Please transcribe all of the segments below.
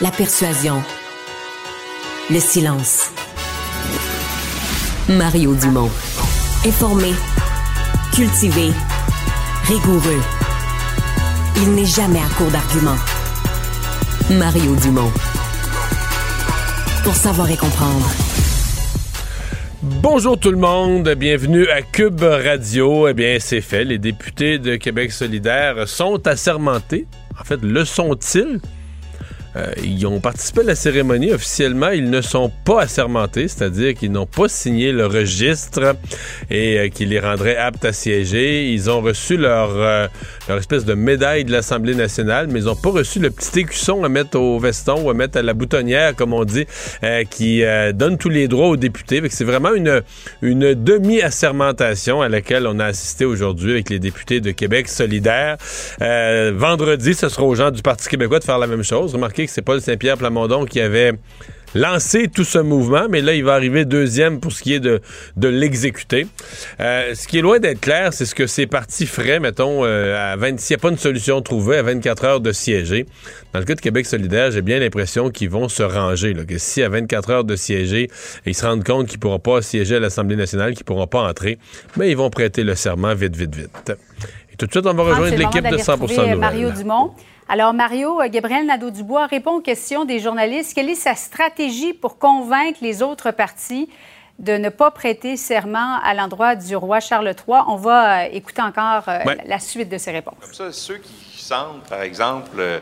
la persuasion, le silence. Mario Dumont. Informé, cultivé, rigoureux. Il n'est jamais à court d'arguments. Mario Dumont. Pour savoir et comprendre. Bonjour tout le monde, bienvenue à Cube Radio. Eh bien, c'est fait, les députés de Québec solidaire sont assermentés. En fait, le sont-ils? Euh, ils ont participé à la cérémonie. Officiellement, ils ne sont pas assermentés, c'est-à-dire qu'ils n'ont pas signé le registre et euh, qui les rendrait aptes à siéger. Ils ont reçu leur, euh, leur espèce de médaille de l'Assemblée nationale, mais ils n'ont pas reçu le petit écusson à mettre au veston ou à mettre à la boutonnière, comme on dit, qui donne tous les droits aux députés. C'est vraiment une, une demi-assermentation à laquelle on a assisté aujourd'hui avec les députés de Québec solidaire. vendredi, ce sera aux gens du Parti québécois de faire la même chose. Remarquez c'est Paul Saint-Pierre Plamondon qui avait lancé tout ce mouvement, mais là, il va arriver deuxième pour ce qui est de, de l'exécuter. Euh, ce qui est loin d'être clair, c'est ce que ces partis feraient, mettons, euh, à 20, s'il n'y a pas une solution trouvée, à 24 heures de siéger. Dans le cas de Québec solidaire, j'ai bien l'impression qu'ils vont se ranger, là, que si à 24 heures de siéger, ils se rendent compte qu'ils ne pourront pas siéger à l'Assemblée nationale, qu'ils ne pourront pas entrer, mais ils vont prêter le serment vite, vite, vite. Et tout de suite, on va Ah, rejoindre l'équipe de 100 Nouvelles. Mario Dumont. Alors, Mario, euh, Gabriel Nadeau-Dubois répond aux questions des journalistes. Quelle est sa stratégie pour convaincre les autres partis de ne pas prêter serment à l'endroit du roi Charles III? On va euh, écouter encore euh, Ouais. la suite de ses réponses. Comme ça, ceux qui sentent, par exemple, euh,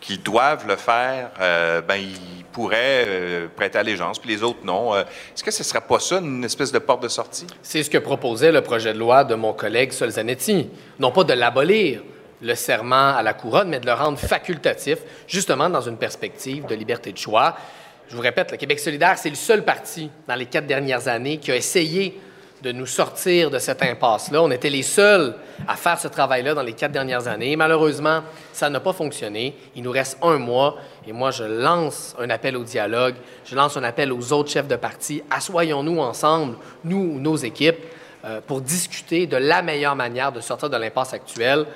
qu'ils doivent le faire, euh, ben ils pourraient euh, prêter allégeance, puis les autres non. Euh, Est-ce que ce ne serait pas ça, une espèce de porte de sortie? C'est ce que proposait le projet de loi de mon collègue Solzanetti. Non pas de l'abolir, le serment à la couronne, mais de le rendre facultatif, justement dans une perspective de liberté de choix. Je vous répète, le Québec solidaire, c'est le seul parti dans les quatre dernières années qui a essayé de nous sortir de cette impasse-là. On était les seuls à faire ce travail-là dans les quatre dernières années. Malheureusement, ça n'a pas fonctionné. Il nous reste un mois et moi, je lance un appel au dialogue. Je lance un appel aux autres chefs de parti. Assoyons-nous ensemble, nous ou nos équipes, euh, pour discuter de la meilleure manière de sortir de l'impasse actuelle.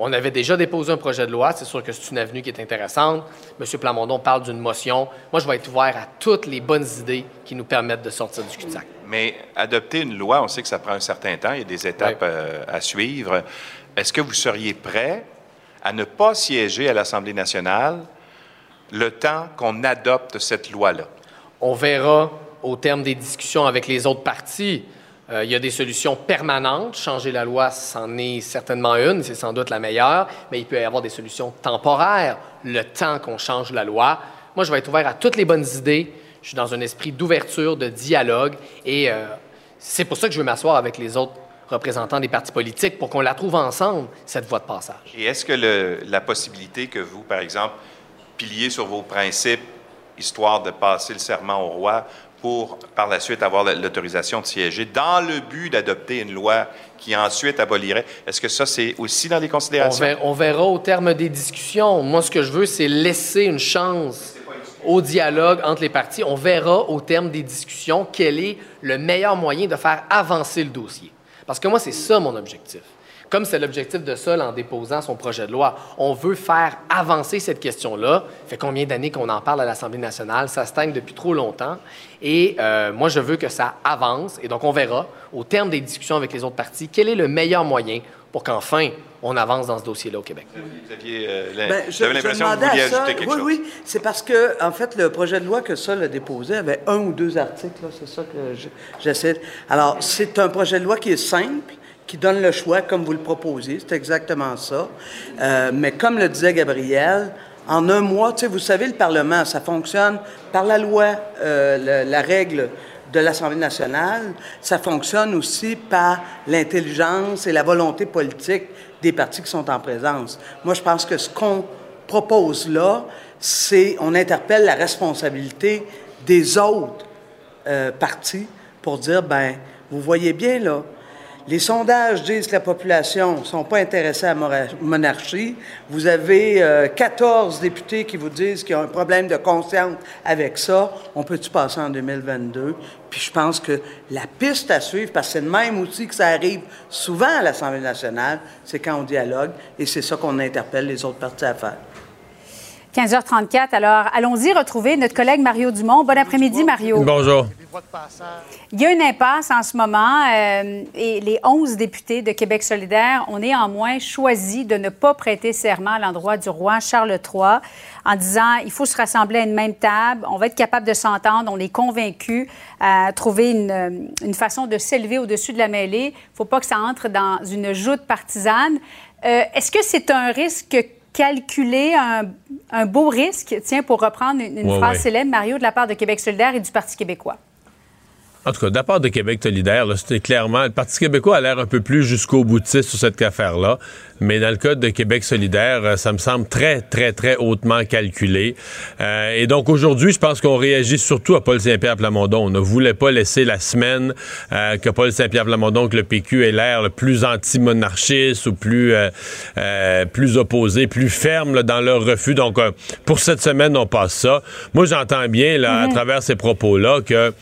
On avait déjà déposé un projet de loi. C'est sûr que c'est une avenue qui est intéressante. M. Plamondon parle d'une motion. Moi, je vais être ouvert à toutes les bonnes idées qui nous permettent de sortir du cul-de-sac. Mais adopter une loi, on sait que ça prend un certain temps, il y a des étapes euh, à suivre. Est-ce que vous seriez prêt à ne pas siéger à l'Assemblée nationale le temps qu'on adopte cette loi-là? On verra au terme des discussions avec les autres partis. Euh, il y a des solutions permanentes. Changer la loi, c'en est certainement une, c'est sans doute la meilleure, mais il peut y avoir des solutions temporaires, le temps qu'on change la loi. Moi, je vais être ouvert à toutes les bonnes idées. Je suis dans un esprit d'ouverture, de dialogue, et euh, c'est pour ça que je veux m'asseoir avec les autres représentants des partis politiques pour qu'on la trouve ensemble, cette voie de passage. Et est-ce que la possibilité que vous, par exemple, piliez sur vos principes, histoire de passer le serment au roi, pour par la suite avoir la- l'autorisation de siéger, dans le but d'adopter une loi qui ensuite abolirait, est-ce que ça, c'est aussi dans les On considérations? verra, on verra au terme des discussions. Moi, ce que je veux, c'est laisser une chance au dialogue entre les partis. On verra au terme des discussions quel est le meilleur moyen de faire avancer le dossier. Parce que moi, c'est ça mon objectif. Comme c'est l'objectif de Sol en déposant son projet de loi, on veut faire avancer cette question-là. fait combien d'années qu'on en parle à l'Assemblée nationale? Ça stagne depuis trop longtemps. Et euh, moi, je veux que ça avance. Et donc, on verra, au terme des discussions avec les autres partis, quel est le meilleur moyen pour qu'enfin on avance dans ce dossier-là au Québec. Vous aviez euh, ben, l'impression que vous vouliez ajouter quelque oui, chose. Oui, c'est parce que, en fait, le projet de loi que Sol a déposé avait un ou deux articles, c'est ça que j'essaie. Alors, c'est un projet de loi qui est simple, qui donne le choix comme vous le proposez, c'est exactement ça. Euh, mais comme le disait Gabriel, en un mois, tu sais, vous savez, le Parlement, ça fonctionne par la loi, euh, la règle de l'Assemblée nationale, ça fonctionne aussi par l'intelligence et la volonté politique des partis qui sont en présence. Moi, je pense que ce qu'on propose là, c'est on interpelle la responsabilité des autres euh, partis pour dire, ben, vous voyez bien là, les sondages disent que la population ne sont pas intéressée à la monarchie. Vous avez 14 euh, députés qui vous disent qu'il y a un problème de conscience avec ça. On peut-tu passer en 2022? Puis je pense que la piste à suivre, parce que c'est le même outil que ça arrive souvent à l'Assemblée nationale, c'est quand on dialogue, et c'est ça qu'on interpelle les autres partis à faire. 15h34. Alors, allons-y retrouver notre collègue Mario Dumont. Bon après-midi, Mario. Bonjour. Il y a une impasse en ce moment euh, et les 11 députés de Québec solidaire ont néanmoins choisi de ne pas prêter serment à l'endroit du roi Charles III en disant il faut se rassembler à une même table, on va être capable de s'entendre, on est convaincus à trouver une, une façon de s'élever au-dessus de la mêlée. Il ne faut pas que ça entre dans une joute partisane. Euh, est-ce que c'est un risque calculer un, beau risque, tiens, pour reprendre une, phrase célèbre, Mario, de la part de Québec solidaire et du Parti québécois? En tout cas, de la part de Québec solidaire, c'était clairement. Le Parti québécois a l'air un peu plus jusqu'au boutiste sur cette affaire-là. Mais dans le cas de Québec solidaire, euh, ça me semble très, très, très hautement calculé. Euh, et donc aujourd'hui, je pense qu'on réagit surtout à Paul Saint-Pierre Plamondon. On ne voulait pas laisser la semaine euh, que Paul Saint-Pierre Plamondon, que le PQ ait l'air le plus anti-monarchiste ou plus, plus opposé, plus ferme dans leur refus. Donc pour cette semaine, on passe ça. Moi, j'entends bien là, à mhm. travers ces propos-là que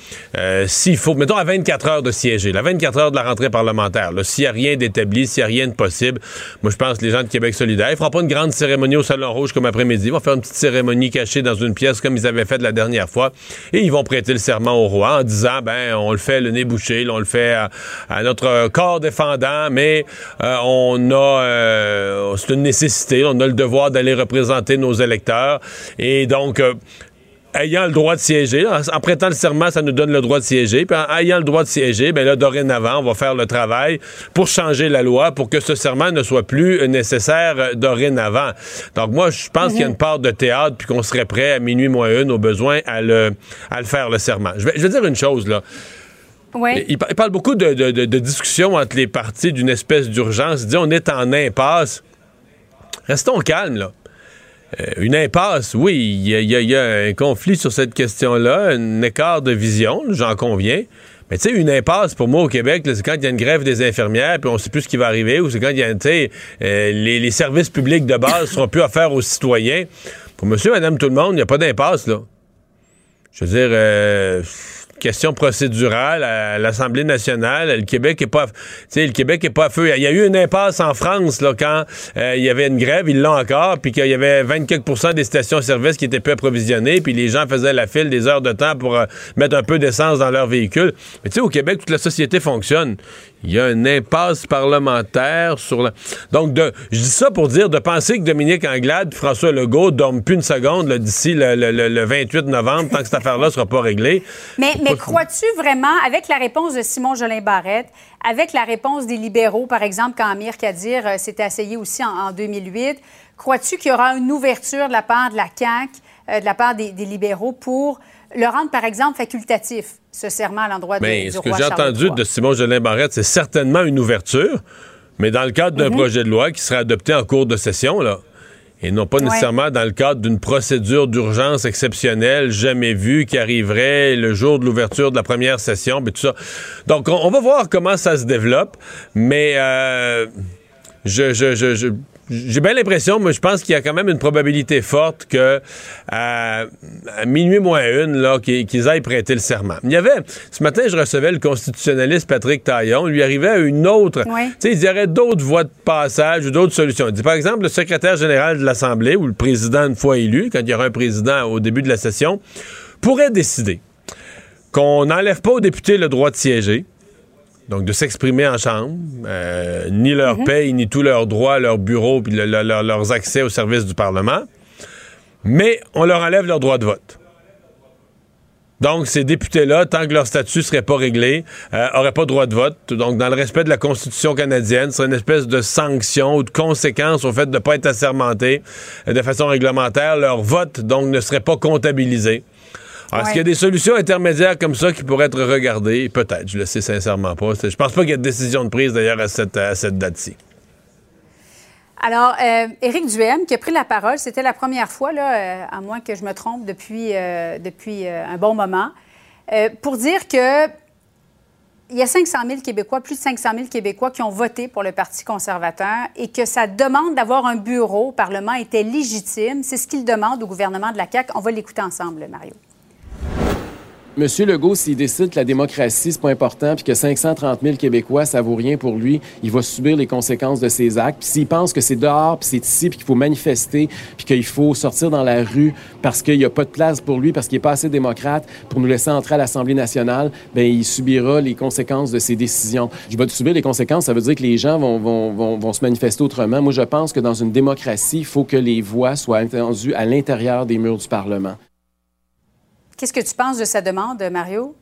s'il faut, mettons à 24 heures de siéger, la 24 heures de la rentrée parlementaire, s'il n'y a rien d'établi, s'il n'y a rien de possible, moi, je pense que les gens de Québec solidaire, ils feront pas une grande cérémonie au Salon Rouge comme après-midi. Ils vont faire une petite cérémonie cachée dans une pièce comme ils avaient fait la dernière fois. Et ils vont prêter le serment au roi en disant, ben, on le fait le nez bouché, on le fait à, notre corps défendant, mais euh, on a, euh, c'est une nécessité, on a le devoir d'aller représenter nos électeurs. Et donc, euh, ayant le droit de siéger, en, prêtant le serment, ça nous donne le droit de siéger. Puis en ayant le droit de siéger, bien là, dorénavant, on va faire le travail pour changer la loi, pour que ce serment ne soit plus nécessaire euh, dorénavant. Donc moi, je pense qu'il y a une part de théâtre, puis qu'on serait prêt à minuit moins une, au besoin, à le, à le faire, le serment. Je vais, je vais dire une chose, là. Oui. Il, parle beaucoup de, de, de discussions entre les partis d'une espèce d'urgence. Il dit on est en impasse. Restons calmes, là. Euh, une impasse, oui, il y, a un conflit sur cette question-là, un écart de vision, j'en conviens. Mais tu sais, une impasse pour moi au Québec, c'est quand il y a une grève des infirmières, puis on sait plus ce qui va arriver, ou c'est quand il y a, tu sais, euh, les, services publics de base seront plus offerts aux citoyens. Pour monsieur, madame, tout le monde, il n'y a pas d'impasse, là. Je veux dire, euh, question procédurale à l'Assemblée nationale. Le Québec est pas, le Québec est pas à feu. Il y a eu une impasse en France là quand euh, il y avait une grève, ils l'ont encore, puis qu'il y avait 24% des stations-service qui étaient peu approvisionnées, puis les gens faisaient la file des heures de temps pour euh, mettre un peu d'essence dans leur véhicule. Mais tu sais, au Québec, toute la société fonctionne. Il y a une impasse parlementaire sur la. Donc, de, je dis ça pour dire de penser que Dominique Anglade François Legault dorment plus une seconde d'ici le, 28 novembre, tant que cette affaire-là ne sera pas réglée. Mais, mais crois-tu vraiment, avec la réponse de Simon Jolin Barrette, avec la réponse des libéraux, par exemple, quand Amir Kadir euh, s'était essayé aussi en, 2008, crois-tu qu'il y aura une ouverture de la part de la CAQ, euh, de la part des, libéraux pour le rendre, par exemple, facultatif, ce serment à l'endroit de, ben, Ce que j'ai entendu de Simon Jolin Barrette, c'est certainement une ouverture, mais dans le cadre d'un mhm. projet de loi qui sera adopté en cours de session, là et non pas nécessairement dans le cadre d'une procédure d'urgence exceptionnelle jamais vue qui arriverait le jour de l'ouverture de la première session, mais tout ça. Donc, on, va voir comment ça se développe, mais euh, je, je, je j'ai bien l'impression, mais je pense qu'il y a quand même une probabilité forte que à, minuit moins une, là, qu'ils aillent prêter le serment. Il y avait, ce matin, je recevais le constitutionnaliste Patrick Taillon, lui arrivait une autre, tu sais, il y aurait d'autres voies de passage ou d'autres solutions. Il dit, par exemple, le secrétaire général de l'Assemblée ou le président une fois élu, quand il y aura un président au début de la session, pourrait décider qu'on n'enlève pas aux députés le droit de siéger, donc de s'exprimer en chambre, euh, ni leur mhm. paye, ni tous leurs droits, leurs bureaux, puis leurs accès au service du Parlement, mais on leur enlève leur droit de vote. Donc, ces députés-là, tant que leur statut serait pas réglé, n'auraient euh, pas droit de vote. Donc, dans le respect de la Constitution canadienne, c'est une espèce de sanction ou de conséquence au fait de ne pas être assermentés de façon réglementaire. Leur vote, donc, ne serait pas comptabilisé. Alors, est-ce qu'il y a des solutions intermédiaires comme ça qui pourraient être regardées? Peut-être, je le sais sincèrement pas. Je pense pas qu'il y ait de décision de prise, d'ailleurs, à cette, à cette date-ci. Alors, euh, Éric Duhem, qui a pris la parole, c'était la première fois, là, euh, à moins que je me trompe, depuis, euh, depuis un bon moment, pour dire que il y a 500 000 Québécois, plus de 500 000 Québécois qui ont voté pour le Parti conservateur et que sa demande d'avoir un bureau au Parlement était légitime. C'est ce qu'il demande au gouvernement de la CAQ. On va l'écouter ensemble, Mario. Monsieur Legault, s'il décide que la démocratie, c'est pas important, puis que 530 000 Québécois, ça vaut rien pour lui, il va subir les conséquences de ses actes. Puis s'il pense que c'est dehors, puis c'est ici, puis qu'il faut manifester, puis qu'il faut sortir dans la rue parce qu'il n'y a pas de place pour lui, parce qu'il n'est pas assez démocrate pour nous laisser entrer à l'Assemblée nationale, bien, il subira les conséquences de ses décisions. Je vais subir les conséquences, ça veut dire que les gens vont, vont, vont, vont se manifester autrement. Moi, je pense que dans une démocratie, il faut que les voix soient entendues à l'intérieur des murs du Parlement. Qu'est-ce que tu penses de sa demande, Mario?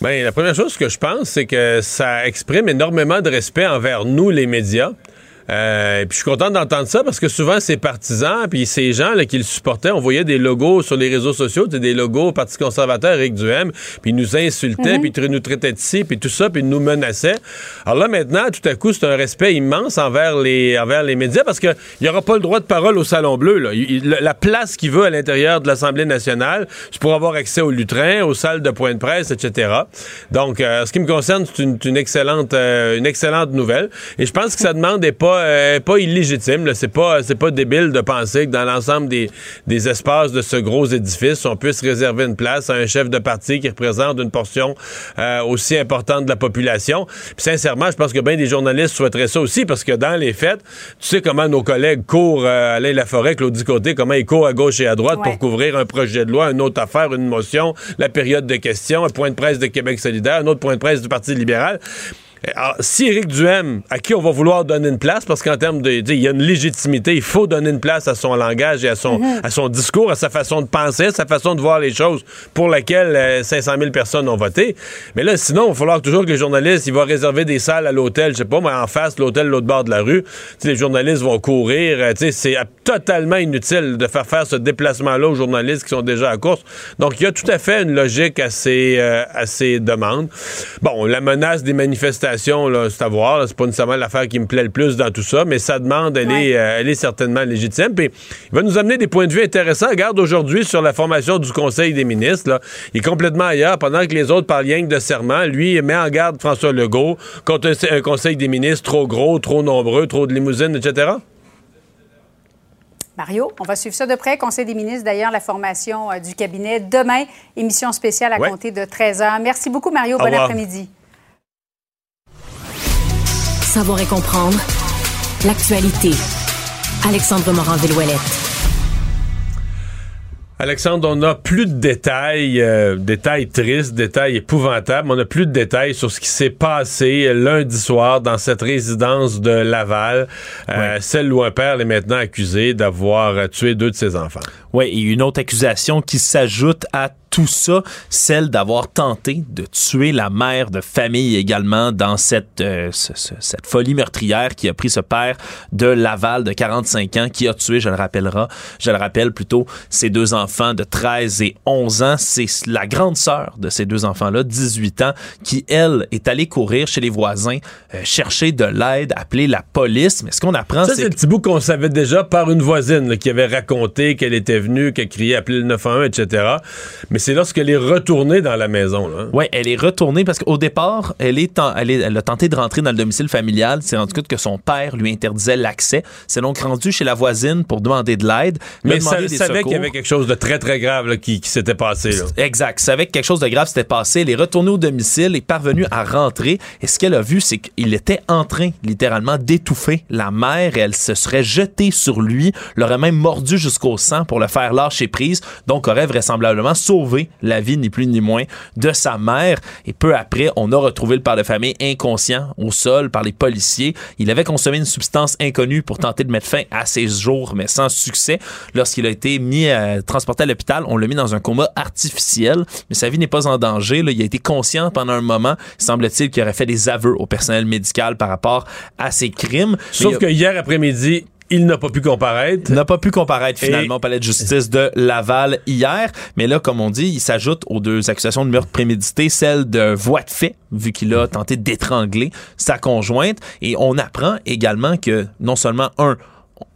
Bien, la première chose que je pense, c'est que ça exprime énormément de respect envers nous, les médias. Euh, puis je suis content d'entendre ça parce que souvent, ces partisans, puis ces gens là, qui le supportaient, on voyait des logos sur les réseaux sociaux, des logos au Parti conservateur, Éric Duhem, puis ils nous insultaient, mhm. puis ils nous traitaient de ci, puis tout ça, puis ils nous menaçaient. Alors là, maintenant, tout à coup, c'est un respect immense envers les, envers les médias parce qu'il n'y aura pas le droit de parole au Salon Bleu. Là. la place qu'il veut à l'intérieur de l'Assemblée nationale, c'est pour avoir accès aux lutrins, aux salles de point de presse, etc. Donc, euh, ce qui me concerne, c'est une, excellente, euh, une excellente nouvelle. Et je pense que ça demande des pas euh, pas, illégitime. C'est pas, pas débile de penser que dans l'ensemble des, des espaces de ce gros édifice, on puisse réserver une place à un chef de parti qui représente une portion euh, aussi importante de la population. Puis sincèrement, je pense que bien des journalistes souhaiteraient ça aussi parce que dans les faits, tu sais comment nos collègues courent, euh, Alain Laforêt, Claudie Côté, comment ils courent à gauche et à droite pour couvrir un projet de loi, une autre affaire, une motion, la période de questions, un point de presse de Québec solidaire, un autre point de presse du Parti libéral. Alors, si Éric Duhem, à qui on va vouloir donner une place, parce qu'en termes de. Il y a une légitimité, il faut donner une place à son langage et à son, mhm. à son discours, à sa façon de penser, à sa façon de voir les choses pour laquelle 500 euh, 000 personnes ont voté. Mais là, sinon, il va falloir toujours que les journalistes, ils vont réserver des salles à l'hôtel, je sais pas, mais en face, l'hôtel, l'autre bord de la rue. les journalistes vont courir. Euh, c'est totalement inutile de faire faire ce déplacement-là aux journalistes qui sont déjà à course. Donc, il y a tout à fait une logique à ces, euh, à ces demandes. Bon, la menace des manifestations c'est à voir. C'est pas nécessairement l'affaire qui me plaît le plus dans tout ça, mais sa demande, elle, est, euh, elle est certainement légitime. Puis il va nous amener des points de vue intéressants. Regarde aujourd'hui sur la formation du Conseil des ministres. Il est complètement ailleurs. Pendant que les autres parlent rien que de serment, lui, il met en garde François Legault contre un, Conseil des ministres trop gros, trop nombreux, trop de limousines, etc. Mario, on va suivre ça de près. Conseil des ministres, d'ailleurs, la formation euh, du cabinet. Demain, émission spéciale à compter de 13 h. Merci beaucoup, Mario. bon après-midi. Savoir et comprendre l'actualité. Alexandre Morin-Villouellette. Alexandre, on n'a plus de détails, euh, détails tristes, détails épouvantables. On n'a plus de détails sur ce qui s'est passé lundi soir dans cette résidence de Laval, euh, celle où un père est maintenant accusé d'avoir tué deux de ses enfants. Oui, et une autre accusation qui s'ajoute à tout ça, celle d'avoir tenté de tuer la mère de famille également dans cette, euh, cette folie meurtrière qui a pris ce père de Laval de 45 ans qui a tué, je le rappellerai, je le rappelle plutôt, ses deux enfants de 13 et 11 ans. C'est la grande sœur de ces deux enfants-là, 18 ans, qui, elle, est allée courir chez les voisins, euh, chercher de l'aide, appeler la police. Mais ce qu'on apprend, c'est... c'est le petit bout qu'on savait déjà par une voisine qui avait raconté qu'elle était venue, qu'elle criait appeler le 911, etc. Mais c'est lorsqu'elle est retournée dans la maison. Oui, elle est retournée parce qu'au départ, elle, est elle, elle, a tenté de rentrer dans le domicile familial. C'est rendu compte que son père lui interdisait l'accès. C'est donc rendu chez la voisine pour demander de l'aide. Mais elle savait qu'il y avait quelque chose de très, très grave qui, s'était passé. Exact. Savait que quelque chose de grave s'était passé. Elle est retournée au domicile, est parvenue à rentrer. Et ce qu'elle a vu, c'est qu'il était en train, littéralement, d'étouffer la mère et elle se serait jetée sur lui, l'aurait même mordu jusqu'au sang pour le faire lâcher prise. Donc, aurait vraisemblablement sauvé la vie, ni plus ni moins, de sa mère. Et peu après, on a retrouvé le père de famille inconscient au sol par les policiers. Il avait consommé une substance inconnue pour tenter de mettre fin à ses jours, mais sans succès. Lorsqu'il a été mis à, transporté à l'hôpital, on l'a mis dans un coma artificiel, mais sa vie n'est pas en danger. Là. Il a été conscient pendant un moment. Semble-t-il qu'il aurait fait des aveux au personnel médical par rapport à ses crimes. Sauf que hier après-midi, il n'a pas pu comparaître. N'a pas pu comparaître finalement au palais de justice de Laval hier. Mais là, comme on dit, il s'ajoute aux deux accusations de meurtre prémédité, celle de voie de fait, vu qu'il a tenté d'étrangler sa conjointe. Et on apprend également que non seulement un,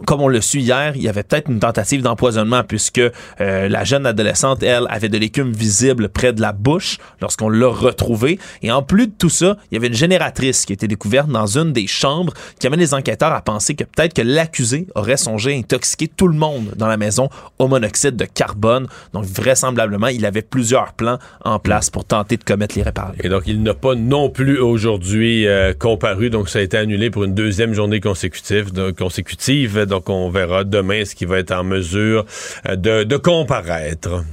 comme on le su hier, il y avait peut-être une tentative d'empoisonnement puisque euh, la jeune adolescente, elle, avait de l'écume visible près de la bouche lorsqu'on l'a retrouvée. Et en plus de tout ça, il y avait une génératrice qui a été découverte dans une des chambres qui amène les enquêteurs à penser que peut-être que l'accusé aurait songé à intoxiquer tout le monde dans la maison au monoxyde de carbone. Donc vraisemblablement, il avait plusieurs plans en place pour tenter de commettre l'irréparable. Et donc il n'a pas non plus aujourd'hui euh, comparu, donc ça a été annulé pour une deuxième journée consécutive. Donc, on verra demain ce qui va être en mesure euh, de, de comparaître.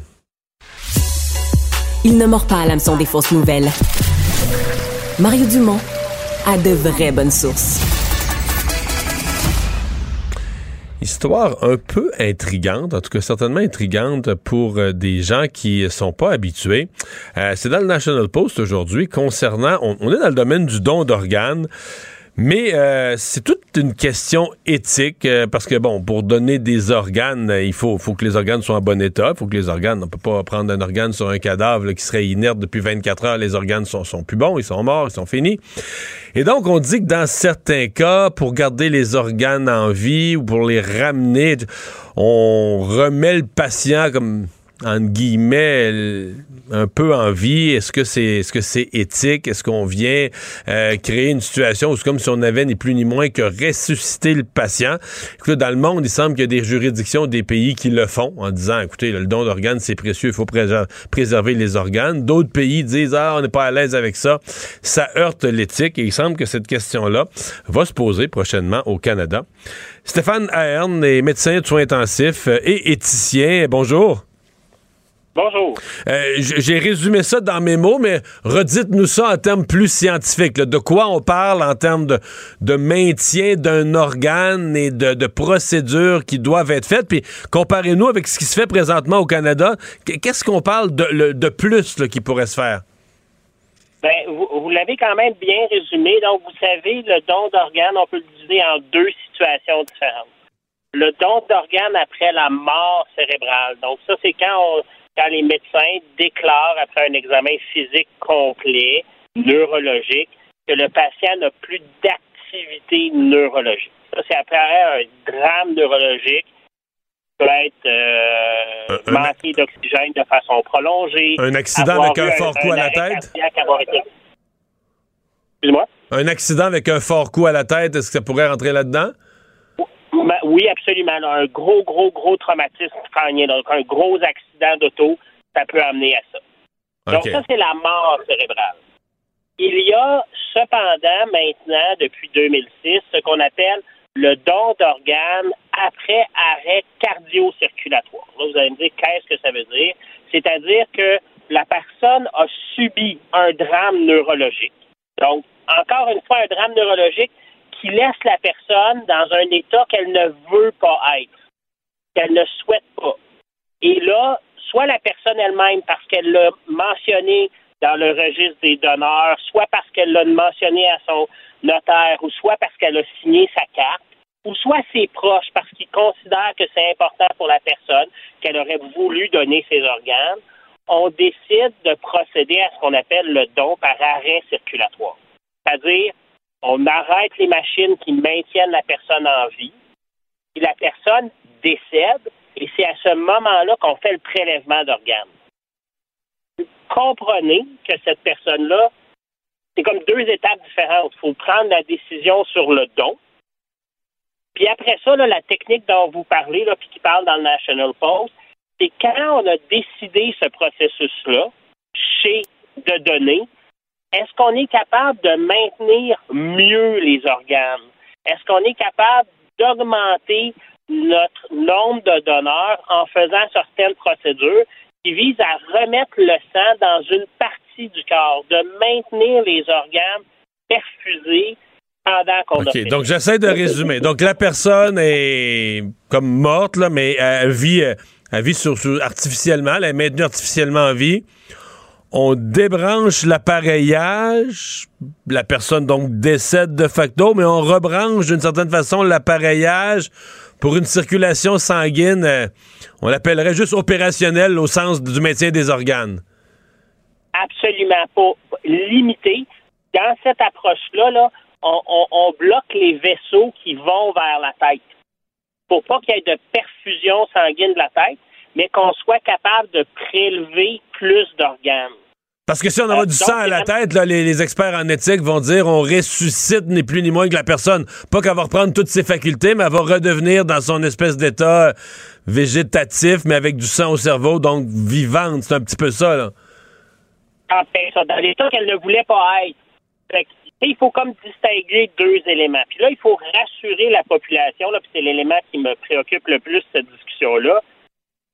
Il ne mord pas à l'hameçon des fausses nouvelles. Mario Dumont a de vraies bonnes sources. Histoire un peu intrigante, en tout cas certainement intrigante pour euh, des gens qui sont pas habitués. Euh, c'est dans le National Post aujourd'hui concernant, on, on est dans le domaine du don d'organes. Mais euh, c'est toute une question éthique euh, parce que bon, pour donner des organes, il faut, faut que les organes soient en bon état. Il faut que les organes, on peut pas prendre un organe sur un cadavre qui serait inerte depuis 24 heures. Les organes sont, sont plus bons, ils sont morts, ils sont finis. Et donc on dit que dans certains cas, pour garder les organes en vie ou pour les ramener, on remet le patient comme entre guillemets, un peu en vie? Est-ce que c'est est-ce que c'est éthique? Est-ce qu'on vient euh, créer une situation où c'est comme si on avait ni plus ni moins que ressusciter le patient? Écoutez, dans le monde, il semble qu'il y a des juridictions des pays qui le font en disant, écoutez, le don d'organes, c'est précieux, il faut préserver les organes. D'autres pays disent, ah, on n'est pas à l'aise avec ça. Ça heurte l'éthique et il semble que cette question-là va se poser prochainement au Canada. Stéphane Ahern est médecin de soins intensifs et éthicien. Bonjour. Bonjour. Euh, j'ai résumé ça dans mes mots, mais redites-nous ça en termes plus scientifiques. De quoi on parle en termes de, de maintien d'un organe et de, de, procédures qui doivent être faites? Puis comparez-nous avec ce qui se fait présentement au Canada. Qu'est-ce qu'on parle de, de plus là, qui pourrait se faire? Ben, vous, vous l'avez quand même bien résumé. Donc, vous savez, le don d'organes, on peut le diviser en deux situations différentes. Le don d'organes après la mort cérébrale. Donc, ça, c'est quand on quand les médecins déclarent après un examen physique complet, neurologique, que le patient n'a plus d'activité neurologique. Ça, c'est après un drame neurologique peut être euh, manqué d'oxygène de façon prolongée. Un accident avec un fort coup à la tête? Excuse-moi? Un accident avec un fort coup à la tête, est-ce que ça pourrait rentrer là-dedans? Oui, absolument. Un gros, gros, gros traumatisme crânien, donc un gros accident d'auto, ça peut amener à ça. Donc ça, c'est la mort cérébrale. Il y a cependant maintenant, depuis 2006, ce qu'on appelle le don d'organes après arrêt cardio-circulatoire. Là, vous allez me dire qu'est-ce que ça veut dire? C'est-à-dire que la personne a subi un drame neurologique. Donc, encore une fois, un drame neurologique, qui laisse la personne dans un état qu'elle ne veut pas être, qu'elle ne souhaite pas. Et là, soit la personne elle-même, parce qu'elle l'a mentionné dans le registre des donneurs, soit parce qu'elle l'a mentionné à son notaire, ou soit parce qu'elle a signé sa carte, ou soit ses proches, parce qu'ils considèrent que c'est important pour la personne, qu'elle aurait voulu donner ses organes, on décide de procéder à ce qu'on appelle le don par arrêt circulatoire. C'est-à-dire, on arrête les machines qui maintiennent la personne en vie, et la personne décède, et c'est à ce moment-là qu'on fait le prélèvement d'organes. Comprenez que cette personne-là, c'est comme deux étapes différentes. Il faut prendre la décision sur le don. Puis après ça, la technique dont vous parlez, puis qui parle dans le National Post, c'est quand on a décidé ce processus-là, chez de donner, est-ce qu'on est capable de maintenir mieux les organes? Est-ce qu'on est capable d'augmenter notre nombre de donneurs en faisant certaines procédures qui vise à remettre le sang dans une partie du corps, de maintenir les organes perfusés pendant qu'on OK, donc j'essaie de résumer. Donc la personne est comme morte, là, mais elle vit, elle vit sur, artificiellement, elle est maintenue artificiellement en vie. On débranche l'appareillage, la personne donc décède de facto, mais on rebranche d'une certaine façon l'appareillage pour une circulation sanguine, euh, on l'appellerait juste opérationnelle au sens du maintien des organes. Absolument pas limité. Dans cette approche-là, on, bloque les vaisseaux qui vont vers la tête pour pas qu'il y ait de perfusion sanguine de la tête, mais qu'on soit capable de prélever plus d'organes. Parce que si on envoie du sang à la tête, les, experts en éthique vont dire on ressuscite ni plus ni moins que la personne. Pas qu'elle va reprendre toutes ses facultés, mais elle va redevenir dans son espèce d'état végétatif, mais avec du sang au cerveau, donc vivante. C'est un petit peu ça, là. En fait, ça, dans l'état qu'elle ne voulait pas être. il faut comme distinguer deux éléments. Puis là, il faut rassurer la population, là, puis c'est l'élément qui me préoccupe le plus, cette discussion-là.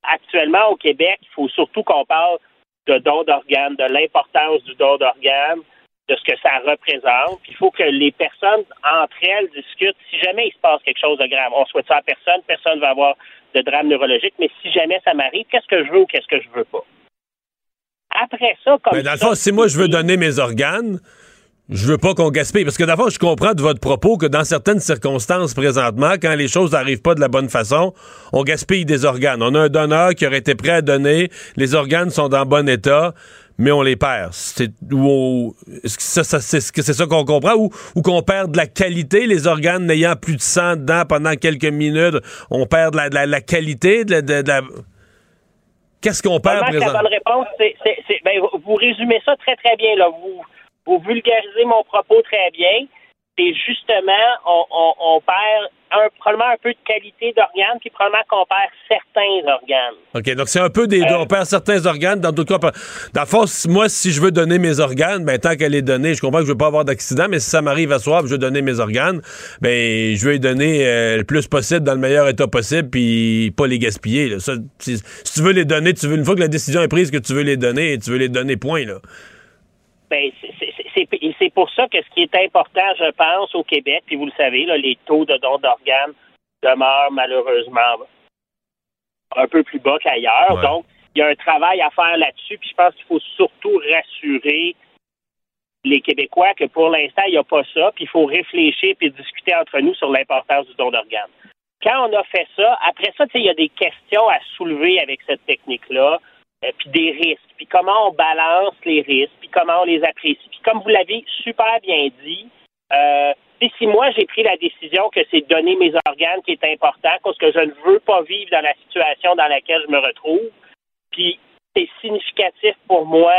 Actuellement, au Québec, il faut surtout qu'on parle de don d'organes, de l'importance du don d'organes, de ce que ça représente. il faut que les personnes entre elles discutent. Si jamais il se passe quelque chose de grave, on souhaite ça à personne, personne ne va avoir de drame neurologique, mais si jamais ça m'arrive, qu'est-ce que je veux ou qu'est-ce que je veux pas? Après ça, comme. Mais dans le fond, si moi je veux donner mes organes, je veux pas qu'on gaspille. Parce que d'abord, je comprends de votre propos que dans certaines circonstances présentement, quand les choses n'arrivent pas de la bonne façon, on gaspille des organes. On a un donneur qui aurait été prêt à donner, les organes sont dans bon état, mais on les perd. C'est est-ce que ça, c'est ça qu'on comprend? Ou, qu'on perd de la qualité, les organes n'ayant plus de sang dedans pendant quelques minutes, on perd de la, qualité de la... Qu'est-ce qu'on perd présentement? La bonne réponse, c'est, ben, vous résumez ça très très bien là. Vous vous vulgarisez mon propos très bien. C'est justement, on, perd un, probablement un peu de qualité d'organes, puis probablement qu'on perd certains organes. OK, donc c'est un peu des deux. On perd certains organes. Dans d'autres cas, dans le fond, moi, si je veux donner mes organes, ben, tant qu'elle est donnée, je comprends que je veux pas avoir d'accident, mais si ça m'arrive à soir, je veux donner mes organes, ben, je veux les donner euh, le plus possible dans le meilleur état possible, puis pas les gaspiller. si, tu veux les donner, tu veux, une fois que la décision est prise que tu veux les donner, tu veux les donner, point, là. Ben, c'est pour ça que ce qui est important, je pense, au Québec, puis vous le savez, les taux de dons d'organes demeurent malheureusement un peu plus bas qu'ailleurs. Donc, il y a un travail à faire là-dessus, puis je pense qu'il faut surtout rassurer les Québécois que pour l'instant, il n'y a pas ça, puis il faut réfléchir puis discuter entre nous sur l'importance du don d'organes. Quand on a fait ça, après ça, il y a des questions à soulever avec cette technique-là. Euh, puis des risques, puis comment on balance les risques, puis comment on les apprécie. Puis comme vous l'avez super bien dit, euh, si moi j'ai pris la décision que c'est donner mes organes qui est important, parce que je ne veux pas vivre dans la situation dans laquelle je me retrouve, puis c'est significatif pour moi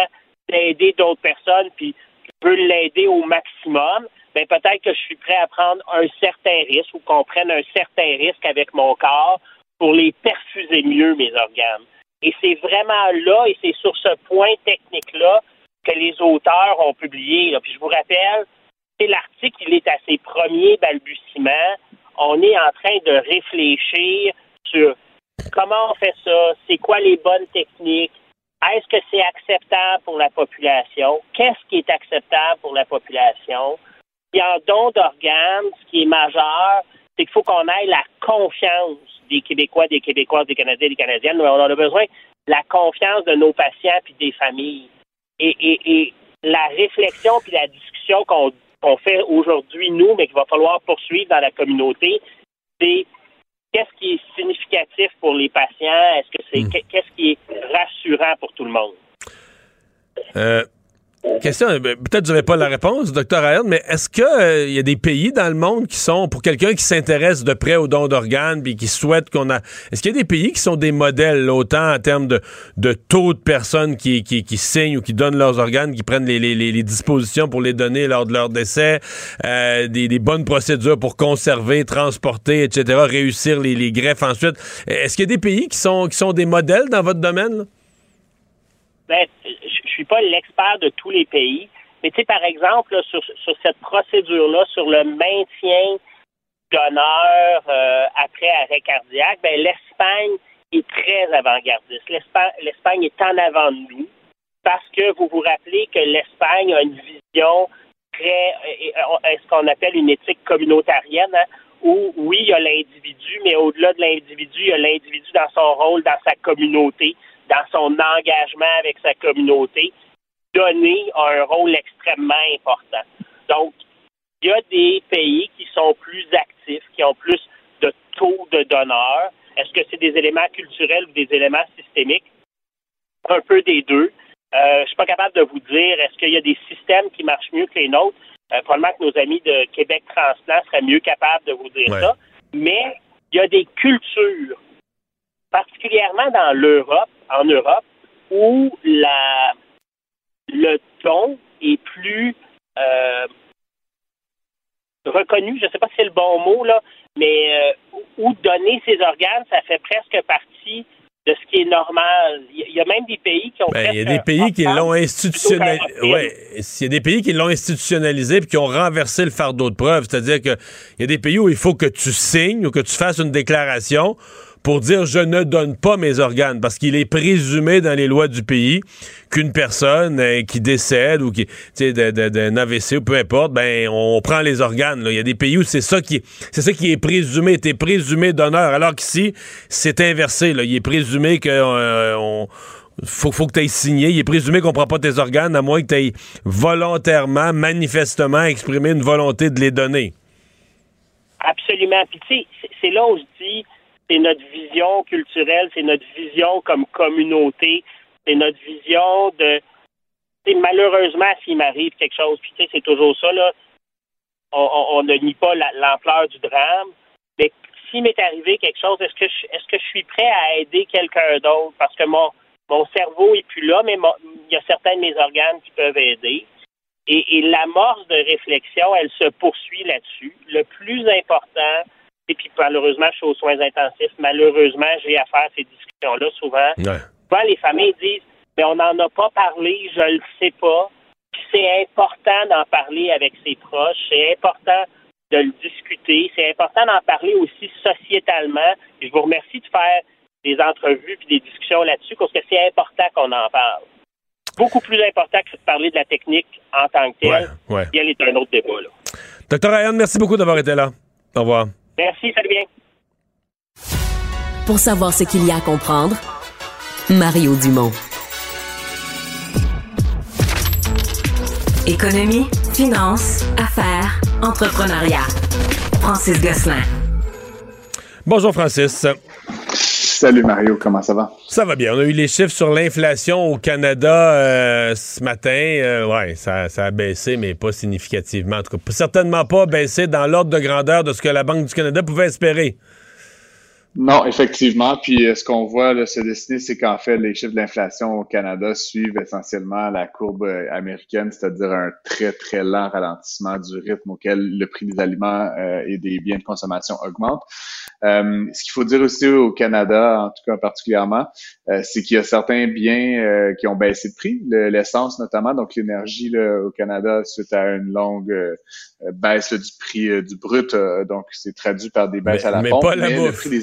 d'aider d'autres personnes, puis je veux l'aider au maximum, ben peut-être que je suis prêt à prendre un certain risque ou qu'on prenne un certain risque avec mon corps pour les perfuser mieux, mes organes. Et c'est vraiment là, et c'est sur ce point technique-là que les auteurs ont publié. Puis je vous rappelle, c'est l'article, il est à ses premiers balbutiements. On est en train de réfléchir sur comment on fait ça, c'est quoi les bonnes techniques, est-ce que c'est acceptable pour la population, qu'est-ce qui est acceptable pour la population. Puis en don d'organes, ce qui est majeur, c'est qu'il faut qu'on ait la confiance des Québécois, des Québécoises, des Canadiens, des Canadiennes. On a besoin la confiance de nos patients puis des familles. Et, la réflexion puis la discussion qu'on fait aujourd'hui, nous, mais qu'il va falloir poursuivre dans la communauté, c'est qu'est-ce qui est significatif pour les patients? Est-ce que c'est hmm. qu'est-ce qui est rassurant pour tout le monde? Euh, Question, euh, ben, peut-être que vous n'avez pas la réponse, docteur Ayern, mais est-ce qu'il euh, y a des pays dans le monde qui sont, pour quelqu'un qui s'intéresse de près aux dons d'organes puis qui souhaite qu'on a. Est-ce qu'il y a des pays qui sont des modèles, autant en termes de, taux de personnes qui, qui, signent ou qui donnent leurs organes, qui prennent les, dispositions pour les donner lors de leur décès, euh, des, bonnes procédures pour conserver, transporter, etc., réussir les, greffes ensuite? Est-ce qu'il y a des pays qui sont, des modèles dans votre domaine? Ben, suis pas l'expert de tous les pays, mais tu sais, par exemple, sur, cette procédure-là, sur le maintien d'honneur euh, après arrêt cardiaque, ben, l'Espagne est très avant-gardiste. L'Espagne est en avant de nous parce que vous vous rappelez que l'Espagne a une vision très, ce qu'on appelle une éthique communautarienne, hein, où oui, il y a l'individu, mais au-delà de l'individu, il y a l'individu dans son rôle, dans sa communauté, dans son engagement avec sa communauté. Donner un rôle extrêmement important. Donc, il y a des pays qui sont plus actifs, qui ont plus de taux de donneurs. Est-ce que c'est des éléments culturels ou des éléments systémiques? Un peu des deux. Euh, je ne suis pas capable de vous dire est-ce qu'il y a des systèmes qui marchent mieux que les nôtres? Euh, probablement que nos amis de Québec Transplant seraient mieux capables de vous dire ça. Mais il y a des cultures, particulièrement dans l'Europe, en Europe, où la, le ton est plus euh, reconnu, je ne sais pas si c'est le bon mot, là, mais où donner ses organes, ça fait presque partie de ce qui est normal. Il y a même des pays qui ont ben, Il y a des pays qui l'ont institutionnalisé. Ouais, il y a des pays qui l'ont institutionnalisé puis qui ont renversé le fardeau de preuve. C'est-à-dire qu'il y a des pays où il faut que tu signes ou que tu fasses une déclaration pour dire je ne donne pas mes organes parce qu'il est présumé dans les lois du pays qu'une personne euh, qui décède ou qui d'un AVC ou peu importe ben on prend les organes il y a des pays où c'est ça qui c'est ça qui est présumé t'es présumé d'honneur alors qu'ici c'est inversé il est présumé que euh, faut, faut que tu aies signé. Il est présumé qu'on prend pas tes organes à moins que tu aies volontairement, manifestement exprimé une volonté de les donner. Absolument. Puis tu sais, c'est là où je dis, c'est notre vision culturelle, c'est notre vision comme communauté, c'est notre vision de. malheureusement, s'il m'arrive quelque chose, puis tu sais, c'est toujours ça, là, on, ne nie pas l'ampleur du drame, mais s'il m'est arrivé quelque chose, est-ce que je, est-ce que je suis prêt à aider quelqu'un d'autre? Parce que mon, mon cerveau est plus là, mais il y a certains de mes organes qui peuvent aider. Et, et l'amorce de réflexion, elle se poursuit là-dessus. Le plus important, et puis malheureusement, je suis aux soins intensifs. Malheureusement, j'ai à faire ces discussions-là souvent. Souvent, les familles disent Mais on n'en a pas parlé, je le sais pas. Puis c'est important d'en parler avec ses proches. C'est important de le discuter. C'est important d'en parler aussi sociétalement. Et je vous remercie de faire des entrevues puis des discussions là-dessus parce que c'est important qu'on en parle. Beaucoup plus important que de parler de la technique en tant que telle. Ouais, ouais. est un autre débat. Là. Docteur Ryan, merci beaucoup d'avoir été là. Au revoir. Merci, salut bien. Pour savoir ce qu'il y a à comprendre, Mario Dumont. Économie, finance, affaires, entrepreneuriat. Francis Gosselin. Bonjour Francis. Salut Mario, comment ça va? Ça va bien. On a eu les chiffres sur l'inflation au Canada euh, ce matin. Euh, ouais, ça, ça, a baissé, mais pas significativement. En tout cas, certainement pas baissé dans l'ordre de grandeur de ce que la Banque du Canada pouvait espérer. Non, effectivement. Puis euh, ce qu'on voit là, se dessiner, c'est qu'en fait, les chiffres de l'inflation au Canada suivent essentiellement la courbe euh, américaine, c'est-à-dire un très, très lent ralentissement du rythme auquel le prix des aliments euh, et des biens de consommation augmente. Ce qu'il faut dire aussi au Canada, en tout cas particulièrement, c'est qu'il y a certains biens qui ont baissé de prix, l'essence notamment, donc l'énergie au Canada suite à une longue baisse du prix du brut, donc c'est traduit par des baisses à la pompe. Pas la mais le prix des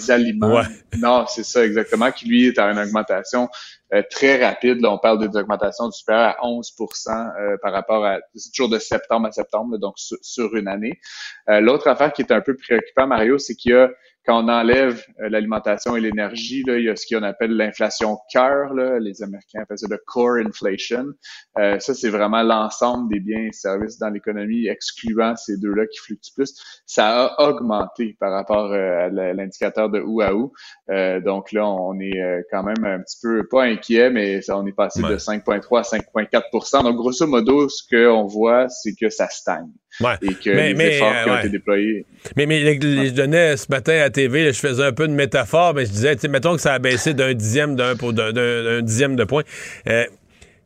non, c'est ça exactement, qui lui est à une augmentation euh, très rapide. Là, on parle des augmentations supérieures à 11% euh, par rapport à c'est toujours de septembre à septembre, donc sur, une année. Euh, l'autre affaire qui est un peu préoccupant, Mario, c'est qu'il y a quand on enlève euh, l'alimentation et l'énergie, il y a ce qu'on appelle l'inflation cœur. Les Américains appellent ça le core inflation. Euh, ça, c'est vraiment l'ensemble des biens et services dans l'économie, excluant ces deux-là qui fluctuent plus. Ça a augmenté par rapport euh, à l'indicateur de ou à ou. donc là, on est quand même un petit peu, pas inquiet, mais on est passé de 5,3 à 5,4% Donc, grosso modo, ce qu'on voit, c'est que ça stagne. Et que les efforts qui ont été déployés. Mais, mais je donnais ce matin à TV, je faisais un peu de métaphore, mais je disais, mettons que ça a baissé d'un dixième d'un dixième de point. Euh,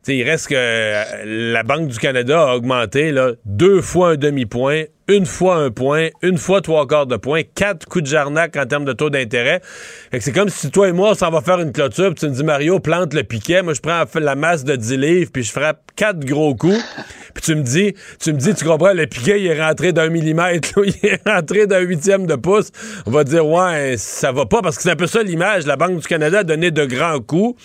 il reste que euh, la Banque du Canada a augmenté là, deux fois un demi-point, une fois un point, une fois trois quarts de point, quatre coups de jarnac en termes de taux d'intérêt. C'est comme si toi et moi, on s'en va faire une clôture, puis tu me dis, Mario, plante le piquet. Moi, je prends la masse de 10 livres, puis je frappe quatre gros coups. Puis tu me dis, tu me dis, tu comprends, le piquet, il est rentré d'un millimètre, il est rentré d'un huitième de pouce. On va dire, ouais, ça va pas, parce que c'est un peu ça l'image. La Banque du Canada a donné de grands coups.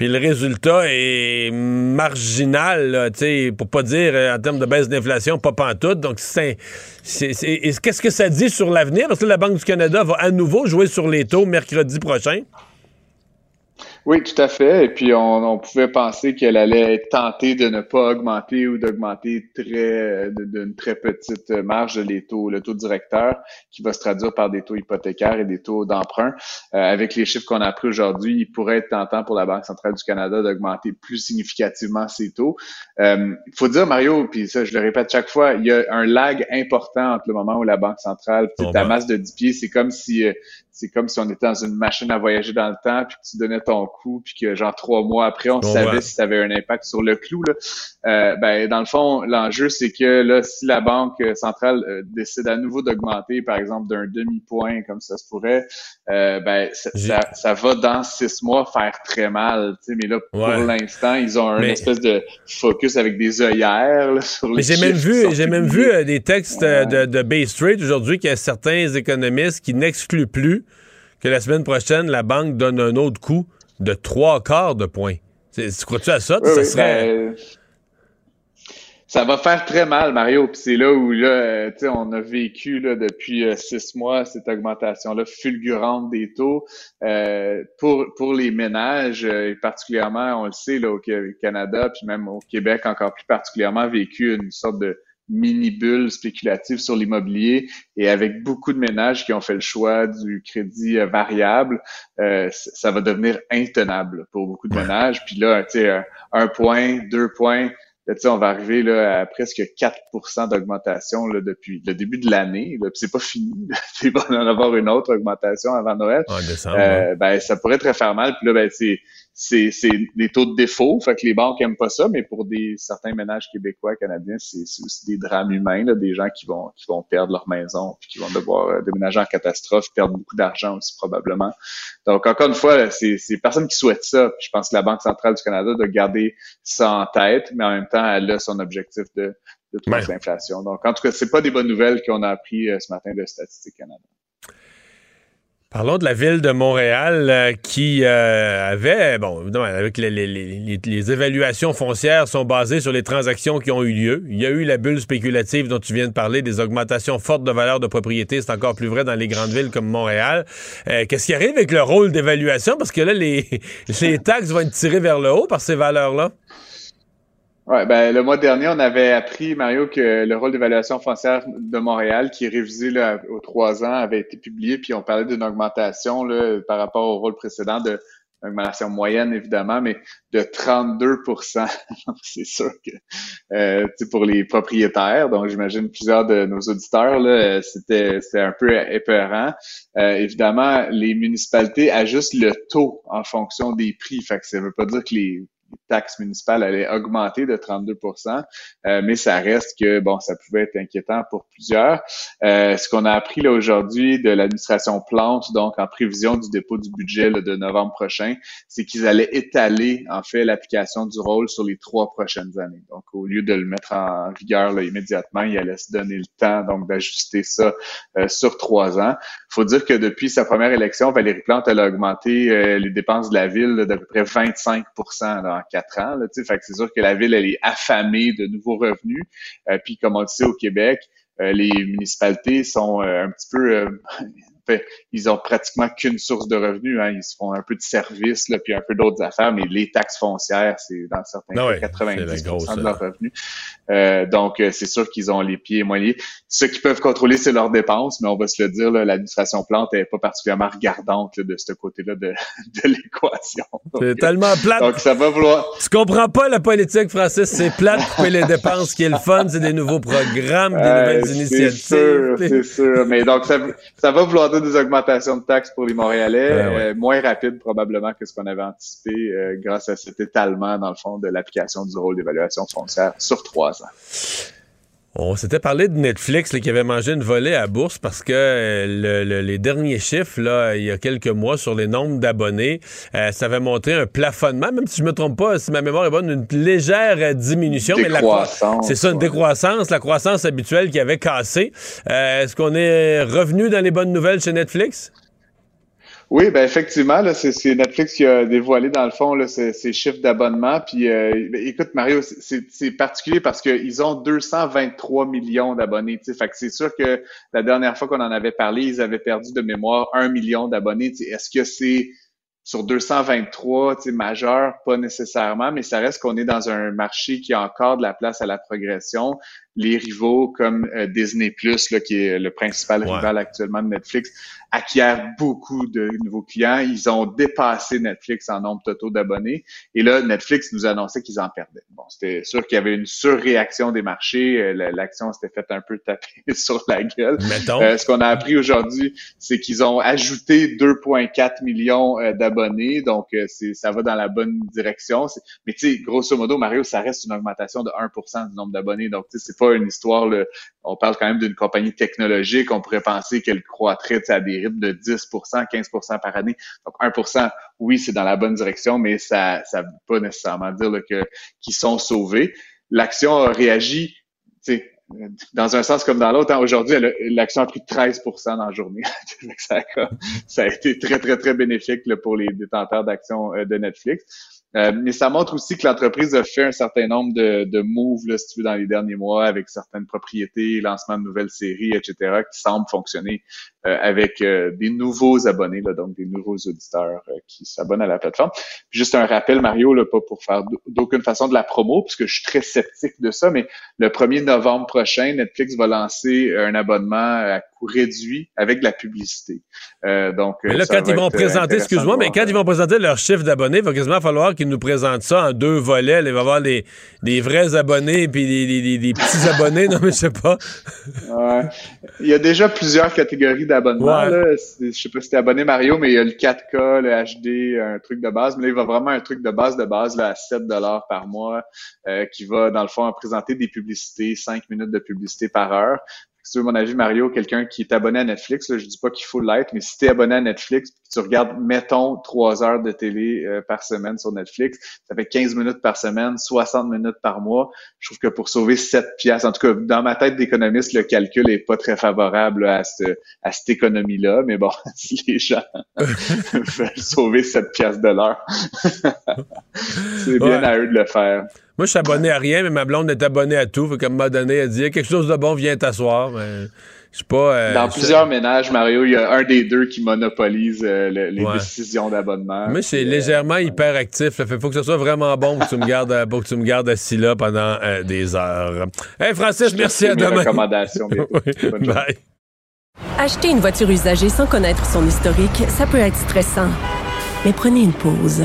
Puis le résultat est marginal, sais, pour pas dire euh, en termes de baisse d'inflation, pas pantoute. Donc, c'est, qu'est-ce que ça dit sur l'avenir? Parce que la Banque du Canada va à nouveau jouer sur les taux mercredi prochain. Oui, tout à fait. Et puis, on, pouvait penser qu'elle allait être tentée de ne pas augmenter ou d'augmenter très d'une très petite marge les taux, le taux directeur, qui va se traduire par des taux hypothécaires et des taux d'emprunt. Euh, avec les chiffres qu'on a pris aujourd'hui, il pourrait être tentant pour la Banque centrale du Canada d'augmenter plus significativement ses taux. Euh, il faut dire, Mario, puis ça, je le répète chaque fois, il y a un lag important entre le moment où la Banque centrale, ta masse de 10 pieds, c'est comme si euh, c'est comme si on était dans une machine à voyager dans le temps, puis que tu donnais ton coup, puis que genre trois mois après, on savait si ça avait un impact sur le clou. Là. Euh, ben, dans le fond, l'enjeu, c'est que là, si la Banque centrale euh, décide à nouveau d'augmenter, par exemple, d'un demi-point, comme ça se pourrait, euh, ben, ça, ça, va dans six mois faire très mal. Mais là, pour l'instant, ils ont un espèce de focus avec des œillères sur les Mais j'ai même vu, j'ai même vu des textes de, de Bay Street aujourd'hui qu'il y a certains économistes qui n'excluent plus que la semaine prochaine, la banque donne un autre coup de trois quarts de point. Tu crois-tu à ça? ça serait... Ben, ça va faire très mal, Mario. Puis c'est là où là, euh, on a vécu là, depuis euh, six mois cette augmentation-là fulgurante des taux. Euh, pour, pour les ménages, et particulièrement, on le sait, là, au Canada, puis même au Québec encore plus particulièrement, vécu une sorte de mini-bulle spéculative sur l'immobilier et avec beaucoup de ménages qui ont fait le choix du crédit euh, variable, euh, ça va devenir intenable pour beaucoup de ménages. Puis là, tu sais, un, point, deux points, on va arriver là, à presque 4% d'augmentation depuis le début de l'année. C'est pas fini. Il va en avoir une autre augmentation avant Noël. euh, ben, ça pourrait très faire mal. Puis là, ben, c'est c'est des taux de défaut, fait que les banques aiment pas ça, mais pour des certains ménages québécois, canadiens, c'est aussi des drames humains, là, des gens qui vont qui vont perdre leur maison, puis qui vont devoir euh, déménager en catastrophe, perdre beaucoup d'argent aussi probablement. Donc encore une fois, c'est personne qui souhaite ça. je pense que la Banque centrale du Canada doit garder ça en tête, mais en même temps, elle a son objectif de de l'inflation. Donc en tout cas, c'est pas des bonnes nouvelles qu'on a appris euh, ce matin de Statistique Canada. Parlons de la ville de Montréal euh, qui euh, avait, bon, évidemment, avec les, évaluations foncières sont basées sur les transactions qui ont eu lieu. Il y a eu la bulle spéculative dont tu viens de parler, des augmentations fortes de valeur de propriété. C'est encore plus vrai dans les grandes villes comme Montréal. Euh, qu'est-ce qui arrive avec le rôle d'évaluation? Parce que là, les, les taxes vont être tirées vers le haut par ces valeurs-là. Ouais, ben, le mois dernier, on avait appris, Mario, que le rôle d'évaluation foncière de Montréal, qui est révisé là, aux trois ans, avait été publié, puis on parlait d'une augmentation là, par rapport au rôle précédent de augmentation moyenne, évidemment, mais de 32% C'est sûr que euh, pour les propriétaires, donc j'imagine plusieurs de nos auditeurs, c'était, un peu épeurant. Euh, évidemment, les municipalités ajustent le taux en fonction des prix. Fait que ça veut pas dire que les taxes municipales allaient augmenter de 32% euh, mais ça reste que, bon, ça pouvait être inquiétant pour plusieurs. Euh, ce qu'on a appris aujourd'hui de l'administration Plante, donc en prévision du dépôt du budget de novembre prochain, c'est qu'ils allaient étaler, en fait, l'application du rôle sur les trois prochaines années. Donc, au lieu de le mettre en vigueur immédiatement, ils allaient se donner le temps, donc, d'ajuster ça euh, sur trois ans. Faut dire que depuis sa première élection, Valérie Plante, elle a augmenté les dépenses de la ville d'à peu près 25% là, quatre ans. C'est sûr que la ville, elle est affamée de nouveaux revenus. Euh, puis comme on le sait au Québec, euh, les municipalités sont euh, un petit peu ils ont pratiquement qu'une source de revenus. Hein. Ils se font un peu de services, là, puis un peu d'autres affaires, mais les taxes foncières, c'est dans certains ah cas 90 de leurs revenus. Euh, donc, euh, c'est sûr qu'ils ont les pieds moyens. Ce qu'ils peuvent contrôler, c'est leurs dépenses, mais on va se le dire, l'administration plante n'est pas particulièrement regardante de ce côté-là de, de l'équation. C'est tellement plate. Donc, ça va vouloir... Tu comprends pas la politique, Francis. C'est plate pour les dépenses. Qui est le fun, c'est des nouveaux programmes, des nouvelles initiatives. C'est sûr, c'est sûr. Mais donc, ça, ça va vouloir dire de des augmentations de taxes pour les Montréalais, euh, moins rapide probablement que ce qu'on avait anticipé euh, grâce à cet étalement, dans le fond, de l'application du rôle d'évaluation foncière sur trois ans. On s'était parlé de Netflix qui avait mangé une volée à bourse parce que euh, les derniers chiffres, là, il y a quelques mois, sur les nombres d'abonnés, euh, ça avait montré un plafonnement, même si je me trompe pas, si ma mémoire est bonne, une légère euh, diminution. mais la C'est ça, une décroissance, la croissance habituelle qui avait cassé. Est-ce qu'on est revenu dans les bonnes nouvelles chez Netflix? Oui, ben effectivement, là, c'est, Netflix qui a dévoilé dans le fond là, ces, chiffres d'abonnement. Puis, euh, ben, écoute, Mario, c'est, particulier parce qu'ils ont 223 millions d'abonnés. Fait que c'est sûr que la dernière fois qu'on en avait parlé, ils avaient perdu de mémoire un million d'abonnés. Est-ce que c'est sur 223, tu sais, majeur, pas nécessairement, mais ça reste qu'on est dans un marché qui a encore de la place à la progression. Les rivaux comme euh, Disney Plus, qui est le principal rival actuellement de Netflix, acquièrent beaucoup de nouveaux clients. Ils ont dépassé Netflix en nombre total d'abonnés. Et là, Netflix nous annonçait qu'ils en perdaient. Bon, c'était sûr qu'il y avait une surréaction des marchés. Euh, l'action s'était faite un peu taper sur la gueule. Euh, ce qu'on a appris aujourd'hui, c'est qu'ils ont ajouté 2,4 millions euh, d'abonnés. Donc, c'est, ça va dans la bonne direction. Mais tu sais, grosso modo, Mario, ça reste une augmentation de 1% du nombre d'abonnés. Donc, tu sais, c'est pas une histoire, on parle quand même d'une compagnie technologique. On pourrait penser qu'elle croîtrait à des de 10% 15% par année. Donc 1% oui, c'est dans la bonne direction, mais ça ne veut pas nécessairement dire que qu'ils sont sauvés. L'action a réagi, dans un sens comme dans l'autre. Hein, aujourd'hui, l'action a pris 13 dans la journée. ça, a, été très, très, très bénéfique pour les détenteurs d'actions euh, de Netflix. Euh, mais ça montre aussi que l'entreprise a fait un certain nombre de, de moves, là, si tu veux, dans les derniers mois avec certaines propriétés, lancement de nouvelles séries, etc., qui semblent fonctionner euh, avec euh, des nouveaux abonnés, là, donc des nouveaux auditeurs qui s'abonnent à la plateforme. juste un rappel, Mario, là, pas pour faire d'aucune façon de la promo, puisque je suis très sceptique de ça, mais le 1er novembre prochain, Netflix va lancer un abonnement à coût réduit avec de la publicité. donc, mais là, quand ils vont présenter, excuse-moi, mais quand ils vont présenter leur chiffre d'abonnés, il va quasiment falloir qu'ils nous présentent ça en deux volets. il va y avoir des, vrais abonnés puis des, petits abonnés, non, mais je sais pas. Il y a déjà plusieurs catégories d'abonnements. Je Je sais pas si tu es abonné, Mario, mais il y a le 4K, le HD, un truc de base. Mais là, il va vraiment un truc de base de base là, à 7 par mois euh, qui va, dans le fond, présenter des publicités, 5 minutes de publicité par heure si tu veux mon avis, Mario, quelqu'un qui est abonné à Netflix, là, je dis pas qu'il faut l'être, mais si tu es abonné à Netflix, tu regardes, mettons, trois heures de télé euh, par semaine sur Netflix, ça fait 15 minutes par semaine, 60 minutes par mois. Je trouve que pour sauver 7 piastres, en tout cas, dans ma tête d'économiste, le calcul est pas très favorable à, à cette économie-là, mais bon, si les gens veulent sauver 7 piastres de l'heure, c'est bien à eux de le faire. Moi, je suis abonné à rien, mais ma blonde est abonnée à tout. Fait qu'à un moment donné, elle dit quelque chose de bon, viens t'asseoir. Mais je sais pas. Euh, Dans plusieurs ménages, Mario, il y a un des deux qui monopolise euh, les décisions d'abonnement. Mais c'est légèrement hyperactif. Il faut que ce soit vraiment bon pour que tu me gardes, pour que tu me gardes assis là pendant euh, des heures. Hey Francis, merci à demain. Recommandations. Bye. Acheter une voiture usagée sans connaître son historique, ça peut être stressant. Mais prenez une pause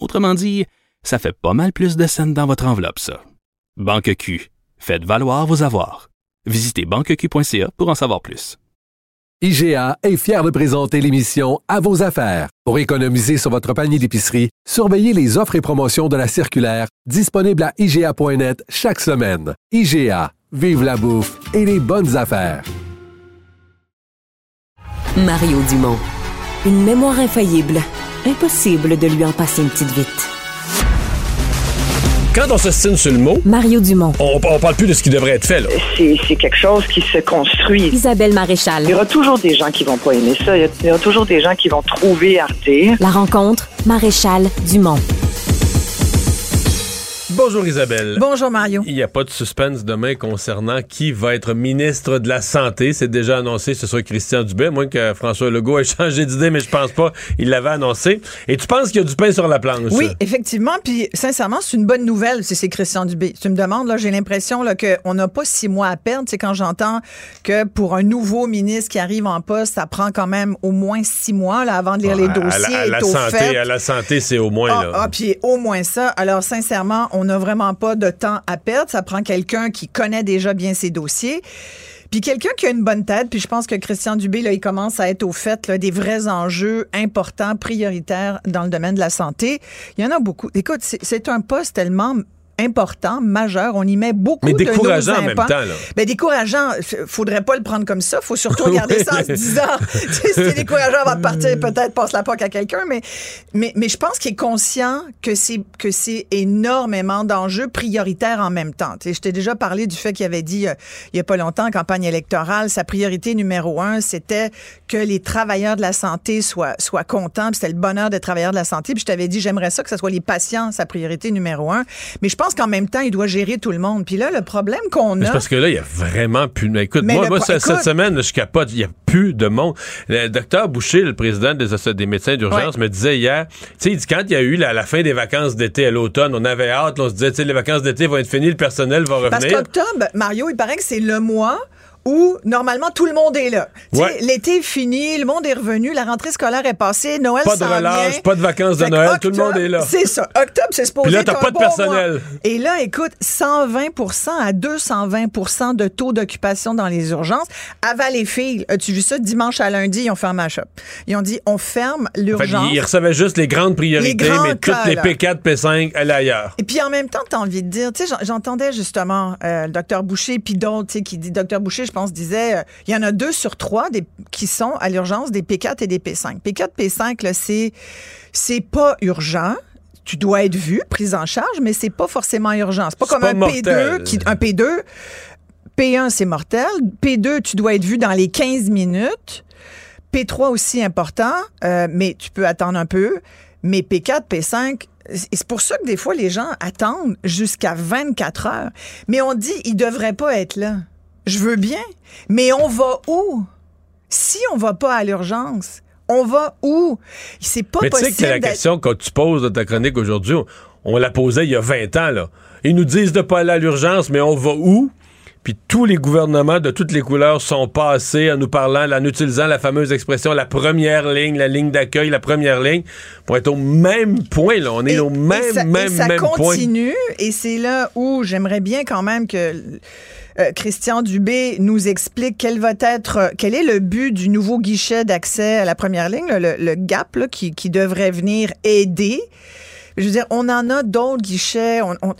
Autrement dit, ça fait pas mal plus de scènes dans votre enveloppe, ça. Banque Q. Faites valoir vos avoirs. Visitez banqueq.ca pour en savoir plus. IGA est fier de présenter l'émission À vos affaires. Pour économiser sur votre panier d'épicerie, surveillez les offres et promotions de la circulaire disponible à IGA.net chaque semaine. IGA, vive la bouffe et les bonnes affaires. Mario Dumont. Une mémoire infaillible Impossible de lui en passer une petite vite. Quand on se signe sur le mot, Mario Dumont. On, on parle plus de ce qui devrait être fait. C'est quelque chose qui se construit. Isabelle Maréchal. Il y aura toujours des gens qui vont pas aimer ça. Il y aura toujours des gens qui vont trouver Arte. La rencontre, Maréchal Dumont. Bonjour Isabelle. Bonjour Mario. Il n'y a pas de suspense demain concernant qui va être ministre de la Santé. C'est déjà annoncé, ce sera Christian Dubé, moins que François Legault ait changé d'idée, mais je pense pas. Il l'avait annoncé. Et tu penses qu'il y a du pain sur la planche? Oui, effectivement. Puis sincèrement, c'est une bonne nouvelle si c'est Christian Dubé. Tu me demandes, là, j'ai l'impression qu'on n'a pas six mois à perdre. C'est quand j'entends que pour un nouveau ministre qui arrive en poste, ça prend quand même au moins six mois là, avant de lire les dossiers. À la, à la santé, à la santé, c'est au moins. Ah, là. ah, puis au moins ça. Alors sincèrement, on n'a vraiment pas de temps à perdre. Ça prend quelqu'un qui connaît déjà bien ses dossiers. Puis quelqu'un qui a une bonne tête, puis je pense que Christian Dubé, il commence à être au fait des vrais enjeux importants, prioritaires dans le domaine de la santé. Il y en a beaucoup. Écoute, c'est un poste tellement important, majeur. On y met beaucoup Mais de décourageant nos en même impôts. temps, là. Ben, décourageant, faudrait pas le prendre comme ça. Faut surtout regarder ça en se disant, tu sais, si c'est décourageant avant de partir, peut-être passe la POC à quelqu'un, mais, mais, mais je pense qu'il est conscient que c'est, que c'est énormément d'enjeux prioritaires en même temps. Tu sais, je t'ai déjà parlé du fait qu'il avait dit, euh, il y a pas longtemps, en campagne électorale, sa priorité numéro un, c'était que les travailleurs de la santé soient, soient contents, puis c'était le bonheur des travailleurs de la santé. Puis je t'avais dit, j'aimerais ça que ce soit les patients, sa priorité numéro un. Mais je pense qu'en même temps, il doit gérer tout le monde. Puis là, le problème qu'on a. c'est parce que là, il y a vraiment plus. Mais écoute, Mais moi, moi écoute- cette semaine, je capote. Il n'y a plus de monde. Le docteur Boucher, le président des, des médecins d'urgence, me disait hier, tu sais, il dit, quand il y a eu la, la fin des vacances d'été à l'automne, on avait hâte, là, on se disait, tu sais, les vacances d'été vont être finies, le personnel va Parce revenir. qu'octobre, Mario, il paraît que c'est le mois où normalement tout le monde est là. Ouais. L'été est fini, le monde est revenu, la rentrée scolaire est passée, Noël Pas de relâche, vient. pas de vacances de Noël, tout le monde est là. C'est ça. Octobre, c'est supposé Puis là, t'as pas un de personnel. mois. Et là, écoute, 120 à 220% de taux d'occupation dans les urgences. À Valleyfield, as-tu vu ça? Dimanche à lundi, ils ont fermé la shop. Ils ont dit, on ferme En fait, l'urgence. il, il recevait juste les grandes priorités, Les mais toutes les là. P4, P5 allaient ailleurs. Et puis en même temps, tu as envie de dire, tu sais, j'en- j'entendais justement euh, le docteur Boucher, puis d'autres, tu sais, qui dit, docteur Boucher, je pense, disait, euh, il y en a deux sur trois des, qui sont à l'urgence des P4 et des P5. P4, P5, là, c'est, c'est pas urgent. Tu dois être vu, prise en charge, mais c'est pas forcément urgent. C'est pas comme pas un mortel. P2, qui, un P2. P1, c'est mortel. P2, tu dois être vu dans les 15 minutes. P3 aussi important, euh, mais tu peux attendre un peu. Mais P4, P5, et c'est pour ça que des fois, les gens attendent jusqu'à 24 heures. Mais on dit, ils devraient pas être là. Je veux bien, mais on va où? Si on va pas à l'urgence, on va où? C'est pas Mais tu sais possible que c'est la question que tu poses dans ta chronique aujourd'hui. On, la posait il y a 20 ans, là. Ils nous disent de pas aller à l'urgence, mais on va où? Puis tous les gouvernements de toutes les couleurs sont passés en nous parlant, en utilisant la fameuse expression la première ligne, la ligne d'accueil, la première ligne, pour être au même point, là. On est au même, et ça, même, et ça même point. continue, et c'est là où j'aimerais bien quand même que euh, Christian Dubé nous explique quel va être, euh, quel est le but du nouveau guichet d'accès à la première ligne, là, le, le GAP, là, qui, qui devrait venir aider. Je veux dire, on en a d'autres guichets. on- on-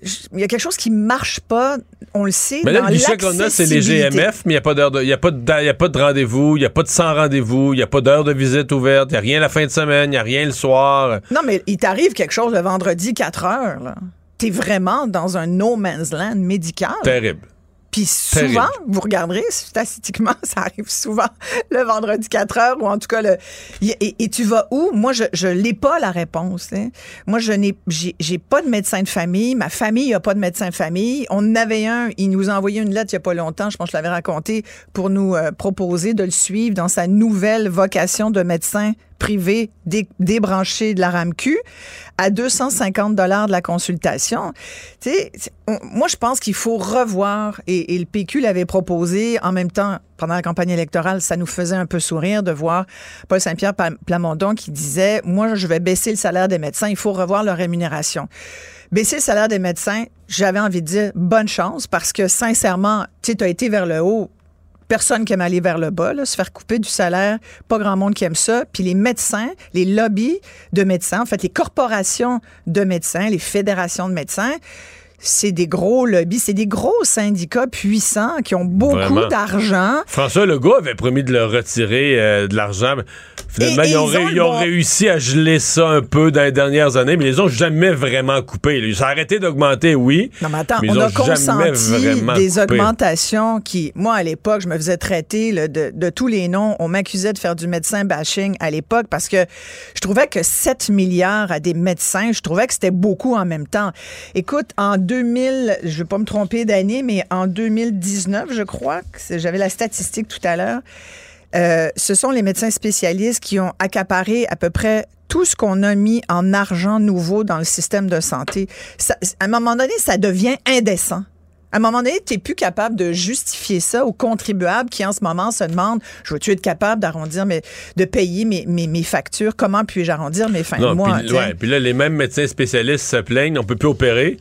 je- il y a quelque chose qui marche pas, on le sait. Mais là, dans le guichet qu'on a, c'est les. GMF, mais il n'y a pas d'heure de, y a pas de, da- il y a pas de rendez-vous, il n'y a pas de sans rendez-vous, il n'y a pas d'heure de visite ouverte, il n'y a rien la fin de semaine, il n'y a rien le soir. Non, mais il t'arrive quelque chose le vendredi 4 heures. là. T'es vraiment dans un no man's land médical. Terrible. Puis souvent, Terrible. vous regarderez, statistiquement, ça arrive souvent le vendredi 4 heures, ou en tout cas, le, et, et tu vas où? Moi, je je l'ai pas la réponse. hein. Moi, je n'ai j'ai pas de médecin de famille. Ma famille a pas de médecin de famille. On en avait un, il nous a envoyé une lettre il y a pas longtemps, je pense que je l'avais raconté, pour nous euh, proposer de le suivre dans sa nouvelle vocation de médecin privé dé- débranché de la RAMQ à 250 dollars de la consultation. Tu sais, moi je pense qu'il faut revoir et, et le PQ l'avait proposé en même temps pendant la campagne électorale, ça nous faisait un peu sourire de voir Paul Saint-Pierre Plamondon qui disait moi je vais baisser le salaire des médecins, il faut revoir leur rémunération. Baisser le salaire des médecins, j'avais envie de dire bonne chance parce que sincèrement, tu as été vers le haut, personne qui aime aller vers le bas, se faire couper du salaire, pas grand monde qui aime ça. Puis les médecins, les lobbies de médecins, en fait, les corporations de médecins, les fédérations de médecins, c'est des gros lobbies, c'est des gros syndicats puissants qui ont beaucoup d'argent. François Legault avait promis de leur retirer euh, de l'argent. Finalement, ils, ont, réussi à geler ça un peu dans les dernières années, mais ils ont jamais vraiment coupé. Ils ont arrêté d'augmenter, oui. Non, mais attends, on a consenti des augmentations qui, moi, à l'époque, je me faisais traiter de, de, tous les noms. On m'accusait de faire du médecin bashing à l'époque parce que je trouvais que 7 milliards à des médecins, je trouvais que c'était beaucoup en même temps. Écoute, en 2000, je vais pas me tromper d'année, mais en 2019, je crois, j'avais la statistique tout à l'heure, euh, ce sont les médecins spécialistes qui ont accaparé à peu près tout ce qu'on a mis en argent nouveau dans le système de santé. à un moment donné, ça devient indécent. À un moment donné, tu n'es plus capable de justifier ça aux contribuables qui, en ce moment, se demandent je veux-tu être capable d'arrondir, mes, de payer mes, mes, mes factures? Comment puis-je arrondir mes fins de mois Puis, ouais, puis là, les mêmes médecins spécialistes se plaignent on peut plus opérer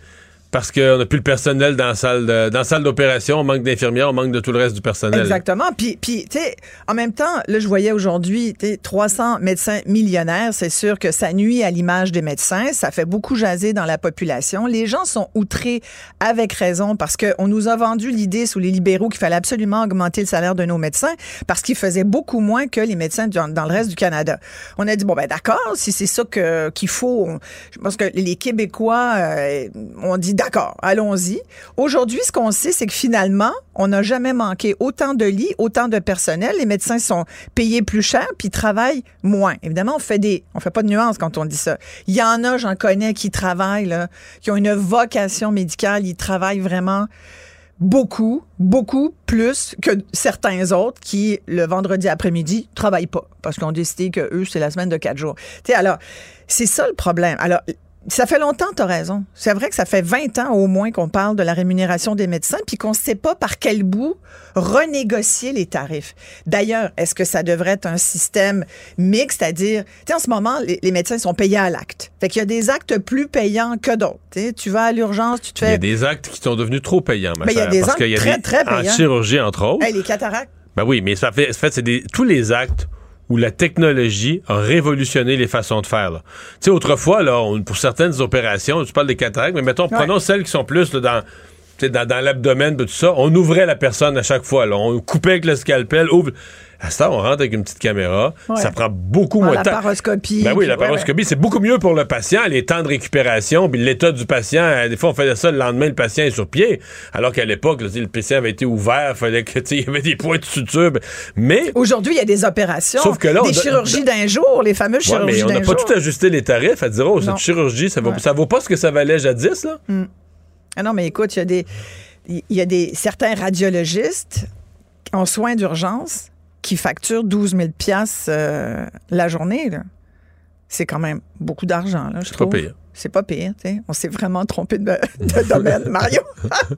parce qu'on n'a plus le personnel dans la salle dans salle d'opération, on manque d'infirmières, on manque de tout le reste du personnel. Exactement. Puis, puis tu sais, en même temps, là, je voyais aujourd'hui, tu 300 médecins millionnaires. C'est sûr que ça nuit à l'image des médecins. Ça fait beaucoup jaser dans la population. Les gens sont outrés avec raison parce qu'on nous a vendu l'idée sous les libéraux qu'il fallait absolument augmenter le salaire de nos médecins parce qu'ils faisaient beaucoup moins que les médecins dans, le reste du Canada. On a dit, bon, ben d'accord, si c'est ça que, qu'il faut, je pense que les Québécois euh, ont dit D'accord, allons-y. Aujourd'hui, ce qu'on sait, c'est que finalement, on n'a jamais manqué autant de lits, autant de personnel. Les médecins sont payés plus cher, puis travaillent moins. Évidemment, on fait des, on fait pas de nuances quand on dit ça. Il y en a, j'en connais, qui travaillent, là, qui ont une vocation médicale. Ils travaillent vraiment beaucoup, beaucoup plus que certains autres qui, le vendredi après-midi, travaillent pas parce qu'on décidé que eux, c'est la semaine de quatre jours. Tu sais, alors, c'est ça le problème. Alors, ça fait longtemps, tu as raison. C'est vrai que ça fait 20 ans au moins qu'on parle de la rémunération des médecins, puis qu'on ne sait pas par quel bout renégocier les tarifs. D'ailleurs, est-ce que ça devrait être un système mixte, c'est-à-dire, tu sais, en ce moment, les, médecins sont payés à l'acte. Fait qu'il y a des actes plus payants que d'autres. Tu vas à l'urgence, tu te fais... Il y a des actes qui sont devenus trop payants, ma Mais il y a des actes très, très payants. En chirurgie, entre autres. les cataractes. Ben oui, mais ça fait, fait c'est des, tous les actes où la technologie a révolutionné les façons de faire. Tu sais, autrefois, là, pour certaines opérations, tu parles des cataractes, mais mettons, prenons celles qui sont plus dans dans, dans l'abdomen, tout ça, on ouvrait la personne à chaque fois. Là. On coupait avec le scalpel, ouvre. À ça, on rentre avec une petite caméra. Ça prend beaucoup moins de temps. La paroscopie. Ben oui, la paroscopie, c'est beaucoup mieux pour le patient, les temps de récupération, puis l'état du patient. Euh, des fois, on faisait ça le lendemain, le patient est sur pied. Alors qu'à l'époque, le patient avait été ouvert, fallait que il y avait des points de suture. Mais aujourd'hui, il y a des opérations, Sauf que là, des chirurgies d'un jour, les fameuses chirurgies d'un jour. Mais on n'a pas tout ajusté les tarifs à dire oh cette chirurgie, ça vaut, ça vaut pas ce que ça valait jadis là? Mm. Ah non, mais écoute, il y a des il y a des certains radiologistes en soins d'urgence qui facturent 12 000 euh, la journée. C'est quand même beaucoup d'argent, je trouve. Pas pire c'est pas pire, tu sais. On s'est vraiment trompé de, domaine, Mario.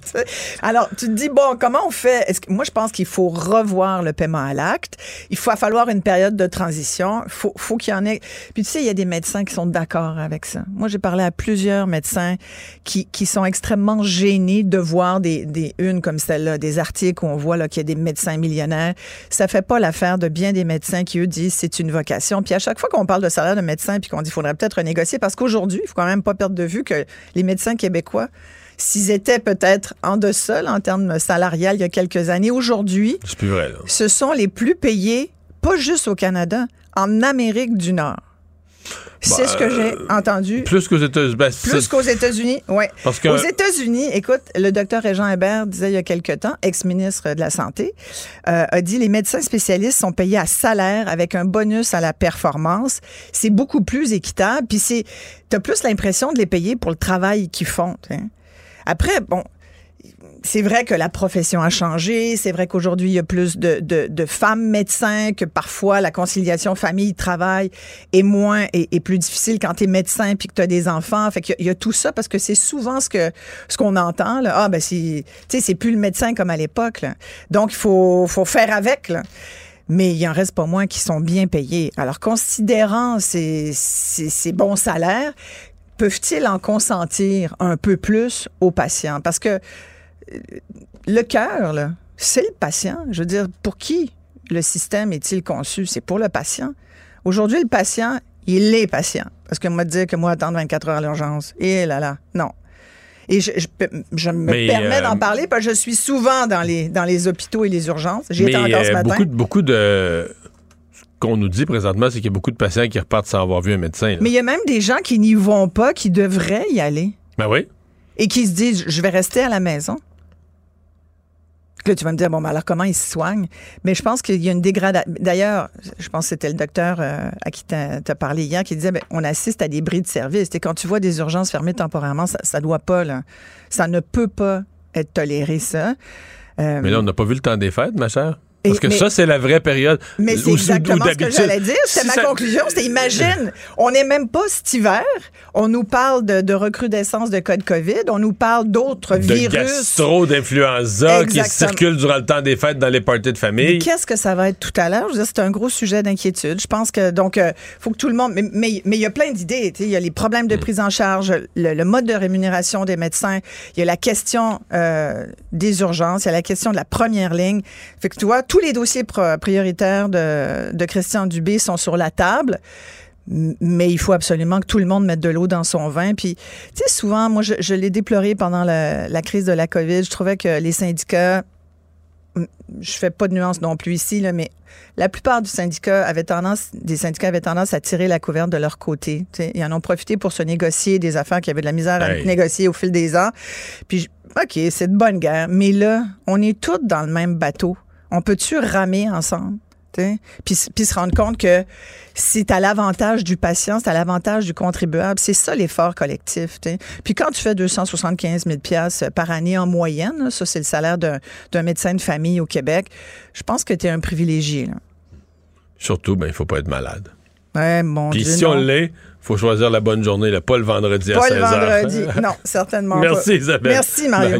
Alors, tu te dis, bon, comment on fait? Moi, je pense qu'il faut revoir le paiement à l'acte. Il va falloir une période de transition. Il faut, faut qu'il y en ait. Puis, tu sais, il y a des médecins qui sont d'accord avec ça. Moi, j'ai parlé à plusieurs médecins qui, qui sont extrêmement gênés de voir des, des unes comme celle-là, des articles où on voit qu'il y a des médecins millionnaires. Ça fait pas l'affaire de bien des médecins qui, eux, disent c'est une vocation. Puis, à chaque fois qu'on parle de salaire de médecin puis qu'on dit qu'il faudrait peut-être renégocier, parce qu'aujourd'hui, il faut quand même pas perdre de vue que les médecins québécois, s'ils étaient peut-être en deçà en termes salarial il y a quelques années, aujourd'hui, ce sont les plus payés, pas juste au Canada, en Amérique du Nord. C'est ce que j'ai euh, entendu. Plus qu'aux États-Unis. Ben, plus qu'aux États-Unis, oui. Aux États-Unis, écoute, le docteur Régent Hébert disait il y a quelque temps, ex-ministre de la Santé, euh, a dit les médecins spécialistes sont payés à salaire avec un bonus à la performance. C'est beaucoup plus équitable. Puis c'est, t'as plus l'impression de les payer pour le travail qu'ils font. Après, bon, c'est vrai que la profession a changé. C'est vrai qu'aujourd'hui, il y a plus de, de, femmes médecins, que parfois la conciliation famille-travail est moins et, plus difficile quand tu es médecin puis que tu as des enfants. Fait qu'il y, a tout ça parce que c'est souvent ce que ce qu'on entend. Là. Ah, ben, c'est plus le médecin comme à l'époque. Donc, il faut, faut faire avec. Là mais il en reste pas moins qui sont bien payés. Alors, considérant ces, ces, ces bons salaires, peuvent-ils en consentir un peu plus aux patients? Parce que le cœur, c'est le patient. Je veux dire, pour qui le système est-il conçu? C'est pour le patient. Aujourd'hui, le patient, il est patient. Parce qu'on m'a dit que moi, attendre 24 heures à l'urgence, et là là, non. Et je, me permets d'en parler parce que je suis souvent dans les, dans les hôpitaux et les urgences. J'y étais encore ce matin. Beaucoup, beaucoup de qu'on nous dit présentement, c'est qu'il y a beaucoup de patients qui repartent sans avoir vu un médecin. Mais il y a même des gens qui n'y vont pas, qui devraient y aller. Ben oui. Et qui se disent, je vais rester à la maison. Tu vas me dire, bon, ben alors comment ils se soignent? Mais je pense qu'il y a une dégradation. D'ailleurs, je pense que c'était le docteur euh, à qui tu parlé hier qui disait, ben, on assiste à des bris de service. Et quand tu vois des urgences fermées temporairement, ça, ça doit pas, là. Ça ne peut pas être toléré, ça. Euh, Mais là, on n'a pas vu le temps des fêtes, ma chère. Parce que ça, c'est la vraie période. Mais c'est exactement ce que j'allais dire. C'était ma conclusion. C'était, imagine, on n'est même pas cet hiver. On nous parle de, recrudescence de cas de COVID. On nous parle d'autres virus. De gastro, d'influenza qui circulent durant le temps des fêtes dans les parties de famille. Qu'est-ce que ça va être tout à l'heure? Je veux dire, c'est un gros sujet d'inquiétude. Je pense que, donc, il euh, faut que tout le monde. Mais, mais, il y a plein d'idées. Il y a les problèmes de mm. prise en charge, le, mode de rémunération des médecins. Il y a la question euh, des urgences. Il y a la question de la première ligne. Fait que tu vois, tous les dossiers prioritaires de, Christian Dubé sont sur la table mais il faut absolument que tout le monde mette de l'eau dans son vin. Puis, tu sais, souvent, moi, je, l'ai déploré pendant la, crise de la COVID. Je trouvais que les syndicats, je fais pas de nuance non plus ici, là, mais la plupart du syndicat avait tendance, des syndicats avaient tendance à tirer la couverte de leur côté. sais, ils en ont profité pour se négocier des affaires qui avaient de la misère à négocier au fil des ans. Puis, OK, c'est de bonne guerre. Mais là, on est tous dans le même bateau. On peut-tu ramer ensemble? Puis, puis se rendre compte que c'est à l'avantage du patient, c'est à l'avantage du contribuable. C'est ça l'effort collectif. Puis quand tu fais 275 000 par année en moyenne, ça c'est le salaire d'un médecin de famille au Québec, je pense que tu es un privilégié. Surtout, ben, il faut pas être malade. Ouais, mon Puis si on l'est, faut choisir la bonne journée, pas le vendredi à 16h. Pas le vendredi, non, certainement Merci Isabelle. Merci Mario.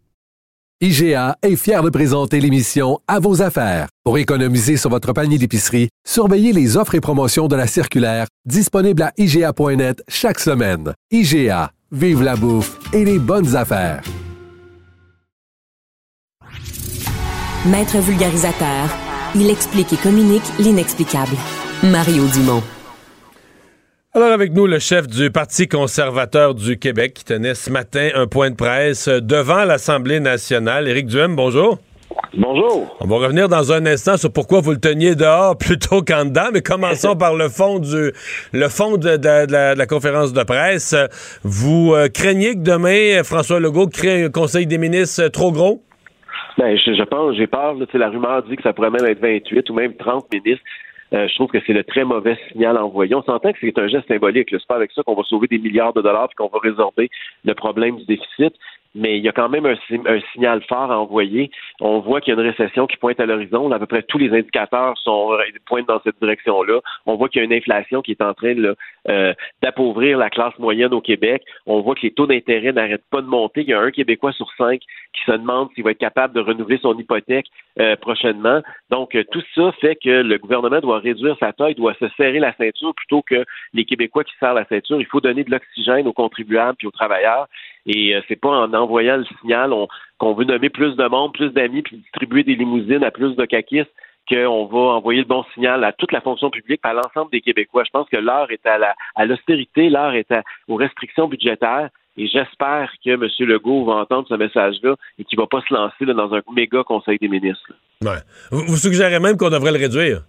IGA est fier de présenter l'émission À vos affaires. Pour économiser sur votre panier d'épicerie, surveillez les offres et promotions de la circulaire disponible à IGA.net chaque semaine. IGA, vive la bouffe et les bonnes affaires. Maître vulgarisateur, il explique et communique l'inexplicable. Mario Dumont. Alors avec nous, le chef du Parti conservateur du Québec qui tenait ce matin un point de presse devant l'Assemblée nationale. Éric Duhem, bonjour. Bonjour. On va revenir dans un instant sur pourquoi vous le teniez dehors plutôt qu'en dedans, mais commençons par le fond du le fond de, la, conférence de presse. Vous euh, craignez que demain François Legault crée un Conseil des ministres trop gros? Ben, je, pense, j'ai peur. la rumeur dit que ça pourrait même être 28 ou même 30 ministres. Euh, je trouve que c'est le très mauvais signal envoyé. On s'entend que c'est un geste symbolique. C'est pas avec ça qu'on va sauver des milliards de dollars et qu'on va résorber le problème du déficit mais il y a quand même un, signal fort à envoyer. On voit qu'il y a une récession qui pointe à l'horizon. À peu près tous les indicateurs sont euh, pointent dans cette direction-là. On voit qu'il y a une inflation qui est en train euh, d'appauvrir la classe moyenne au Québec. On voit que les taux d'intérêt n'arrêtent pas de monter. Il y a un Québécois sur cinq qui se demande s'il va être capable de renouveler son hypothèque euh, prochainement. Donc, tout ça fait que le gouvernement doit réduire sa taille, doit se serrer la ceinture plutôt que les Québécois qui serrent la ceinture. Il faut donner de l'oxygène aux contribuables et aux travailleurs. Et euh, c'est pas en envoyant le signal qu'on veut nommer plus de monde, plus d'amis, puis distribuer des limousines à plus de caquistes qu'on va envoyer le bon signal à toute la fonction publique, à l'ensemble des Québécois. Je pense que l'heure est à la, à l'austérité, l'heure est aux restrictions budgétaires. Et j'espère que M. Legault va entendre ce message-là et qu'il ne va pas se lancer dans un méga conseil des ministres. Ouais. Vous, suggérez même qu'on devrait le réduire?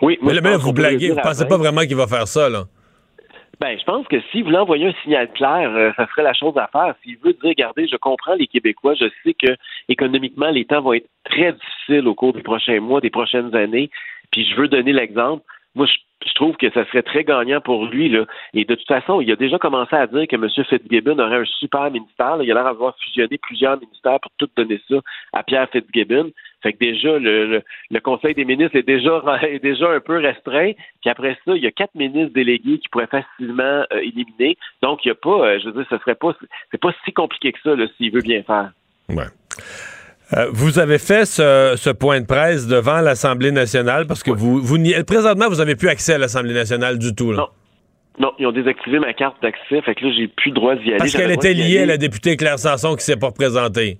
Oui. mais là, vous blaguez. Vous ne pensez pas vraiment qu'il va faire ça, là? Ben, je pense que s'il voulait envoyer un signal clair, euh, ça serait la chose à faire. S'il veut dire, regardez, je comprends les Québécois, je sais que économiquement, les temps vont être très difficiles au cours des prochains mois, des prochaines années, puis je veux donner l'exemple. Moi, je, trouve que ça serait très gagnant pour lui. Là. Et de toute façon, il a déjà commencé à dire que M. Fitzgibbon aurait un super ministère. Il a l'air d'avoir fusionné plusieurs ministères pour tout donner ça à Pierre Fitzgibbon. Fait que déjà, le, le, Conseil des ministres est déjà, est déjà un peu restreint. Puis après ça, il y a quatre ministres délégués qui pourraient facilement euh, éliminer. Donc, il n'y a pas, euh, je veux dire, ce serait pas, c'est pas si compliqué que ça, s'il veut bien faire. Ouais. Euh, vous avez fait ce, point de presse devant l'Assemblée nationale parce que vous, vous présentement, vous n'avez plus accès à l'Assemblée nationale du tout. Là. Non. Non, ils ont désactivé ma carte d'accès, fait que là, j'ai plus le droit d'y aller. Parce qu'elle était liée à la députée Claire Sanson qui s'est pas représentée.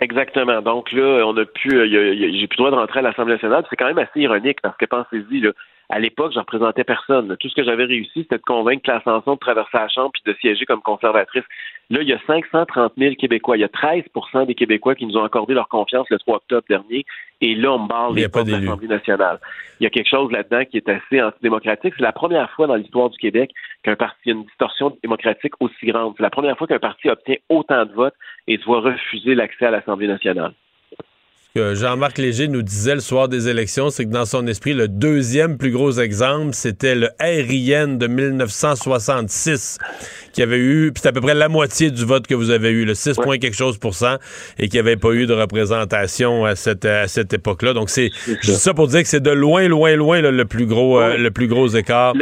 Exactement. Donc là, on a pu, euh, j'ai plus le droit de rentrer à l'Assemblée nationale. C'est quand même assez ironique parce que pensez-y, là, à l'époque, je représentais personne. Tout ce que j'avais réussi, c'était de convaincre Claire Sanson de traverser la Chambre puis de siéger comme conservatrice. Là, il y a 530 000 Québécois. Il y a 13% des Québécois qui nous ont accordé leur confiance le 3 octobre dernier. Et là, on me parle des portes de l'Assemblée nationale. Il y a quelque chose là-dedans qui est assez antidémocratique. C'est la première fois dans l'histoire du Québec qu'un parti a une distorsion démocratique aussi grande. C'est la première fois qu'un parti obtient autant de votes et se voit refuser l'accès à l'Assemblée nationale que Jean-Marc Léger nous disait le soir des élections, c'est que dans son esprit, le deuxième plus gros exemple, c'était le RIN de 1966, qui avait eu, c'est à peu près la moitié du vote que vous avez eu, le 6 points quelque chose pour cent, et qui n'avait pas eu de représentation à cette, à cette époque-là. Donc, c'est ça pour dire que c'est de loin, loin, loin le, plus gros, euh, le plus gros écart.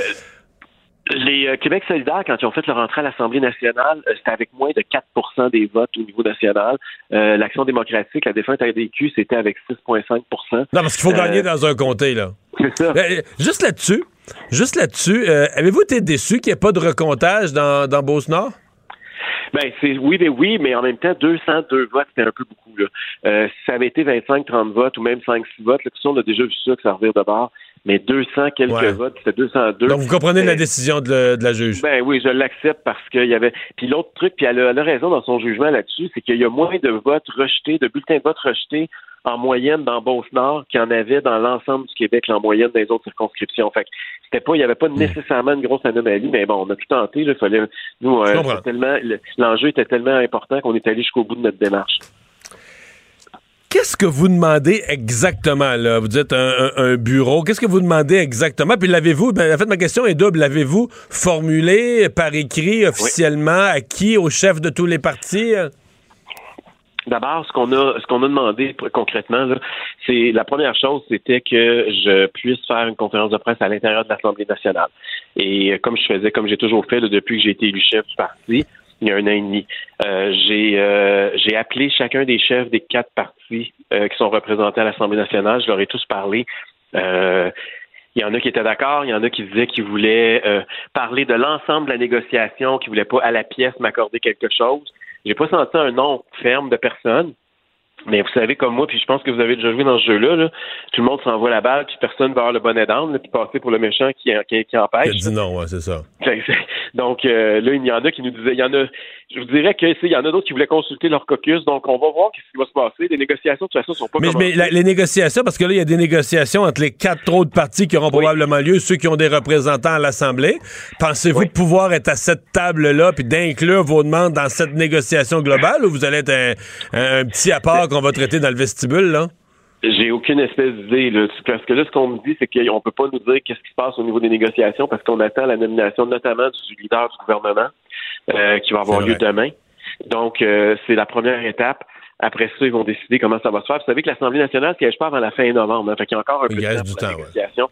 Les euh, Québec solidaire, quand ils ont fait leur entrée à l'Assemblée nationale, euh, c'était avec moins de 4% des votes au niveau national. Euh, L'Action démocratique, la défunte ADQ, c'était avec 6,5% Non, parce qu'il faut gagner dans un comté, là. C'est ça. juste là-dessus, juste là-dessus, avez-vous été déçu qu'il n'y ait pas de recomptage dans, dans Beauce-Nord? Ben, c'est oui, mais oui, mais en même temps, 202 votes, c'était un peu beaucoup. Là. si ça avait été 25-30 votes ou même 5-6 votes, là, on a déjà vu ça, que ça revient de bord mais 200 quelques votes, c'était 202. Donc, vous comprenez la décision de, la juge? Ben oui, je l'accepte parce qu'il y avait... Puis l'autre truc, puis elle a, raison dans son jugement là-dessus, c'est qu'il y a moins de votes rejetés, de bulletins de vote rejetés en moyenne dans Beauce-Nord qu'il y en avait dans l'ensemble du Québec, en moyenne dans les autres circonscriptions. Fait c'était pas, il n'y avait pas nécessairement une grosse anomalie, mais bon, on a tout tenté, fallait, nous, euh, tellement, l'enjeu était tellement important qu'on est allé jusqu'au bout de notre démarche. Qu'est-ce que vous demandez exactement, là? Vous dites un, bureau. Qu'est-ce que vous demandez exactement? Puis l'avez-vous, ben, en fait, ma question est double. L'avez-vous formulé par écrit officiellement à qui? Au chef de tous les partis? D'abord, ce qu'on a, ce qu'on a demandé concrètement, c'est la première chose, c'était que je puisse faire une conférence de presse à l'intérieur de l'Assemblée nationale. Et euh, comme je faisais, comme j'ai toujours fait depuis que j'ai été élu chef du parti, il y a un an et demi. Euh, j'ai euh, j'ai appelé chacun des chefs des quatre partis euh, qui sont représentés à l'Assemblée nationale. Je leur ai tous parlé. il y en a qui étaient d'accord, il y en a qui disaient qu'ils voulaient parler de l'ensemble de la négociation, qui voulaient pas à la pièce m'accorder quelque chose. J'ai pas senti un nom ferme de personne. Mais vous savez, comme moi, puis je pense que vous avez déjà joué dans ce jeu-là, tout le monde s'envoie la balle, puis personne va avoir le bonnet d'âme, puis passer pour le méchant qui, qui, qui empêche. dit non, ouais, c'est ça. Donc euh, là, il y en a qui nous disaient, il y en a, je vous dirais que il y en a d'autres qui voulaient consulter leur caucus, donc on va voir ce qui va se passer. Les négociations, de toute façon, sont pas. Mais, mais les négociations, parce que là, il y a des négociations entre les quatre autres partis qui auront probablement lieu, ceux qui ont des représentants à l'Assemblée. Pensez-vous pouvoir être à cette table-là, puis d'inclure vos demandes dans cette négociation globale, ou vous allez être un, petit apport qu'on va traiter dans le vestibule, là? J'ai aucune espèce d'idée. Parce que là, ce qu'on me dit, c'est qu'on peut pas nous dire qu'est-ce qui se passe au niveau des négociations parce qu'on attend la nomination notamment du leader du gouvernement euh, qui va avoir lieu demain. Donc, euh, c'est la première étape. Après ça, ils vont décider comment ça va se faire. Vous savez que l'Assemblée nationale siège pas avant la fin novembre. Hein, fait qu'il y a encore un peu de temps pour la négociation.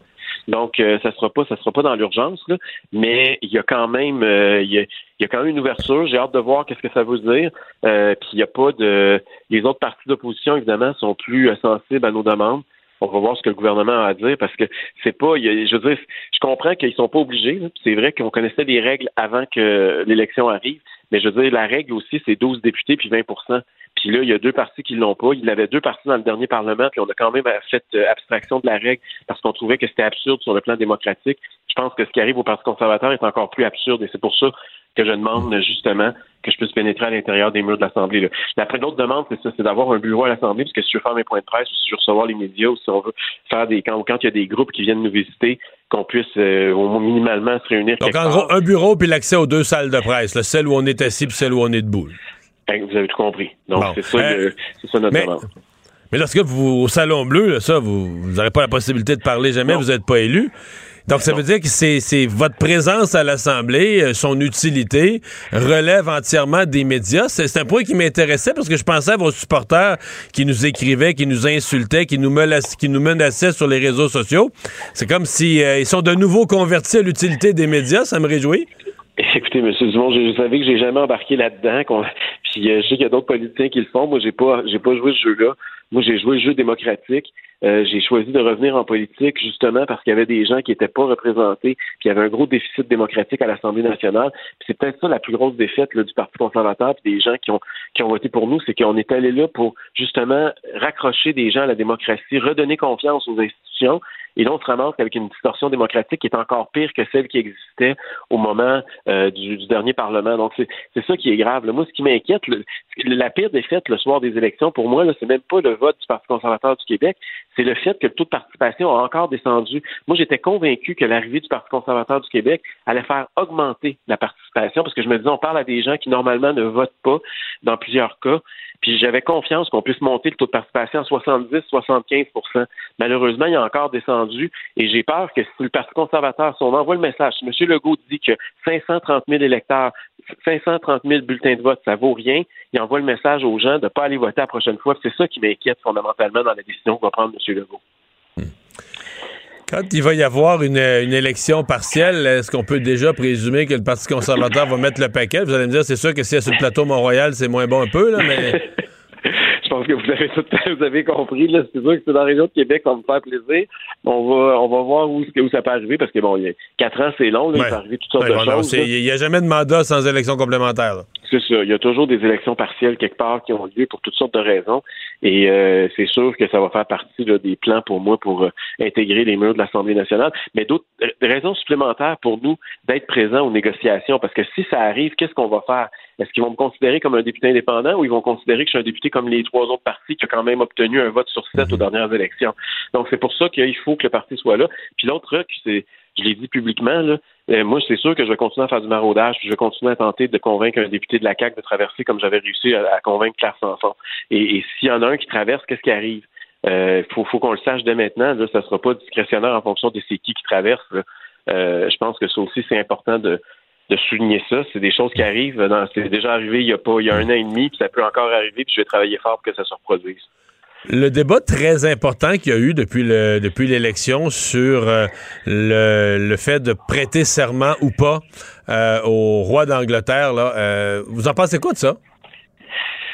Donc, euh, ça sera pas, ça sera pas dans l'urgence, mais il y a quand même, euh, il, y a, quand même une ouverture. J'ai hâte de voir qu'est-ce que ça veut dire. Euh, puis il n'y a pas de, les autres partis d'opposition évidemment sont plus sensibles à nos demandes. On va voir ce que le gouvernement a à dire parce que c'est pas, je veux dire, je comprends qu'ils sont pas obligés. C'est vrai qu'on connaissait les règles avant que l'élection arrive, mais je veux dire, la règle aussi, c'est 12 députés puis 20% puis là, il y a deux partis qui l'ont pas. Il y avait deux partis dans le dernier Parlement, puis on a quand même fait euh, abstraction de la règle parce qu'on trouvait que c'était absurde sur le plan démocratique. Je pense que ce qui arrive au Parti conservateur est encore plus absurde et c'est pour ça que je demande justement que je puisse pénétrer à l'intérieur des murs de l'Assemblée. Après, l'autre demande, c'est ça, c'est d'avoir un bureau à l'Assemblée, parce que si je veux faire mes points de presse, ou si je veux recevoir les médias, ou si on veut faire des quand, quand il y a des groupes qui viennent nous visiter, qu'on puisse euh, au moins minimalement se réunir. Donc en gros, un bureau puis l'accès aux deux salles de presse, celle où on est assis puis celle où on est debout. Ben, vous avez tout compris. Donc, c'est ça, euh, ça, notre mais, demande. Mais lorsque vous, au Salon Bleu, ça, vous n'aurez pas la possibilité de parler jamais, vous n'êtes pas élu. Donc, ça veut dire que c'est votre présence à l'Assemblée, euh, son utilité, relève entièrement des médias. C'est un point qui m'intéressait parce que je pensais à vos supporters qui nous écrivaient, qui nous insultaient, qui nous, menaçaient, qui nous menaçaient sur les réseaux sociaux. C'est comme si euh, ils sont de nouveau convertis à l'utilité des médias. Ça me réjouit. Écoutez, M. Dumont, je, savais que j'ai jamais embarqué là-dedans. Puis euh, je sais qu'il y a d'autres politiciens qui le font. Moi, j'ai pas, j'ai pas joué ce jeu-là. Moi, j'ai joué le jeu démocratique. Euh, j'ai choisi de revenir en politique justement parce qu'il y avait des gens qui n'étaient pas représentés, puis il y avait un gros déficit démocratique à l'Assemblée nationale. Puis c'est peut-être ça la plus grosse défaite du Parti conservateur puis des gens qui ont voté pour nous, c'est qu'on est allé là pour justement raccrocher des gens à la démocratie, redonner confiance aux institutions et là, on se ramasse avec une distorsion démocratique qui est encore pire que celle qui existait au moment euh, du, dernier Parlement. Donc, c'est ça qui est grave. Moi, ce qui m'inquiète, la pire défaite le soir des élections, pour moi, c'est même pas le vote du Parti conservateur du Québec, c'est le fait que le taux de participation a encore descendu. Moi, j'étais convaincu que l'arrivée du Parti conservateur du Québec allait faire augmenter la participation parce que je me disais, on parle à des gens qui normalement ne votent pas dans plusieurs cas. Puis j'avais confiance qu'on puisse monter le taux de participation à 70-75% Malheureusement, il a encore descendu et j'ai peur que si le Parti conservateur, si on envoie le message, si M. Legault dit que 530 000 électeurs, 530 000 bulletins de vote, ça vaut rien, il envoie le message aux gens de ne pas aller voter la prochaine fois. C'est ça qui m'inquiète fondamentalement dans la décision que va prendre M. Legault. Quand il va y avoir une, élection partielle, est-ce qu'on peut déjà présumer que le Parti conservateur va mettre le paquet? Vous allez me dire, c'est sûr que si c'est sur le plateau Mont-Royal, c'est moins bon un peu, là, mais... je pense que vous avez tout vous avez compris. Là, c'est sûr que c'est dans la région de Québec qu'on va me faire plaisir. On va, on va voir où, où ça peut arriver parce que bon, il y a quatre ans, c'est long. Là, Il peut arriver toutes sortes de choses. Il n'y a jamais de mandat sans élection complémentaire. Il y a toujours des élections partielles quelque part qui ont lieu pour toutes sortes de raisons. Et euh, c'est sûr que ça va faire partie des plans pour moi pour euh, intégrer les murs de l'Assemblée nationale. Mais d'autres euh, raisons supplémentaires pour nous d'être présents aux négociations. Parce que si ça arrive, qu'est-ce qu'on va faire? Est-ce qu'ils vont me considérer comme un député indépendant ou ils vont considérer que je suis un député comme les trois autres partis qui ont quand même obtenu un vote sur sept aux dernières élections? Donc, c'est pour ça qu'il faut que le parti soit là. Puis l'autre truc, c'est, je l'ai dit publiquement, euh, moi, c'est sûr que je vais continuer à faire du maraudage, puis je vais continuer à tenter de convaincre un député de la CAQ de traverser comme j'avais réussi à, convaincre Claire Sanson. Et, s'il y en a un qui traverse, qu'est-ce qui arrive? Il euh, faut, faut qu'on le sache dès maintenant. Là, ça ne sera pas discrétionnaire en fonction de c'est qui qui traverse. Euh, je pense que ça aussi, c'est important de, de souligner ça. C'est des choses qui arrivent. C'est déjà arrivé il y a pas il y a un an et demi, puis ça peut encore arriver, puis je vais travailler fort pour que ça se reproduise. Le débat très important qu'il y a eu depuis depuis l'élection sur euh, le, le, fait de prêter serment ou pas euh, au roi d'Angleterre, là, euh, vous en pensez quoi de ça?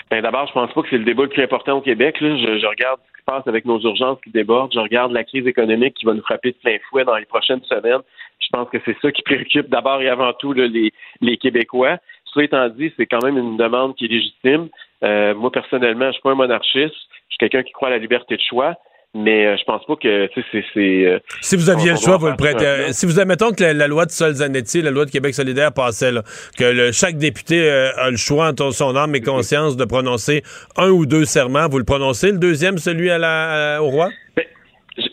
Ben d'abord, je pense pas que c'est le débat le plus important au Québec. Là. Je, regarde ce qui se passe avec nos urgences qui débordent. Je regarde la crise économique qui va nous frapper de plein fouet dans les prochaines semaines. Je pense que c'est ça qui préoccupe d'abord et avant tout les, les Québécois. Cela étant dit, c'est quand même une demande qui est légitime. Euh, moi, personnellement, je suis pas un monarchiste. Je suis quelqu'un qui croit à la liberté de choix. Mais euh, je pense pas que c'est. Euh, si vous aviez le choix, vous le prêtez. Si vous admettons que la, loi de Solzanetti, la loi de Québec solidaire passait, là, que le, chaque député a le choix entre son âme et conscience de prononcer un ou deux serments, vous le prononcez, le deuxième, celui à la, au roi? Ben,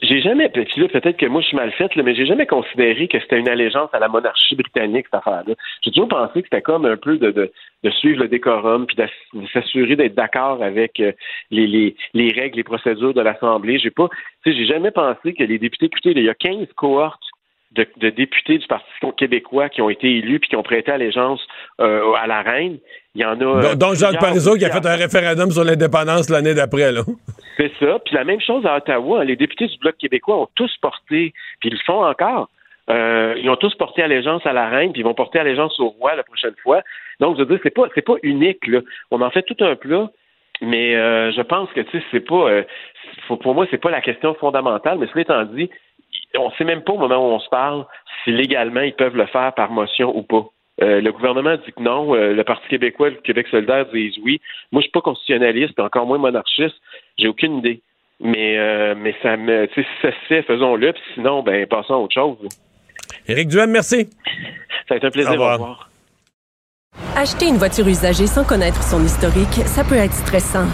j'ai jamais, peut-être que moi je suis mal faite, mais j'ai jamais considéré que c'était une allégeance à la monarchie britannique, cette affaire-là. J'ai toujours pensé que c'était comme un peu de, de, de, suivre le décorum, puis de s'assurer d'être d'accord avec euh, les, les, les, règles, les procédures de l'Assemblée. J'ai pas, tu sais, j'ai jamais pensé que les députés, écoutez, il y a 15 cohortes de, de, députés du Parti québécois qui ont été élus puis qui ont prêté allégeance euh, à la reine. Il y en a. Donc, Jacques Parizeau qui a fait un référendum sur l'indépendance l'année d'après, là. C'est ça. Puis la même chose à Ottawa. Les députés du Bloc québécois ont tous porté, puis ils le font encore. Euh, ils ont tous porté allégeance à la reine, puis ils vont porter allégeance au roi la prochaine fois. Donc, je veux dire, c'est pas, c'est pas unique, là. On en fait tout un plat, mais euh, je pense que, tu sais, c'est pas, euh, pour moi, c'est pas la question fondamentale, mais cela étant dit, on sait même pas au moment où on se parle si légalement ils peuvent le faire par motion ou pas. Euh, le gouvernement dit que non. Euh, le Parti québécois, le Québec solidaire disent oui. Moi, je suis pas constitutionnaliste, encore moins monarchiste. J'ai aucune idée. Mais, euh, mais ça me, si ça se fait, faisons-le. sinon, ben, passons à autre chose. Éric Duhem, merci. Ça a été un plaisir. de vous revoir. Acheter une voiture usagée sans connaître son historique, ça peut être stressant.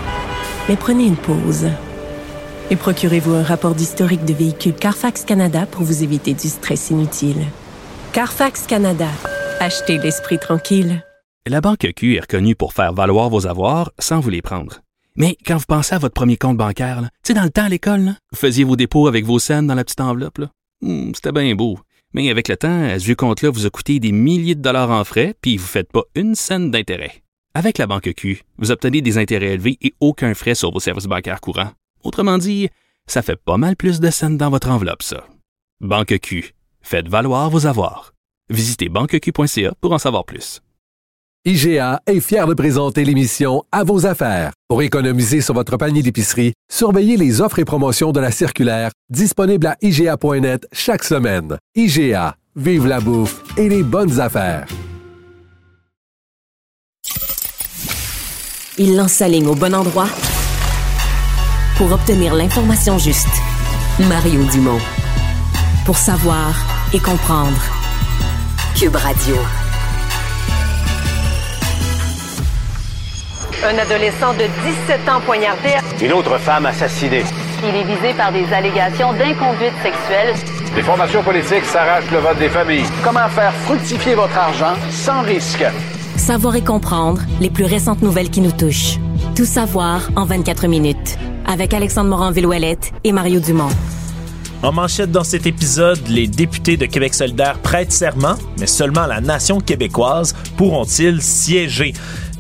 Mais prenez une pause. Et procurez-vous un rapport d'historique de véhicule Carfax Canada pour vous éviter du stress inutile. Carfax Canada. Achetez l'esprit tranquille. La Banque Q est reconnue pour faire valoir vos avoirs sans vous les prendre. Mais quand vous pensez à votre premier compte bancaire, tu sais, dans le temps à l'école, vous faisiez vos dépôts avec vos scènes dans la petite enveloppe. Hmm, c'était bien beau. Mais avec le temps, à ce compte-là vous a coûté des milliers de dollars en frais, puis vous ne faites pas une scène d'intérêt. Avec la banque Q, vous obtenez des intérêts élevés et aucun frais sur vos services bancaires courants. Autrement dit, ça fait pas mal plus de scènes dans votre enveloppe, ça. Banque Q, faites valoir vos avoirs. Visitez banqueq.ca pour en savoir plus. IGA est fier de présenter l'émission À vos affaires. Pour économiser sur votre panier d'épicerie, surveillez les offres et promotions de la circulaire disponible à IGA.net chaque semaine. IGA, vive la bouffe et les bonnes affaires. Il lance sa ligne au bon endroit pour obtenir l'information juste. Mario Dumont. Pour savoir et comprendre. Cube Radio. Un adolescent de 17 ans poignardé. Une autre femme assassinée. Il est visé par des allégations d'inconduite sexuelle. Les formations politiques s'arrachent le vote des familles. Comment faire fructifier votre argent sans risque? Savoir et comprendre les plus récentes nouvelles qui nous touchent. Tout savoir en 24 minutes. Avec Alexandre Morin-Villouellette et Mario Dumont. En manchette dans cet épisode, les députés de Québec solidaire prêtent serment, mais seulement la nation québécoise pourront-ils siéger?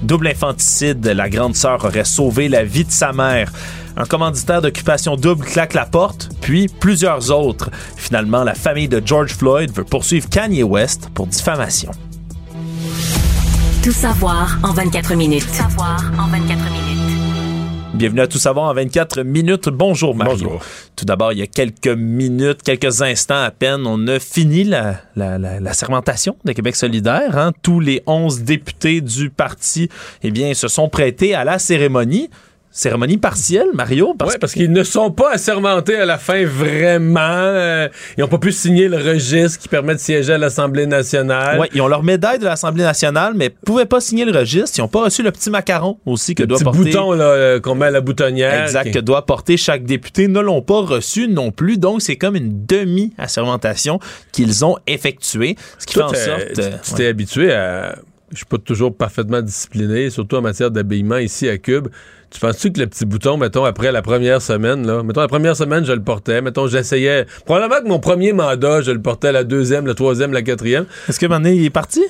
Double infanticide, la grande sœur aurait sauvé la vie de sa mère. Un commanditaire d'occupation double claque la porte, puis plusieurs autres. Finalement, la famille de George Floyd veut poursuivre Kanye West pour diffamation. Tout savoir en 24 minutes. Tout savoir en 24 minutes. Bienvenue à Tout savoir en 24 minutes. Bonjour Mario. Bonjour. Tout d'abord, il y a quelques minutes, quelques instants à peine, on a fini la, la, la, la sermentation de Québec solidaire. Hein. Tous les 11 députés du parti eh bien, se sont prêtés à la cérémonie cérémonie partielle, Mario? Parce oui, parce qu'ils ne sont pas assermentés à la fin vraiment. Euh, ils n'ont pas pu signer le registre qui permet de siéger à l'Assemblée nationale. Oui, ils ont leur médaille de l'Assemblée nationale, mais ne pouvaient pas signer le registre. Ils n'ont pas reçu le petit macaron aussi que le doit petit porter. bouton euh, qu'on met à la boutonnière. Exact, qui- que doit porter chaque député. Ne l'ont pas reçu non plus. Donc, c'est comme une demi-assermentation qu'ils ont effectuée. Ce qui Toi, fait en sorte. euh, tu tu t'es habitué à. Je suis pas toujours parfaitement discipliné, surtout en matière d'habillement ici à Cube. Tu penses-tu que le petit bouton, mettons, après la première semaine, là, mettons, la première semaine, je le portais, mettons, j'essayais. Probablement que mon premier mandat, je le portais la deuxième, la troisième, la quatrième. Est-ce que maintenant, il est parti?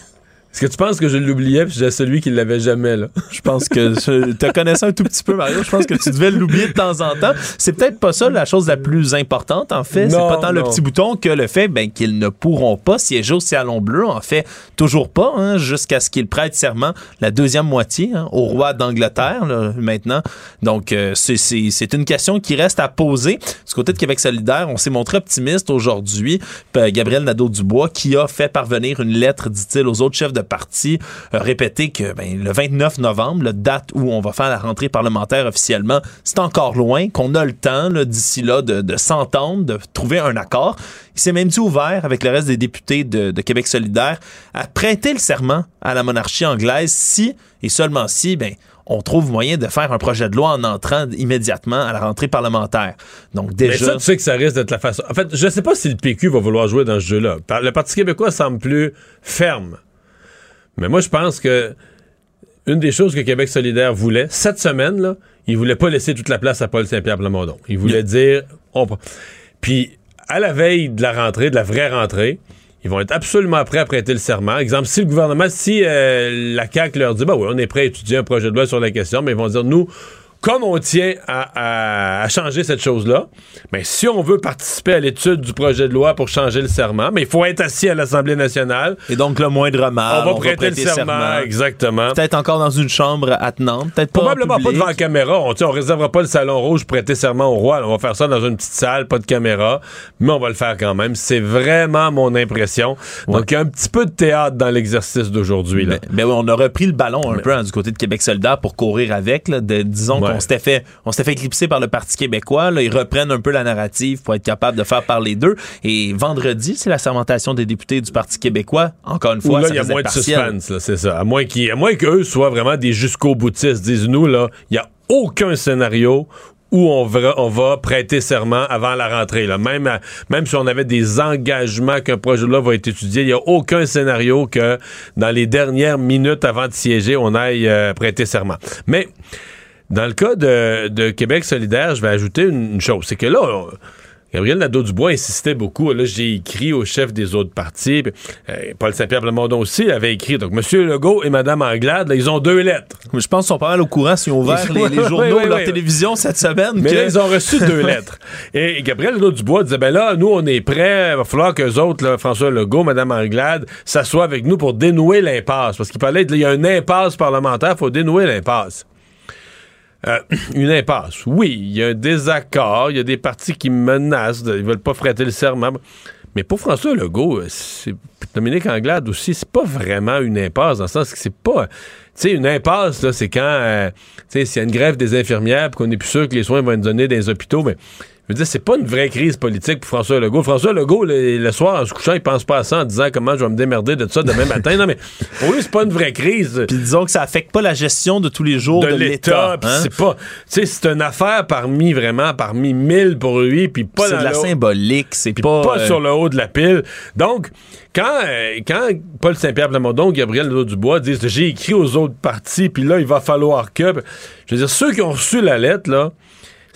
Est-ce que tu penses que je l'oubliais puis j'ai celui qui l'avait jamais, là? Je pense que je te connaissais un tout petit peu, Mario. Je pense que tu devais l'oublier de temps en temps. C'est peut-être pas ça la chose la plus importante, en fait. C'est pas tant le petit bouton que le fait ben, qu'ils ne pourront pas siéger au Salon Bleu. En fait, toujours pas, hein, jusqu'à ce qu'ils prêtent serment la deuxième moitié hein, au roi d'Angleterre, là, maintenant. Donc, euh, c'est- c'est c'est une question qui reste à poser. Du côté de Québec solidaire, on s'est montré optimiste aujourd'hui. Gabriel Nadeau-Dubois, qui a fait parvenir une lettre, dit-il, aux autres chefs de parti, euh, répéter que ben, le 29 novembre, la date où on va faire la rentrée parlementaire officiellement, c'est encore loin, qu'on a le temps d'ici là de, de s'entendre, de trouver un accord. Il s'est même dit ouvert avec le reste des députés de, de Québec solidaire à prêter le serment à la monarchie anglaise si et seulement si ben, on trouve moyen de faire un projet de loi en entrant immédiatement à la rentrée parlementaire. Donc Mais déjà... ça, tu sais que ça risque d'être la façon. En fait, je sais pas si le PQ va vouloir jouer dans ce jeu-là. Le Parti québécois semble plus ferme. Mais moi, je pense que une des choses que Québec solidaire voulait, cette semaine, là, il voulait pas laisser toute la place à Paul Saint-Pierre Plamondon. Il voulait dire, on... Puis, à la veille de la rentrée, de la vraie rentrée, ils vont être absolument prêts à prêter le serment. Exemple, si le gouvernement, si euh, la CAQ leur dit, bah oui, on est prêt à étudier un projet de loi sur la question, mais ils vont dire, nous, comme on tient à, à- à changer cette chose-là, mais si on veut participer à l'étude du projet de loi pour changer le serment, mais il faut être assis à l'Assemblée nationale. Et donc, le moindre mal. on va prêter le serment, exactement. Peut-être encore dans une chambre attenante, peut-être Probablement pas devant la caméra. On, on réservera pas le salon rouge pour prêter serment au roi. On va faire ça dans une petite salle, pas de caméra, mais on va le faire quand même. C'est vraiment mon impression. Donc, il y a un petit peu de théâtre dans l'exercice d'aujourd'hui. Ben oui, on a repris le ballon un peu hein, du côté de Québec solidaire pour courir avec. là, de- disons Ouais. Qu'on s'était fait, on s'était fait éclipser par le Parti québécois. Là, ils reprennent un peu la narrative pour être capable de faire parler d'eux. Et vendredi, c'est la sermentation des députés du Parti québécois. Encore une fois, là, ça il y a moins de suspense, c'est ça. À moins qu'eux soient vraiment des jusqu'au boutistes. Disent-nous, là, il y a aucun scénario où on va, on va prêter serment avant la rentrée. Là. Même, à- même si on avait des engagements qu'un projet de loi va être étudié, il n'y a aucun scénario que dans les dernières minutes avant de siéger, on aille euh, prêter serment. Mais dans le cas de, de Québec solidaire, je vais ajouter une, une chose. C'est que là, on- Gabriel Nadeau-Dubois insistait beaucoup. Là, j'ai écrit au chef des autres partis. Euh, Paul Saint-Pierre Plamondon aussi avait écrit. Donc, M. Legault et Mme Anglade, là, ils ont deux lettres. Je pense qu'ils sont pas mal au courant s'ils ont ouvert les, les journaux, Oui, oui, leur oui. télévision cette semaine. Mais que- là, ils ont reçu deux lettres. Et Gabriel Nadeau-Dubois disait, ben là, nous, on est prêts. Il va falloir qu'eux autres, là, François Legault, Mme Anglade, s'assoient avec nous pour dénouer l'impasse. Parce qu'il parlait, il y a une impasse parlementaire, il faut dénouer l'impasse. Euh, une impasse. Oui, il y a un désaccord, il y a des partis qui menacent, ils veulent pas prêter le serment. Mais pour François Legault, euh, c'est Dominique Anglade aussi, c'est pas vraiment une impasse, dans le sens que c'est pas. Tu sais, une impasse, là, c'est quand, euh, tu sais, s'il y a une grève des infirmières, qu'on est plus sûr que les soins vont être donnés dans les hôpitaux, mais je veux dire, c'est pas une vraie crise politique pour François Legault. François Legault, le, le soir, en se couchant, il pense pas à ça en disant comment je vais me démerder de ça demain matin. Non, mais pour lui, c'est pas une vraie crise. Puis disons que ça affecte pas la gestion de tous les jours de, de l'État. hein? C'est pas, tu sais, c'est une affaire parmi vraiment parmi mille pour lui, puis pas C'est de la symbolique, c'est pas. pas euh, sur le haut de la pile. Donc, quand, euh, quand Paul Saint-Pierre Plamondon, Gabriel Nadeau-Dubois disent j'ai écrit aux autres partis, puis là, il va falloir que. Je veux dire, ceux qui ont reçu la lettre, là,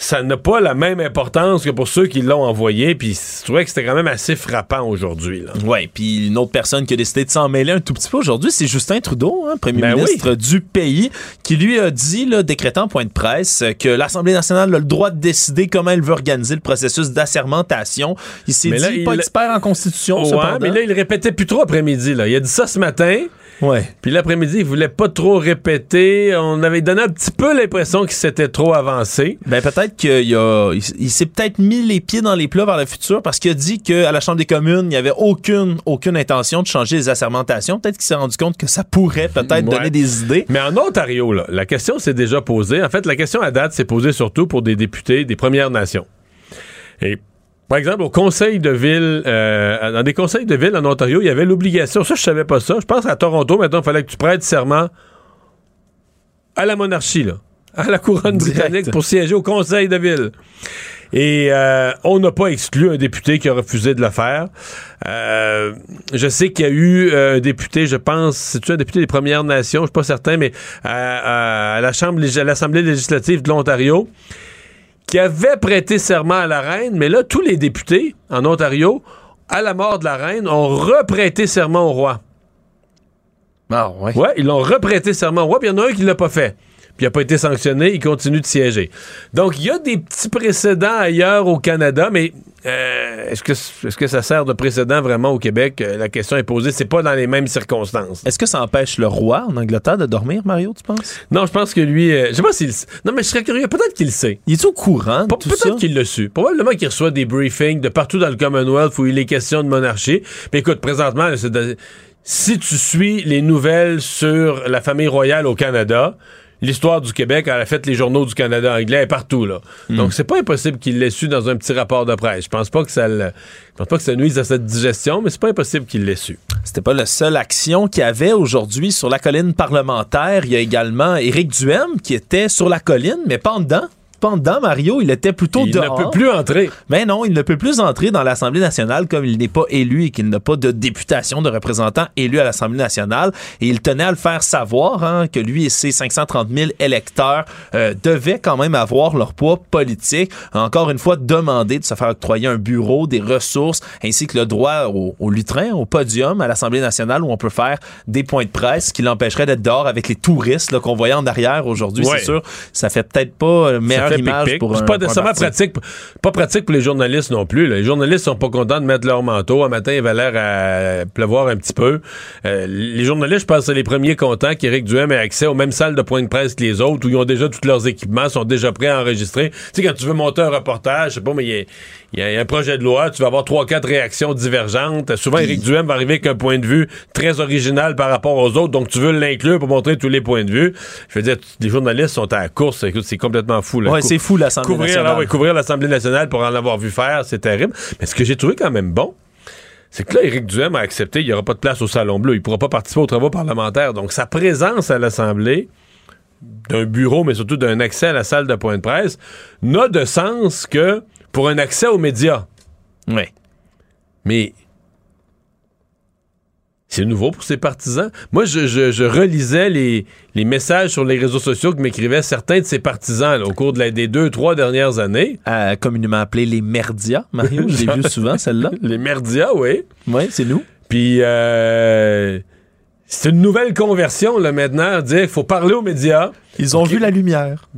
ça n'a pas la même importance que pour ceux qui l'ont envoyé, puis je trouvais que c'était quand même assez frappant aujourd'hui. Ouais, puis une autre personne qui a décidé de s'en mêler un tout petit peu aujourd'hui, c'est Justin Trudeau, hein, premier Ben ministre du pays, qui lui a dit, là, décrétant en point de presse, que l'Assemblée nationale a le droit de décider comment elle veut organiser le processus d'assermentation. Il s'est Mais dit là, il pas l'a- expert en constitution, Ouais, mais là, il répétait plus trop après-midi. Il a dit ça ce matin. Ouais. Puis l'après-midi, il voulait pas trop répéter. On avait donné un petit peu l'impression qu'il s'était trop avancé. Ben peut-être qu'il a, il, il s'est peut-être mis les pieds dans les plats vers le futur parce qu'il a dit qu'à la Chambre des communes, il n'y avait aucune, aucune intention de changer les assermentations. Peut-être qu'il s'est rendu compte que ça pourrait peut-être Ouais. donner des idées. Mais en Ontario, là, la question s'est déjà posée. En fait, la question à date s'est posée surtout pour des députés des Premières Nations. Et par exemple, au conseil de ville, euh, dans des conseils de ville en Ontario, il y avait l'obligation, ça je savais pas ça, je pense à Toronto, maintenant, il fallait que tu prêtes serment à la monarchie, là, à la couronne Direct. britannique pour siéger au conseil de ville. Et euh, on n'a pas exclu un député qui a refusé de le faire. Euh, je sais qu'il y a eu euh, un député, je pense, c'est-tu un député des Premières Nations, je suis pas certain, mais à, à- à la Chambre, à l'Assemblée législative de l'Ontario, qui avait prêté serment à la reine, mais là, tous les députés en Ontario, à la mort de la reine, ont reprêté serment au roi. Ah ouais. Ouais, ils l'ont reprêté serment au roi, puis il y en a un qui l'a pas fait. Puis il n'a pas été sanctionné, il continue de siéger. Donc, il y a des petits précédents ailleurs au Canada, mais euh, est-ce que, est que ça sert de précédent vraiment au Québec? Euh, la question est posée. C'est pas dans les mêmes circonstances. Est-ce que ça empêche le roi en Angleterre de dormir, Mario, tu penses? Non, je pense que lui... euh, je sais pas s'il... Non, mais je serais curieux. Peut-être qu'il le sait. Il est au courant de Pe- tout? Peut-être qu'il l'a su. Probablement qu'il reçoit des briefings de partout dans le Commonwealth où il est question de monarchie. Mais écoute, présentement, de- si tu suis les nouvelles sur la famille royale au Canada, l'histoire du Québec, elle a fait les journaux du Canada anglais et partout là. Hmm. Donc c'est pas impossible qu'il l'ait su dans un petit rapport de presse. Je pense pas que ça le- je pense pas que ça nuise à cette digestion, mais c'est pas impossible qu'il l'ait su. C'était pas la seule action qu'il y avait aujourd'hui sur la colline parlementaire. Il y a également Éric Duhem qui était sur la colline, mais pas en dedans. Dedans, Mario, il était plutôt Il dehors. ne peut plus entrer. Mais non, il ne peut plus entrer dans l'Assemblée nationale comme il n'est pas élu et qu'il n'a pas de députation de représentants élus à l'Assemblée nationale. Et il tenait à le faire savoir hein, que lui et ses 530 000 électeurs euh, devaient quand même avoir leur poids politique. Encore une fois, demander de se faire octroyer un bureau, des ressources, ainsi que le droit au, au lutrin, au podium à l'Assemblée nationale où on peut faire des points de presse qui l'empêcheraient d'être dehors avec les touristes qu'on voyait en arrière aujourd'hui. Ouais. C'est sûr, ça fait peut-être pas euh, meilleure image pour un pas nécessairement pratique, pas pratique pour les journalistes non plus. là. Les journalistes sont pas contents de mettre leur manteau. Un matin, il va l'air à pleuvoir un petit peu. Euh, les journalistes, je pense, c'est les premiers contents qu'Éric Duhem ait accès aux mêmes salles de point de presse que les autres, où ils ont déjà tous leurs équipements, sont déjà prêts à enregistrer. Tu sais, quand tu veux monter un reportage, je sais pas, mais il y y, a un projet de loi, tu vas avoir trois, quatre réactions divergentes. Souvent, Éric Duhem va arriver avec un point de vue très original par rapport aux autres, donc tu veux l'inclure pour montrer tous les points de vue. Je veux dire, les journalistes sont à la course. Écoute, c'est complètement fou. là. Ouais, C'est fou l'Assemblée couvrir, nationale. ouais, couvrir l'Assemblée nationale pour en avoir vu faire, c'est terrible. Mais ce que j'ai trouvé quand même bon, c'est que là, Éric Duhem a accepté, il n'y aura pas de place au Salon Bleu. Il ne pourra pas participer aux travaux parlementaires. Donc, sa présence à l'Assemblée, d'un bureau, mais surtout d'un accès à la salle de point de presse, n'a de sens que pour un accès aux médias. Oui. Mais C'est nouveau pour ses partisans. Moi, je, relisais les, messages sur les réseaux sociaux que m'écrivaient certains de ses partisans au cours de des deux, trois dernières années. Euh, communément appelé les merdias, Mario. Je l'ai vu souvent, celle-là. Les merdias, oui. Oui, c'est nous. Puis, euh, c'est une nouvelle conversion, là, maintenant, dire qu'il faut parler aux médias. Ils ont vu la lumière.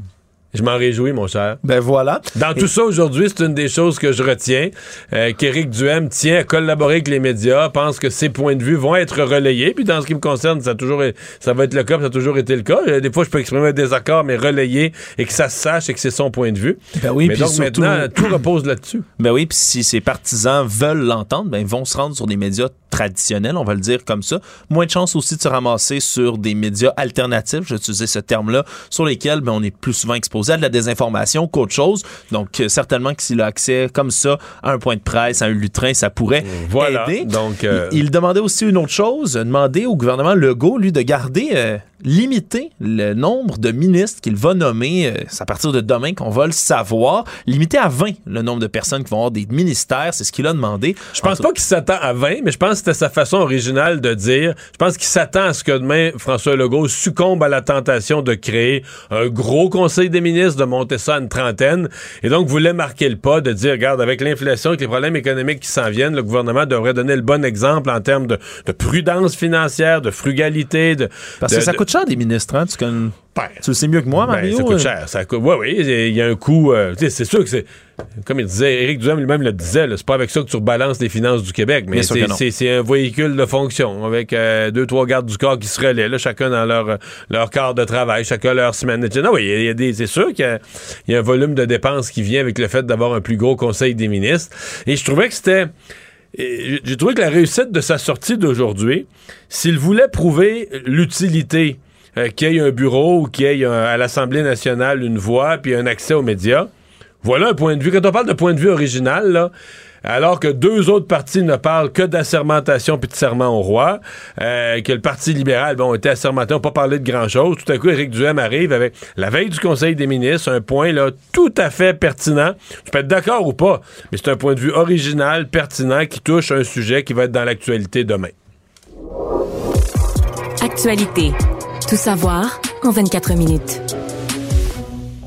Je m'en réjouis, mon cher. Ben voilà. Dans tout ça, aujourd'hui, c'est une des choses que je retiens. Euh, Qu'Éric Duhem tient à collaborer avec les médias, pense que ses points de vue vont être relayés. Puis dans ce qui me concerne, ça, a toujours, ça va être le cas, ça a toujours été le cas. Euh, des fois, je peux exprimer un désaccord, mais relayer et que ça se sache et que c'est son point de vue. Ben oui, mais donc maintenant, tout repose là-dessus. Ben oui, puis si ses partisans veulent l'entendre, ben ils vont se rendre sur des médias traditionnels, on va le dire comme ça. Moins de chances aussi de se ramasser sur des médias alternatifs, j'ai utilisé ce terme-là, sur lesquels ben, on est plus souvent exposé à de la désinformation qu'autre chose. Donc, euh, certainement que s'il a accès comme ça à un point de presse, à un lutrin, ça pourrait voilà. aider. Donc, euh, il, demandait aussi une autre chose, demander au gouvernement Legault, lui, de garder euh, limiter le nombre de ministres qu'il va nommer. Euh, c'est à partir de demain qu'on va le savoir. Limiter à 20 le nombre de personnes qui vont avoir des ministères. C'est ce qu'il a demandé. Je pense pas qu'il s'attend à 20, mais je pense que c'était sa façon originale de dire. Je pense qu'il s'attend à ce que demain, François Legault succombe à la tentation de créer un gros conseil des ministres, de monter ça à une trentaine. Et donc, voulait marquer le pas, de dire, regarde, avec l'inflation, avec les problèmes économiques qui s'en viennent, le gouvernement devrait donner le bon exemple en termes de, prudence financière, de frugalité, de... Parce que ça coûte cher des ministres, hein? Tu, connais... Ben, tu le sais mieux que moi, ben, Mario. ça coûte cher. Ça coûte... Oui, oui, il y a un coût... Euh, c'est sûr que c'est... Comme il disait, Éric Duhem lui-même le disait, c'est pas avec ça que tu rebalances les finances du Québec, mais c'est un véhicule de fonction avec euh, deux, trois gardes du corps qui se relaient, là, chacun dans leur, leur quart de travail, chacun leur semaine. Non, oui, il y a des, c'est sûr qu'il y, a un volume de dépenses qui vient avec le fait d'avoir un plus gros conseil des ministres. Et je trouvais que c'était j'ai trouvé que la réussite de sa sortie d'aujourd'hui, s'il voulait prouver l'utilité euh, qu'il y ait un bureau ou qu'il y ait à l'Assemblée nationale une voix puis un accès aux médias, voilà un point de vue. Quand on parle de point de vue original, là, alors que deux autres partis ne parlent que d'assermentation puis de serment au roi, euh, que le Parti libéral, bon, était assermenté, n'a pas parlé de grand-chose. Tout à coup, Éric Duhem arrive avec la veille du Conseil des ministres, un point là tout à fait pertinent. Tu peux être d'accord ou pas, mais c'est un point de vue original, pertinent, qui touche un sujet qui va être dans l'actualité demain. Actualité. Tout savoir en 24 minutes.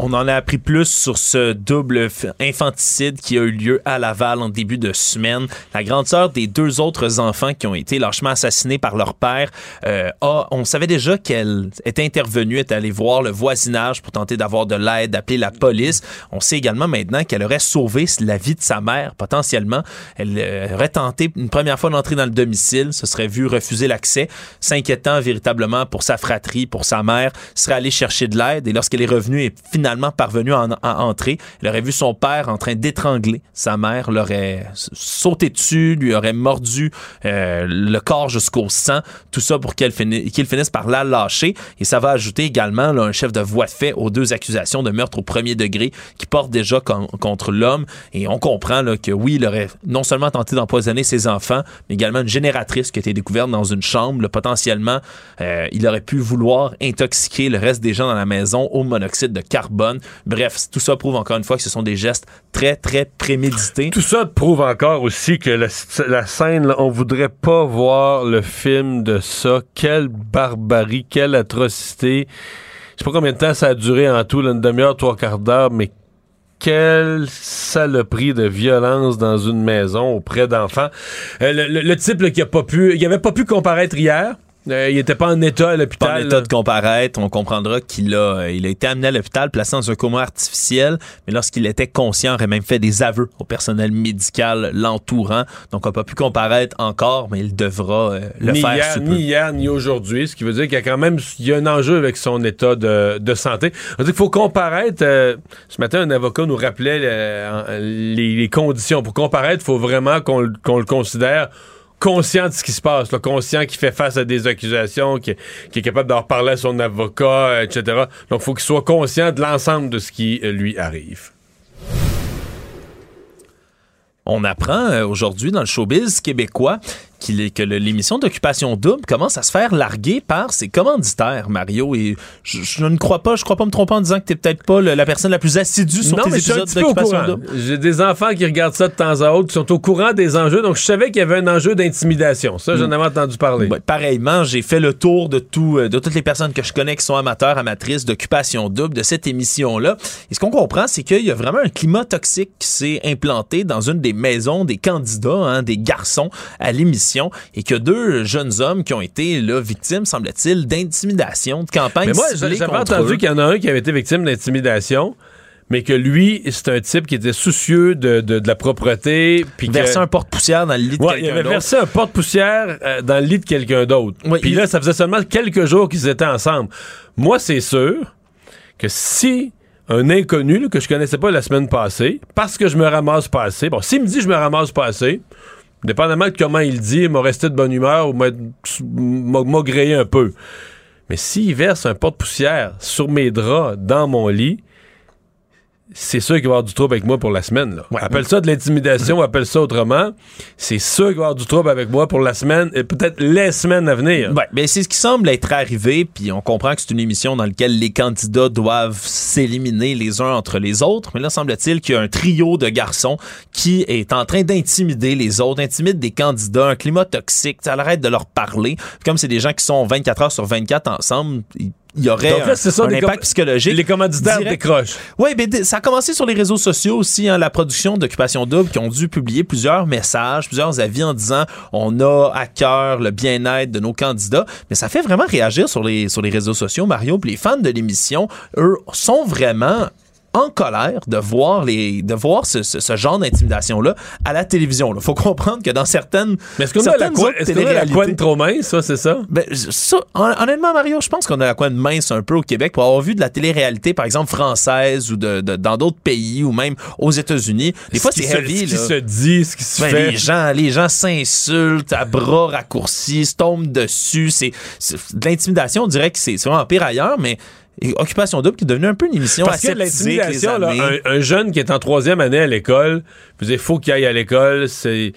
On en a appris plus sur ce double infanticide qui a eu lieu à Laval en début de semaine. La grande sœur des deux autres enfants qui ont été lâchement assassinés par leur père euh, on savait déjà qu'elle était intervenue, est allée voir le voisinage pour tenter d'avoir de l'aide, d'appeler la police. On sait également maintenant qu'elle aurait sauvé la vie de sa mère potentiellement. Elle euh, aurait tenté une première fois d'entrer dans le domicile, se serait vu refuser l'accès, s'inquiétant véritablement pour sa fratrie, pour sa mère, serait allée chercher de l'aide et lorsqu'elle est revenue et finalement parvenu à, entrer. Il aurait vu son père en train d'étrangler sa mère, l'aurait sauté dessus, lui aurait mordu euh, le corps jusqu'au sang, tout ça pour qu'il finisse, par la lâcher. Et ça va ajouter également un chef de voie de fait aux deux accusations de meurtre au premier degré qui portent déjà contre l'homme. Et on comprend que oui, il aurait non seulement tenté d'empoisonner ses enfants, mais également une génératrice qui a été découverte dans une chambre. potentiellement, euh, il aurait pu vouloir intoxiquer le reste des gens dans la maison au monoxyde de carbone Bref, tout ça prouve encore une fois que ce sont des gestes très, très prémédités. Tout ça prouve encore aussi que la, scène, on voudrait pas voir le film de ça. Quelle barbarie, quelle atrocité. Je sais pas combien de temps ça a duré en tout, une demi-heure, trois quarts d'heure, mais quelle saloperie de violence dans une maison auprès d'enfants. Euh, le, type qui a pas pu, il pas pu comparaître hier. Euh, il était pas en état à l'hôpital. Pas en état de comparaître. On comprendra qu'il a, euh, il a été amené à l'hôpital, placé dans un coma artificiel, mais lorsqu'il était conscient, aurait même fait des aveux au personnel médical l'entourant. Donc, il n'a pas pu comparaître encore, mais il devra euh, le faire. Hier, ni hier, ni aujourd'hui, ce qui veut dire qu'il y a quand même il y a un enjeu avec son état de, de santé. Il faut comparaître. ce matin, un avocat nous rappelait les, conditions. Pour comparaître, il faut vraiment qu'on le considère conscient de ce qui se passe, conscient qu'il fait face à des accusations, qui, est capable d'en reparler à son avocat, etc. Donc, il faut qu'il soit conscient de l'ensemble de ce qui euh, lui arrive. On apprend euh, aujourd'hui dans le showbiz québécois que l'émission d'Occupation Double commence à se faire larguer par ses commanditaires, Mario. Et je, je ne crois pas, je crois pas me tromper en disant que t'es peut-être pas le- la personne la plus assidue sur non, tes mais épisodes d'Occupation. Double. J'ai des enfants qui regardent ça de temps à autre, qui sont au courant des enjeux, donc je savais qu'il y avait un enjeu d'intimidation. Ça, j'en avais entendu parler. Ouais, pareillement, j'ai fait le tour de tout, euh, de toutes les personnes que je connais qui sont amateurs, amatrices d'occupation double de cette émission-là. Et ce qu'on comprend, c'est qu'il y a vraiment un climat toxique qui s'est implanté dans une des maisons des candidats, hein, des garçons à l'émission, et a deux jeunes hommes qui ont été là, victimes, semble-t-il, d'intimidation, de campagne Mais moi, j'avais entendu qu'il y en a un qui avait été victime d'intimidation, mais que lui, c'est un type qui était soucieux de, de- de la propreté. Puis que- Verser un porte-poussière dans le lit de Ouais, il quelqu'un avait d'autre. versé un porte-poussière euh, dans le lit de quelqu'un d'autre. Puis il- là, ça faisait seulement quelques jours qu'ils étaient ensemble. Moi, c'est sûr que si un inconnu là, que je connaissais pas la semaine passée, parce que je me ramasse pas assez, bon, s'il me dit je me ramasse pas assez, dépendamment de comment il dit, il m'a resté de bonne humeur ou m'a- grillé un peu. Mais s'il verse un porte-poussière sur mes draps dans mon lit, c'est sûr qu'il va y avoir du trouble avec moi pour la semaine. Là. Appelle ça de l'intimidation, appelle ça autrement. C'est sûr qu'il va y avoir du trouble avec moi pour la semaine et peut-être les semaines à venir. Ouais, ben c'est ce qui semble être arrivé, puis on comprend que c'est une émission dans laquelle les candidats doivent s'éliminer les uns entre les autres, mais là semble-t-il qu'il y a un trio de garçons qui est en train d'intimider les autres, intimide des candidats, un climat toxique, ça arrête de leur parler. Comme c'est des gens qui sont 24 heures sur 24 ensemble, il il y aurait Donc là, un, ça, impact psychologique. Les commanditaires direct. décrochent. Oui, d- ça a commencé sur les réseaux sociaux aussi, hein, la production d'Occupation Double, qui ont dû publier plusieurs messages, plusieurs avis en disant on a à cœur le bien-être de nos candidats. Mais ça fait vraiment réagir sur les, sur les réseaux sociaux, Mario. Puis les fans de l'émission, eux, sont vraiment en colère de voir les de voir ce, ce- ce genre d'intimidation là à la télévision. Il faut comprendre que dans certaines Mais est-ce qu'on a la couenne trop mince, ça, c'est ça? ben, ça, hon- honnêtement, Mario, je pense qu'on a la coin de mince un peu au Québec pour avoir vu de la télé-réalité, par exemple, française ou de, de- dans d'autres pays ou même aux États-Unis. Des fois, c'est se- heavy. ce qui se dit, ce qui se Ben, fait. Les gens, les gens s'insultent à bras raccourcis, se tombent dessus. C'est de l'intimidation. On dirait que c'est vraiment pire ailleurs, mais et Occupation Double qui est devenu un peu une émission Parce que l'intimidation, un, un jeune qui est en troisième année à l'école, il faut qu'il aille à l'école, c'est...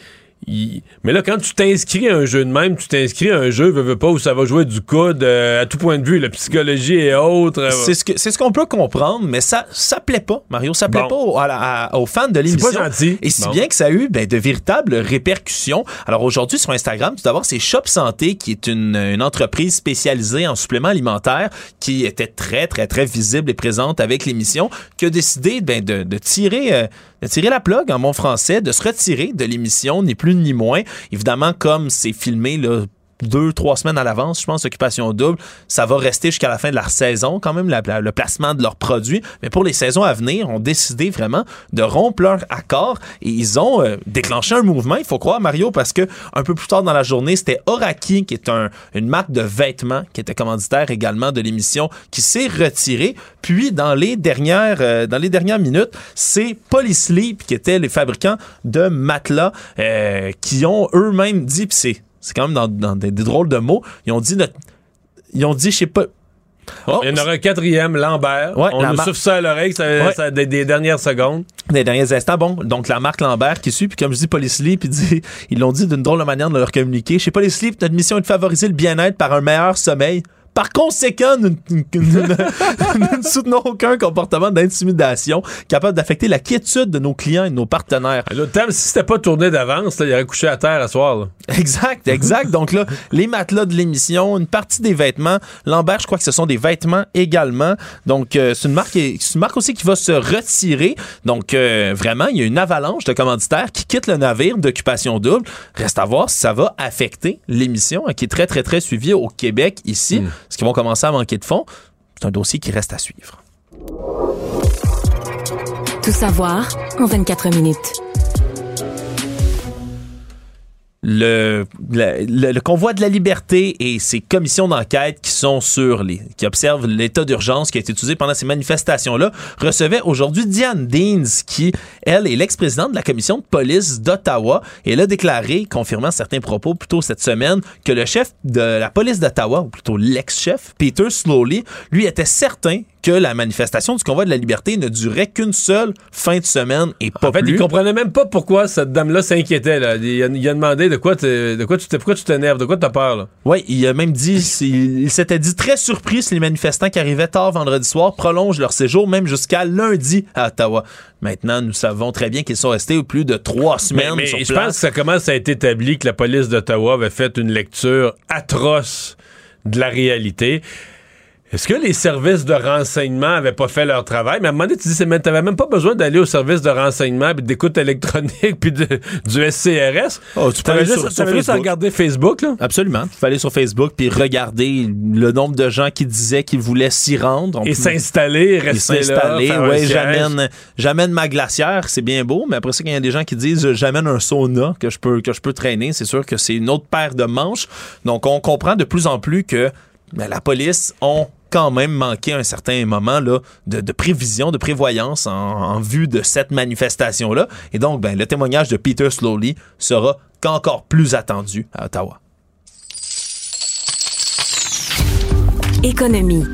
il- Mais là, quand tu t'inscris à un jeu de même, tu t'inscris à un jeu, veux, veux pas, où ça va jouer du coude euh, à tout point de vue, la psychologie et autres. euh, C'est ce que c'est ce qu'on peut comprendre, mais ça ça plaît pas, Mario. Ça plaît Bon. pas aux, à la- à- aux fans de l'émission. pas gentil. Et si Bon. bien que ça a eu ben, de véritables répercussions. Alors aujourd'hui sur Instagram, tu dois voir c'est Shop Santé qui est une, une entreprise spécialisée en suppléments alimentaires qui était très très très visible et présente avec l'émission, qui a décidé ben, de, de tirer euh, de tirer la plug en bon français, de se retirer de l'émission, ni plus ni moins. Évidemment, comme c'est filmé là, deux, trois semaines à l'avance, je pense, Occupation Double, ça va rester jusqu'à la fin de la saison, quand même, le placement de leurs produits. Mais pour les saisons à venir, ont décidé vraiment de rompre leur accord et ils ont euh, déclenché un mouvement, il faut croire, Mario, parce que un peu plus tard dans la journée, c'était Oraki, qui est un- une marque de vêtements, qui était commanditaire également de l'émission, qui s'est retiré. Puis, dans les dernières, euh, dans les dernières minutes, c'est Polysleep, qui étaient les fabricants de matelas, euh, qui ont eux-mêmes dit, c'est c'est quand même dans, dans des, des drôles de mots. Ils ont dit notre. Ils ont dit, je sais pas. Oh, il y en aura un quatrième, Lambert. Ouais, On la nous souffle ça à l'oreille, ça, Ouais. ça- des, des dernières secondes. Des derniers instants, bon, donc la marque Lambert qui suit, puis comme je dis, Polysleep, puis dit, ils l'ont dit d'une drôle de manière de leur communiquer. Chez Polysleep, notre mission est de favoriser le bien-être par un meilleur sommeil. Par conséquent, nous, nous- nous ne- soutenons aucun comportement d'intimidation capable d'affecter la quiétude de nos clients et de nos partenaires. L'autre terme, si c'était pas tourné d'avance, là, il aurait couché à terre à soir. là. Exact, exact. Donc là, les matelas de l'émission, une partie des vêtements. Lambert, je crois que ce sont des vêtements également. Donc, euh, c'est une marque, c'est une marque aussi qui va se retirer. Donc, euh, vraiment, il y a une avalanche de commanditaires qui quittent le navire d'occupation double. Reste à voir si ça va affecter l'émission, hein, qui est très, très, très suivie au Québec ici. Est-ce qu'ils vont commencer à manquer de fonds? C'est un dossier qui reste à suivre. Tout savoir en 24 minutes. Le, convoi de la liberté et ses commissions d'enquête qui sont sur les, qui observent l'état d'urgence qui a été utilisé pendant ces manifestations-là, recevaient aujourd'hui Diane Deans, qui, elle, est l'ex-présidente de la commission de police d'Ottawa. Et elle a déclaré, confirmant certains propos plus tôt cette semaine, que le chef de la police d'Ottawa, ou plutôt l'ex-chef, Peter Slowly, lui était certain que la manifestation du convoi de la liberté ne durait qu'une seule fin de semaine et pas en fait, plus. il comprenait même pas pourquoi cette dame-là s'inquiétait. Là. Il, a, il a demandé de quoi, de quoi tu pourquoi tu t'énerves, de quoi tu as peur. Oui, il a même dit, il, il s'était dit très surpris si les manifestants qui arrivaient tard vendredi soir prolongent leur séjour même jusqu'à lundi à Ottawa. Maintenant, nous savons très bien qu'ils sont restés plus de trois semaines mais, mais sur je place. pense que ça commence à être établi que la police d'Ottawa avait fait une lecture atroce de la réalité. Est-ce que les services de renseignement avaient pas fait leur travail? Mais à un moment donné, tu dis, même- t'avais même pas besoin d'aller au service de renseignement, puis d'écoute électronique, puis de- du SCRS. Oh, tu peux aller juste, sur- juste à regarder Facebook, là? Absolument. Il fallait aller sur Facebook puis regarder le nombre de gens qui disaient qu'ils voulaient s'y rendre. On Et s'installer, rester s'installer. Ouais, j'amène, j'amène ma glacière, c'est bien beau, mais après ça, quand il y a des gens qui disent j'amène un sauna que je peux, que je peux traîner, c'est sûr que c'est une autre paire de manches. Donc, on comprend de plus en plus que ben, la police ont quand même manqué un certain moment là, de, de prévision, de prévoyance en, en vue de cette manifestation-là. Et donc, ben, le témoignage de Peter Slowly sera qu'encore plus attendu à Ottawa. Économie.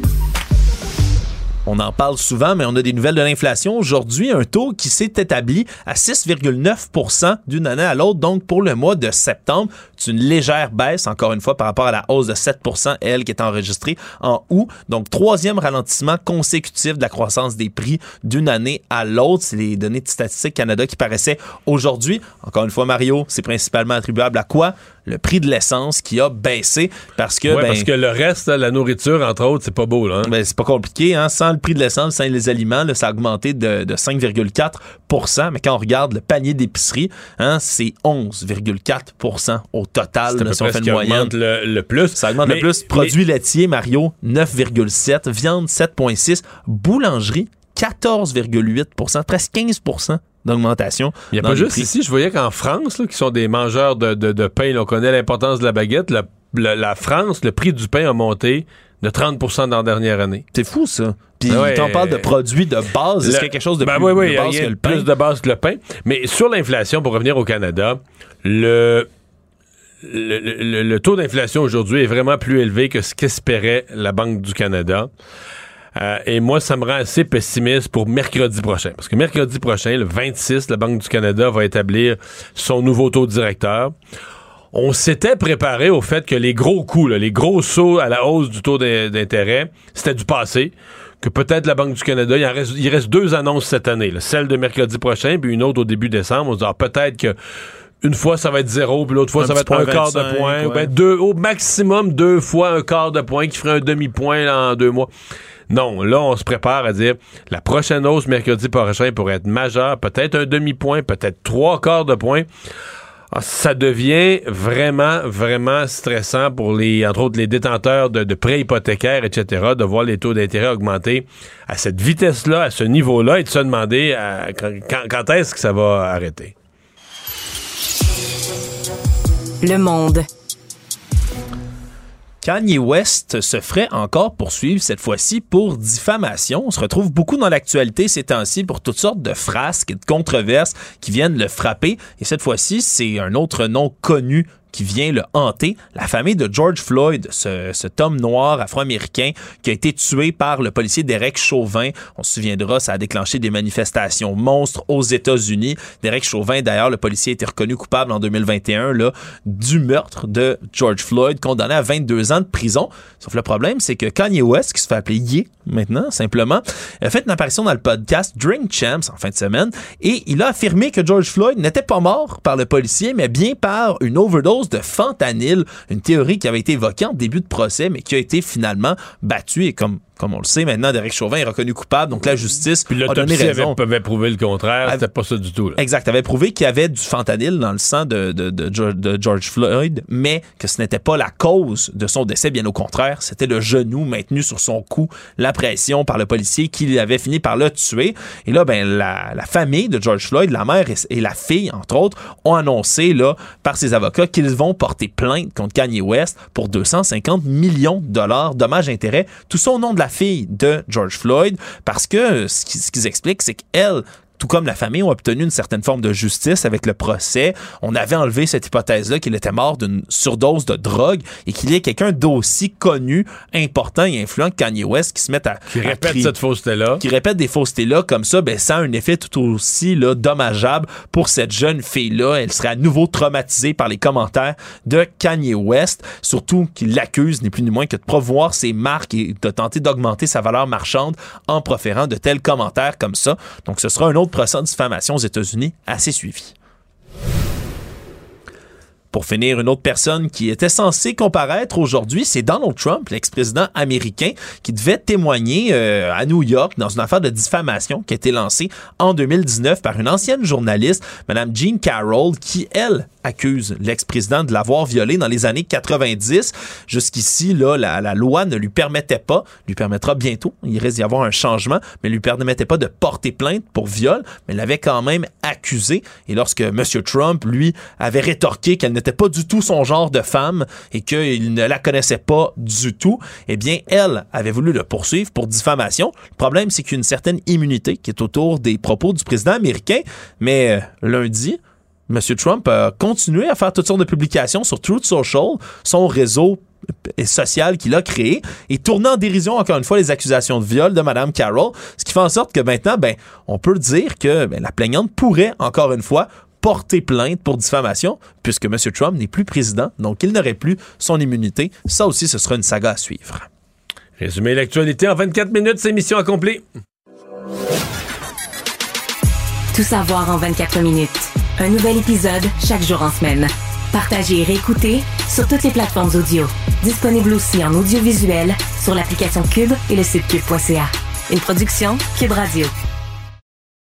On en parle souvent, mais on a des nouvelles de l'inflation. Aujourd'hui, un taux qui s'est établi à 6,9% d'une année à l'autre. Donc, pour le mois de septembre, c'est une légère baisse, encore une fois, par rapport à la hausse de 7 elle, qui est enregistrée en août. Donc, troisième ralentissement consécutif de la croissance des prix d'une année à l'autre. C'est les données de Statistique Canada qui paraissaient aujourd'hui. Encore une fois, Mario, c'est principalement attribuable à quoi? Le prix de l'essence qui a baissé parce que... Ouais, ben, parce que le reste, la nourriture, entre autres, c'est pas beau, là. hein? ben, c'est pas compliqué. Hein? Sans le prix de l'essence, sans les aliments, là, ça a augmenté de, de 5,4% Mais quand on regarde le panier d'épicerie, hein, c'est 11,4% au total. Là, si on fait une moyenne. augmente le, le plus. Ça augmente Mais- le plus. Produits laitiers, Mario, 9,7. Viande, 7,6. Boulangerie, 14,8% presque 15% d'augmentation. Il n'y a pas juste prix. ici, je voyais qu'en France, là, qui sont des mangeurs de, de- de pain, là, on connaît l'importance de la baguette, la, la- la France, le prix du pain a monté de 30% dans la dernière année. C'est fou, ça. Puis Ah ouais, quand on parle de euh, produits de base, est-ce Le- qu'il y a quelque chose de ben plus oui, oui, de il y a base rien que le de pain? plus de base que le pain. Mais sur l'inflation, pour revenir au Canada, le, le, taux d'inflation aujourd'hui est vraiment plus élevé que ce qu'espérait la Banque du Canada. Euh, et moi, ça me rend assez pessimiste pour mercredi prochain. Parce que mercredi prochain, le 26, la Banque du Canada va établir son nouveau taux directeur. On s'était préparé au fait que les gros coups, les gros sauts à la hausse du taux d'in- d'intérêt, c'était du passé. Que peut-être la Banque du Canada, il, en reste, il reste deux annonces cette année. là. Celle de mercredi prochain, puis une autre au début décembre. On se dit, ah, peut-être que une fois ça va être zéro, puis l'autre fois Un ça va être un quart 25, de point. ou ben deux, au maximum deux fois un quart de point qui ferait un demi-point en deux mois. Non, là, on se prépare à dire la prochaine hausse mercredi prochain pourrait être majeure, peut-être un demi-point, peut-être trois quarts de point. Ah, ça devient vraiment, vraiment stressant pour les, entre autres, les détenteurs de, de prêts hypothécaires, etc., de voir les taux d'intérêt augmenter à cette vitesse-là, à ce niveau-là, et de se demander euh, quand est-ce que ça va arrêter? Le monde. Kanye West se ferait encore poursuivre cette fois-ci pour diffamation. On se retrouve beaucoup dans l'actualité ces temps-ci pour toutes sortes de frasques et de controverses qui viennent le frapper. Et cette fois-ci, c'est un autre nom connu qui vient le hanter, la famille de George Floyd, ce, cet homme noir afro-américain qui a été tué par le policier Derek Chauvin. On se souviendra, ça a déclenché des manifestations monstres aux États-Unis. Derek Chauvin, d'ailleurs, le policier a été reconnu coupable en 2021 là, du meurtre de George Floyd, condamné à 22 ans de prison. Sauf le problème, c'est que Kanye West, qui se fait appeler Ye maintenant, simplement, a fait une apparition dans le podcast Drink Champs en fin de semaine et il a affirmé que George Floyd n'était pas mort par le policier, mais bien par une overdose de fentanyl, une théorie qui avait été évoquée en début de procès, mais qui a été finalement battue et comme comme on le sait maintenant, Derek Chauvin est reconnu coupable, donc la justice Puis a donné l'autopsie avait, raison. avait prouvé le contraire, c'était pas ça du tout. là. Exact, avait prouvé qu'il y avait du fentanyl dans le sang de, de, de George, de George Floyd, mais que ce n'était pas la cause de son décès, bien au contraire, c'était le genou maintenu sur son cou, la pression par le policier qui avait fini par le tuer. Et là, ben la, la famille de George Floyd, la mère et, et la fille, entre autres, ont annoncé là par ses avocats qu'ils vont porter plainte contre Kanye West pour 250 millions de dollars, dommages-intérêts, tout ça au nom de la fille de George Floyd, parce que ce qu'ils expliquent, c'est qu'elle tout comme la famille, ont obtenu une certaine forme de justice avec le procès. On avait enlevé cette hypothèse-là qu'il était mort d'une surdose de drogue et qu'il y ait quelqu'un d'aussi connu, important et influent que Kanye West qui se met à... Qui répète cette fausseté-là. Qui répète des faussetés-là comme ça, ben, ça a un effet tout aussi là, dommageable pour cette jeune fille-là. Elle serait à nouveau traumatisée par les commentaires de Kanye West, surtout qu'il l'accuse, ni plus ni moins que de promouvoir ses marques et de tenter d'augmenter sa valeur marchande en proférant de tels commentaires comme ça. Donc, ce sera un autre procès de diffamation aux États-Unis assez suivi. Pour finir, une autre personne qui était censée comparaître aujourd'hui, c'est Donald Trump, l'ex-président américain, qui devait témoigner euh, à New York dans une affaire de diffamation qui a été lancée en 2019 par une ancienne journaliste, Mme Jean Carroll, qui, elle, accuse l'ex-président de l'avoir violé dans les années 90. Jusqu'ici, là, la, la, loi ne lui permettait pas, lui permettra bientôt, il risque d'y avoir un changement, mais lui permettait pas de porter plainte pour viol, mais l'avait quand même accusé. Et lorsque M. Trump, lui, avait rétorqué qu'elle n'était pas du tout son genre de femme et qu'il ne la connaissait pas du tout, eh bien, elle avait voulu le poursuivre pour diffamation. Le problème, c'est qu'il y a une certaine immunité qui est autour des propos du président américain, mais euh, lundi, M. Trump a continué à faire toutes sortes de publications sur Truth Social, son réseau social qu'il a créé et tournant en dérision encore une fois les accusations de viol de Mme Carroll, ce qui fait en sorte que maintenant, ben, on peut dire que ben, la plaignante pourrait encore une fois porter plainte pour diffamation, puisque M. Trump n'est plus président, donc il n'aurait plus son immunité. Ça aussi, ce sera une saga à suivre. Résumé l'actualité en 24 minutes, c'est mission accomplie. Tout savoir en 24 minutes. Un nouvel épisode chaque jour en semaine. Partagez et réécoutez sur toutes les plateformes audio. Disponible aussi en audiovisuel sur l'application Cube et le site cube.ca. Une production Cube Radio.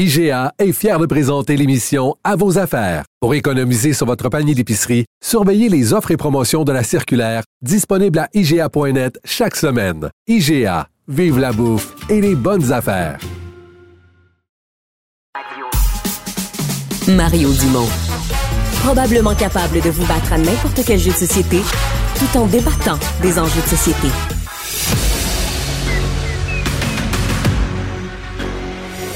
IGA est fier de présenter l'émission À vos affaires. Pour économiser sur votre panier d'épicerie, surveillez les offres et promotions de la circulaire disponible à IGA.net chaque semaine. IGA, vive la bouffe et les bonnes affaires. Mario Dumont. Probablement capable de vous battre à n'importe quel jeu de société tout en débattant des enjeux de société.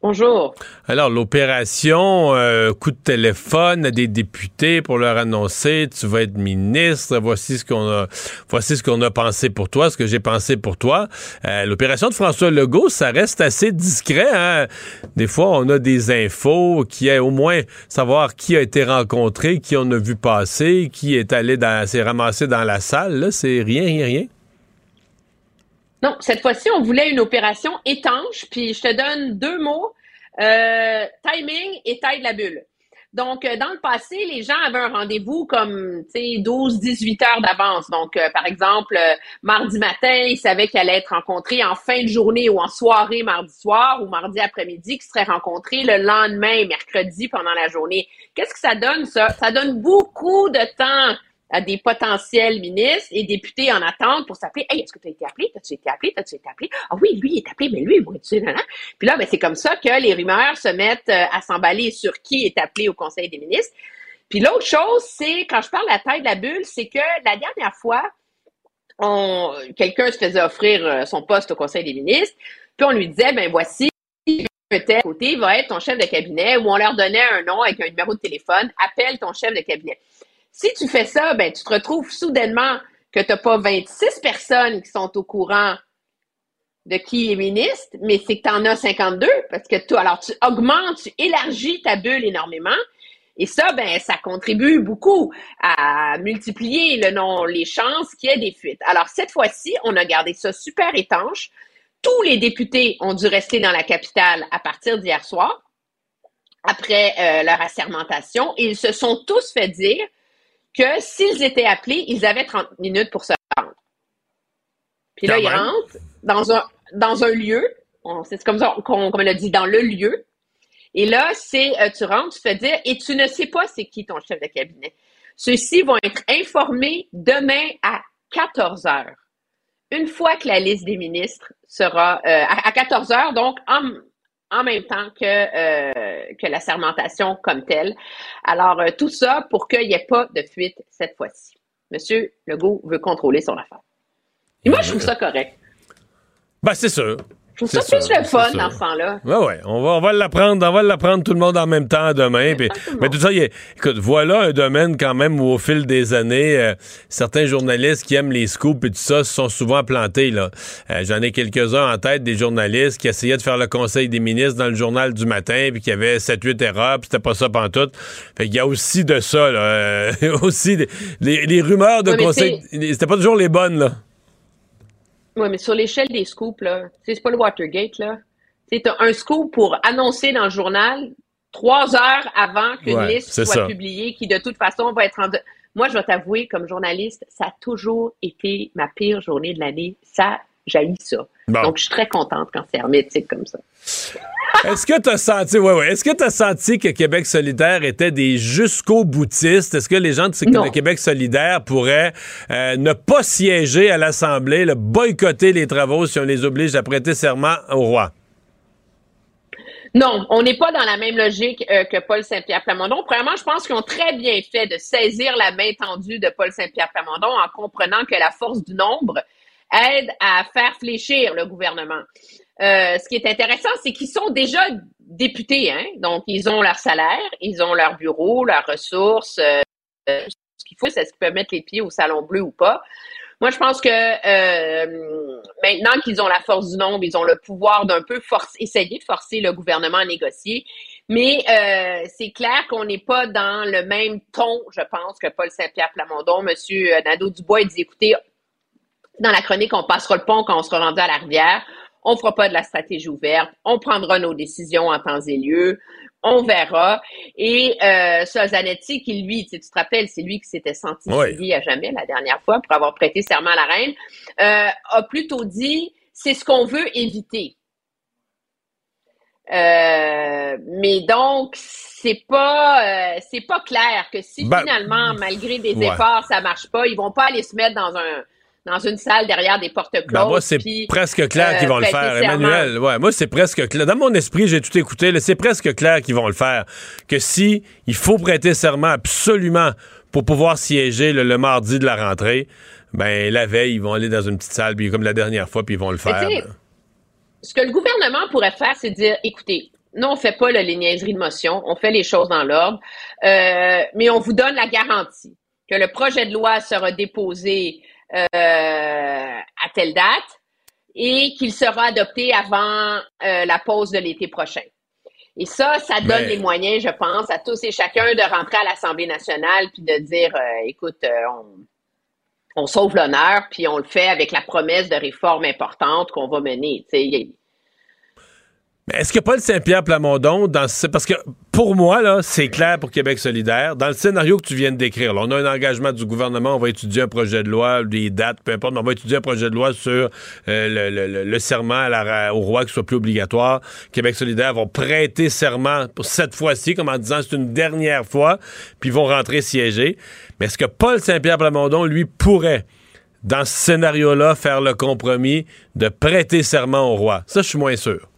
Bonjour. Alors, l'opération euh, coup de téléphone à des députés pour leur annoncer tu vas être ministre, voici ce qu'on a pensé pour toi, ce que j'ai pensé pour toi. Euh, l'opération de François Legault, ça reste assez discret. Hein? Des fois, on a des infos qui est au moins savoir qui a été rencontré, qui on a vu passer, qui est allé dans s'est ramassé dans la salle. C'est rien, rien, rien. Non, cette fois-ci, on voulait une opération étanche, puis je te donne deux mots, euh, timing et taille de la bulle. Donc, euh, dans le passé, les gens avaient un rendez-vous comme, tu sais, 12, 18 heures d'avance. Donc, euh, par exemple, euh, mardi matin, ils savaient qu'ils allaient être rencontrés en fin de journée ou en soirée mardi soir ou mardi après-midi, qu'ils seraient rencontrés le lendemain, mercredi, pendant la journée. Qu'est-ce que ça donne, ça? Ça donne beaucoup de temps à des potentiels ministres et députés en attente pour s'appeler. Hey, est-ce que tu as été appelé? T'as-tu été appelé? T'as-tu été appelé? Ah oui, lui, il est appelé, mais lui, moi, tu sais, Puis là, ben, c'est comme ça que les rumeurs se mettent euh, à s'emballer sur qui est appelé au Conseil des ministres. Puis l'autre chose, c'est, quand je parle de la taille de la bulle, c'est que la dernière fois, quelqu'un se faisait offrir euh, son poste au Conseil des ministres, puis on lui disait, ben voici, un tel côté va être ton chef de cabinet, ou on leur donnait un nom avec un numéro de téléphone, appelle ton chef de cabinet. Si tu fais ça, ben, tu te retrouves soudainement que tu n'as pas 26 personnes qui sont au courant de qui est ministre, mais c'est que tu en as 52 parce que tu, alors tu augmentes, tu élargis ta bulle énormément. Et ça, ben, ça contribue beaucoup à multiplier les chances qu'il y ait des fuites. Alors, cette fois-ci, on a gardé ça super étanche. Tous les députés ont dû rester dans la capitale à partir d'hier soir, après euh, leur assermentation, et ils se sont tous fait dire que s'ils étaient appelés, ils avaient 30 minutes pour se rendre. Puis là, ils rentrent dans un, dans un lieu, c'est comme ça qu'on comme on a dit, dans le lieu, et là, c'est, euh, tu rentres, tu fais dire, et tu ne sais pas c'est qui ton chef de cabinet. Ceux-ci vont être informés demain à 14 heures. Une fois que la liste des ministres sera euh, à, 14 heures, donc en, en même temps que, euh, que la sermentation comme telle. Alors, tout ça pour qu'il n'y ait pas de fuite cette fois-ci. Monsieur Legault veut contrôler son affaire. Et moi, je trouve ça correct. Ben, c'est sûr. Trouve ça plus le fun dans ce temps-là. Oui, oui. On va, on va l'apprendre, on va l'apprendre tout le monde en même temps demain. mais tout ça, écoute, voilà un domaine quand même où au fil des années, euh, certains journalistes qui aiment les scoops et tout ça se sont souvent plantés. Là. Euh, j'en ai quelques-uns en tête, des journalistes qui essayaient de faire le conseil des ministres dans le journal du matin, puis qui avaient 7-8 erreurs, puis c'était pas ça pantoute. Fait qu'il y a aussi de ça, là. Euh, aussi, les, rumeurs de conseil, c'était pas toujours les bonnes, là. Oui, mais sur l'échelle des scoops, là, c'est pas le Watergate, là. C'est un scoop pour annoncer dans le journal trois heures avant qu'une liste soit publiée, qui de toute façon va être en. Moi, je vais t'avouer, comme journaliste, ça a toujours été ma pire journée de l'année. Ça, j'ai ça. Donc, je suis très contente quand c'est hermétique comme ça. Est-ce que tu as senti, ouais, ouais, est-ce que tu senti que Québec solidaire était des jusqu'au boutistes? Est-ce que les gens de, Québec solidaire pourraient euh, ne pas siéger à l'Assemblée, boycotter les travaux si on les oblige à prêter serment au roi? Non, on n'est pas dans la même logique euh, que Paul Saint-Pierre Plamondon. Premièrement, je pense qu'ils ont très bien fait de saisir la main tendue de Paul Saint-Pierre Plamondon en comprenant que la force du nombre aide à faire fléchir le gouvernement. Euh, ce qui est intéressant, c'est qu'ils sont déjà députés, hein? donc ils ont leur salaire, ils ont leur bureau, leurs ressources. Euh, ce qu'il faut, c'est ce qu'ils peuvent mettre les pieds au salon bleu ou pas. Moi, je pense que euh, maintenant qu'ils ont la force du nombre, ils ont le pouvoir d'un peu forcer, essayer de forcer le gouvernement à négocier. Mais c'est clair qu'on n'est pas dans le même ton, je pense, que Paul Saint-Pierre Plamondon. Monsieur Nadeau-Dubois dit, écoutez, dans la chronique, on passera le pont quand on sera rendu à la rivière on fera pas de la stratégie ouverte, on prendra nos décisions en temps et lieu, on verra. Et euh, Zanetti, qui lui, tu te rappelles, c'est lui qui s'était senti oui. à jamais la dernière fois pour avoir prêté serment à la reine, euh, a plutôt dit c'est ce qu'on veut éviter. Euh, mais donc, c'est pas euh, c'est pas clair que si ben, finalement, malgré des efforts, ça marche pas, ils vont pas aller se mettre dans un dans une salle derrière des portes ben, closes. moi, c'est presque clair qu'ils vont le euh, faire, Emmanuel. Ouais, moi, c'est presque clair. Dans mon esprit, j'ai tout écouté. C'est presque clair qu'ils vont le faire. Que si il faut prêter serment absolument pour pouvoir siéger le, mardi de la rentrée, ben la veille, ils vont aller dans une petite salle, puis comme la dernière fois, puis ils vont le faire. Ce que le gouvernement pourrait faire, c'est dire, écoutez, non, on fait pas la niaiserie de motion, on fait les choses dans l'ordre, euh, mais on vous donne la garantie que le projet de loi sera déposé euh, à telle date et qu'il sera adopté avant euh, la pause de l'été prochain. Et ça, ça donne les moyens, je pense, à tous et chacun de rentrer à l'Assemblée nationale puis de dire, euh, écoute, on, on, sauve l'honneur, puis on le fait avec la promesse de réformes importantes qu'on va mener. Mais est-ce que Paul Saint-Pierre Plamondon, dans parce que pour moi, là, c'est clair pour Québec solidaire, dans le scénario que tu viens de décrire, on a un engagement du gouvernement, on va étudier un projet de loi, des dates, peu importe, mais on va étudier un projet de loi sur euh, le, serment au roi qui soit plus obligatoire. Québec solidaire vont prêter serment pour cette fois-ci, comme en disant c'est une dernière fois, puis vont rentrer siéger. Mais est-ce que Paul Saint-Pierre Plamondon, lui, pourrait dans ce scénario-là, faire le compromis de prêter serment au roi? Ça, je suis moins sûr.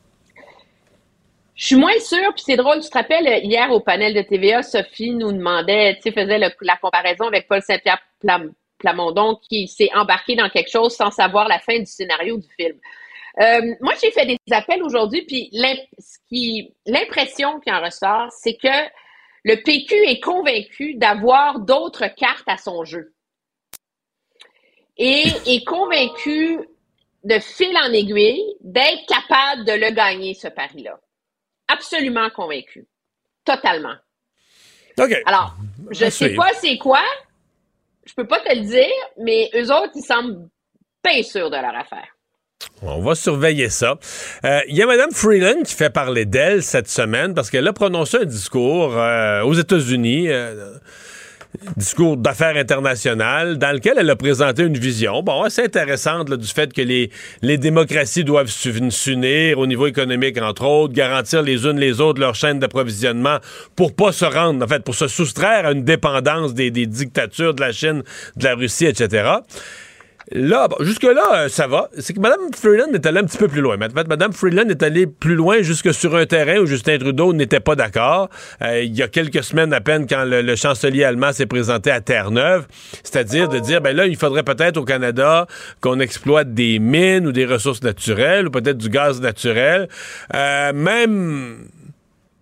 Je suis moins sûre, puis c'est drôle, tu te rappelles, hier au panel de TVA, Sophie nous demandait, tu sais, faisait la comparaison avec Paul Saint-Pierre Plamondon qui s'est embarqué dans quelque chose sans savoir la fin du scénario du film. Euh, moi, j'ai fait des appels aujourd'hui, puis l'impression qui en ressort, c'est que le PQ est convaincu d'avoir d'autres cartes à son jeu. Et est convaincu de fil en aiguille d'être capable de le gagner, ce pari-là. Absolument convaincu. Totalement. OK. Alors, je ne sais pas c'est quoi. Je peux pas te le dire, mais eux autres, ils semblent bien sûrs de leur affaire. On va surveiller ça. Euh, Il y a Mme Freeland qui fait parler d'elle cette semaine parce qu'elle a prononcé un discours euh, aux États-Unis. Euh, discours d'affaires internationales dans lequel elle a présenté une vision, bon, assez intéressante du fait que les, les démocraties doivent s'unir au niveau économique, entre autres, garantir les unes les autres leur chaîne d'approvisionnement pour pas se rendre, en fait, pour se soustraire à une dépendance des, des dictatures de la Chine, de la Russie, etc. Là, jusque-là, euh, ça va. C'est que Mme Freeland est allée un petit peu plus loin. Mme Freeland est allée plus loin jusque sur un terrain où Justin Trudeau n'était pas d'accord. Euh, il y a quelques semaines à peine, quand le, chancelier allemand s'est présenté à Terre-Neuve, c'est-à-dire de dire, ben là, il faudrait peut-être au Canada qu'on exploite des mines ou des ressources naturelles ou peut-être du gaz naturel. Euh, même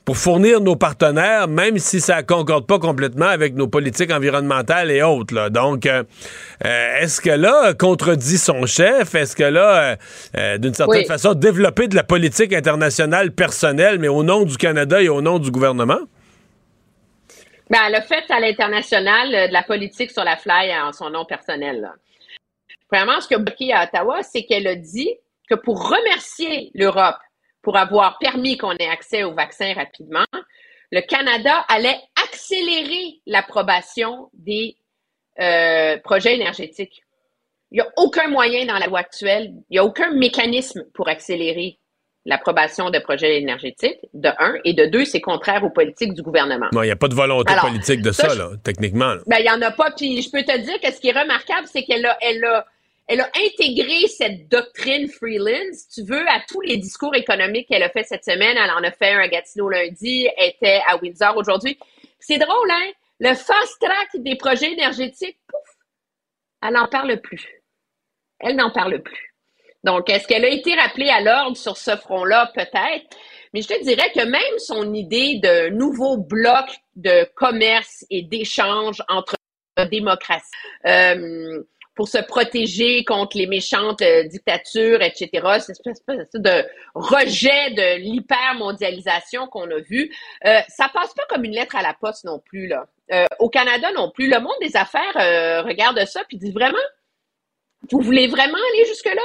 pour fournir nos partenaires, même si ça concorde pas complètement avec nos politiques environnementales et autres. Donc, euh, euh, est-ce que là, contredit son chef? Est-ce que là, euh, d'une certaine façon, développer de la politique internationale personnelle, mais au nom du Canada et au nom du gouvernement? Ben, elle a fait à l'international de la politique sur la fly en son nom personnel. Premièrement, ce que bloqué à Ottawa, c'est qu'elle a dit que pour remercier l'Europe pour avoir permis qu'on ait accès aux vaccins rapidement, le Canada allait accélérer l'approbation des euh, projets énergétiques. Il n'y a aucun moyen dans la loi actuelle, il n'y a aucun mécanisme pour accélérer l'approbation de projets énergétiques, de un, et de deux, c'est contraire aux politiques du gouvernement. Non, il n'y a pas de volonté politique de ça, là, techniquement. Ben, il n'y en a pas. Puis je peux te dire que ce qui est remarquable, c'est qu'elle a, elle a elle a intégré cette doctrine Freeland, si tu veux, à tous les discours économiques qu'elle a fait cette semaine. Elle en a fait un à Gatineau lundi, était à Windsor aujourd'hui. C'est drôle, hein? Le fast track des projets énergétiques, pouf, elle n'en parle plus. Elle n'en parle plus. Donc, est-ce qu'elle a été rappelée à l'ordre sur ce front-là? Peut-être. Mais je te dirais que même son idée de nouveau bloc de commerce et d'échange entre démocraties, euh, pour se protéger contre les méchantes euh, dictatures, etc. C'est une espèce de rejet de l'hypermondialisation qu'on a vu. Euh, ça passe pas comme une lettre à la poste non plus là. Euh, au Canada non plus. Le monde des affaires euh, regarde ça puis dit vraiment, vous voulez vraiment aller jusque là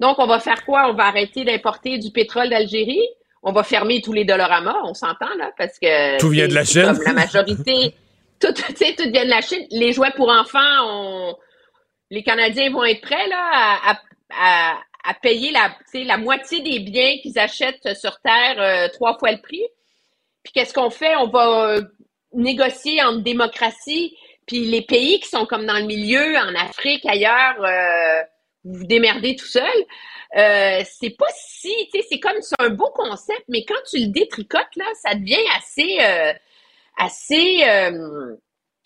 Donc on va faire quoi? On va arrêter d'importer du pétrole d'Algérie? On va fermer tous les Doloramas, on s'entend là, parce que tout vient de la Chine. la majorité, tout, tout vient de la Chine. Les jouets pour enfants, on les Canadiens vont être prêts là, à, à, payer la, la moitié des biens qu'ils achètent sur Terre euh, trois fois le prix. Puis qu'est-ce qu'on fait? On va euh, négocier en démocratie, puis les pays qui sont comme dans le milieu, en Afrique, ailleurs, euh, vous vous démerdez tout seul. c'est pas si, tu sais, c'est comme c'est un beau concept, mais quand tu le détricotes là, ça devient assez, assez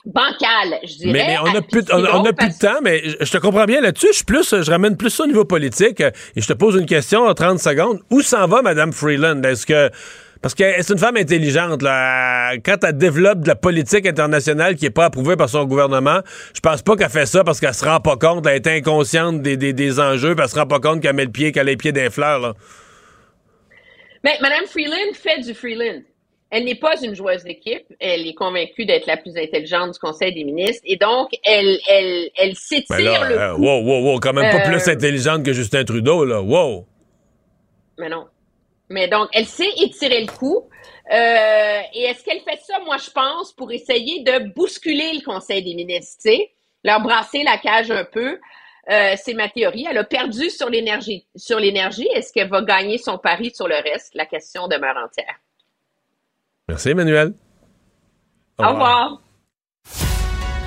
bancal, je dirais. Mais, on a plus, on, a plus de temps, mais je te comprends bien là-dessus. Je plus, je ramène plus ça au niveau politique et je te pose une question en 30 secondes. Où s'en va Mme Freeland? Est-ce que parce que c'est une femme intelligente. Là. Quand elle développe de la politique internationale qui n'est pas approuvée par son gouvernement, je pense pas qu'elle fait ça parce qu'elle se rend pas compte, elle est inconsciente des, des, des enjeux, puis elle se rend pas compte qu'elle met le pied, qu'elle a les pieds d'un fleur. Mais Mme Freeland fait du Freeland. Elle n'est pas une joueuse d'équipe. Elle est convaincue d'être la plus intelligente du Conseil des ministres. Et donc, elle, elle, elle s'étire ben le euh, Wow, wow, wow. Quand même pas plus euh, intelligente que Justin Trudeau, là. Wow. Mais non. Mais donc, elle sait étirer le coup. Euh, et est-ce qu'elle fait ça, moi, je pense, pour essayer de bousculer le Conseil des ministres, tu sais, leur brasser la cage un peu. c'est ma théorie. Elle a perdu sur l'énergie. Sur l'énergie, est-ce qu'elle va gagner son pari sur le reste? La question demeure entière. Merci, Emmanuel. Au, revoir.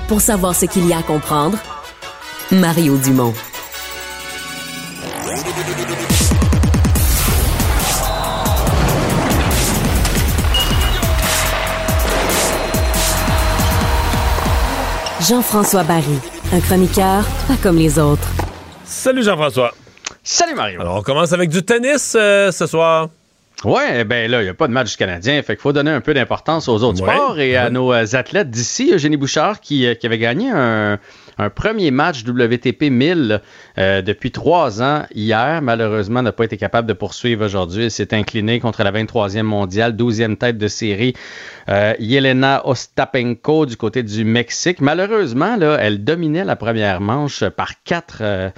Pour savoir ce qu'il y a à comprendre, Mario Dumont. Jean-François Barry, un chroniqueur pas comme les autres. Salut Jean-François. Salut Mario. Alors on commence avec du tennis euh, ce soir. Ouais, ben là, il n'y a pas de match canadien, fait qu'il faut donner un peu d'importance aux autres sports et à nos euh, athlètes d'ici. Eugénie Bouchard qui, euh, qui avait gagné un, un premier match WTP 1000 euh, depuis trois ans hier. Malheureusement, n'a pas été capable de poursuivre aujourd'hui. Elle s'est inclinée contre la 23e mondiale, 12e tête de série, euh, Yelena Ostapenko du côté du Mexique. Malheureusement, là, elle dominait la première manche par 4,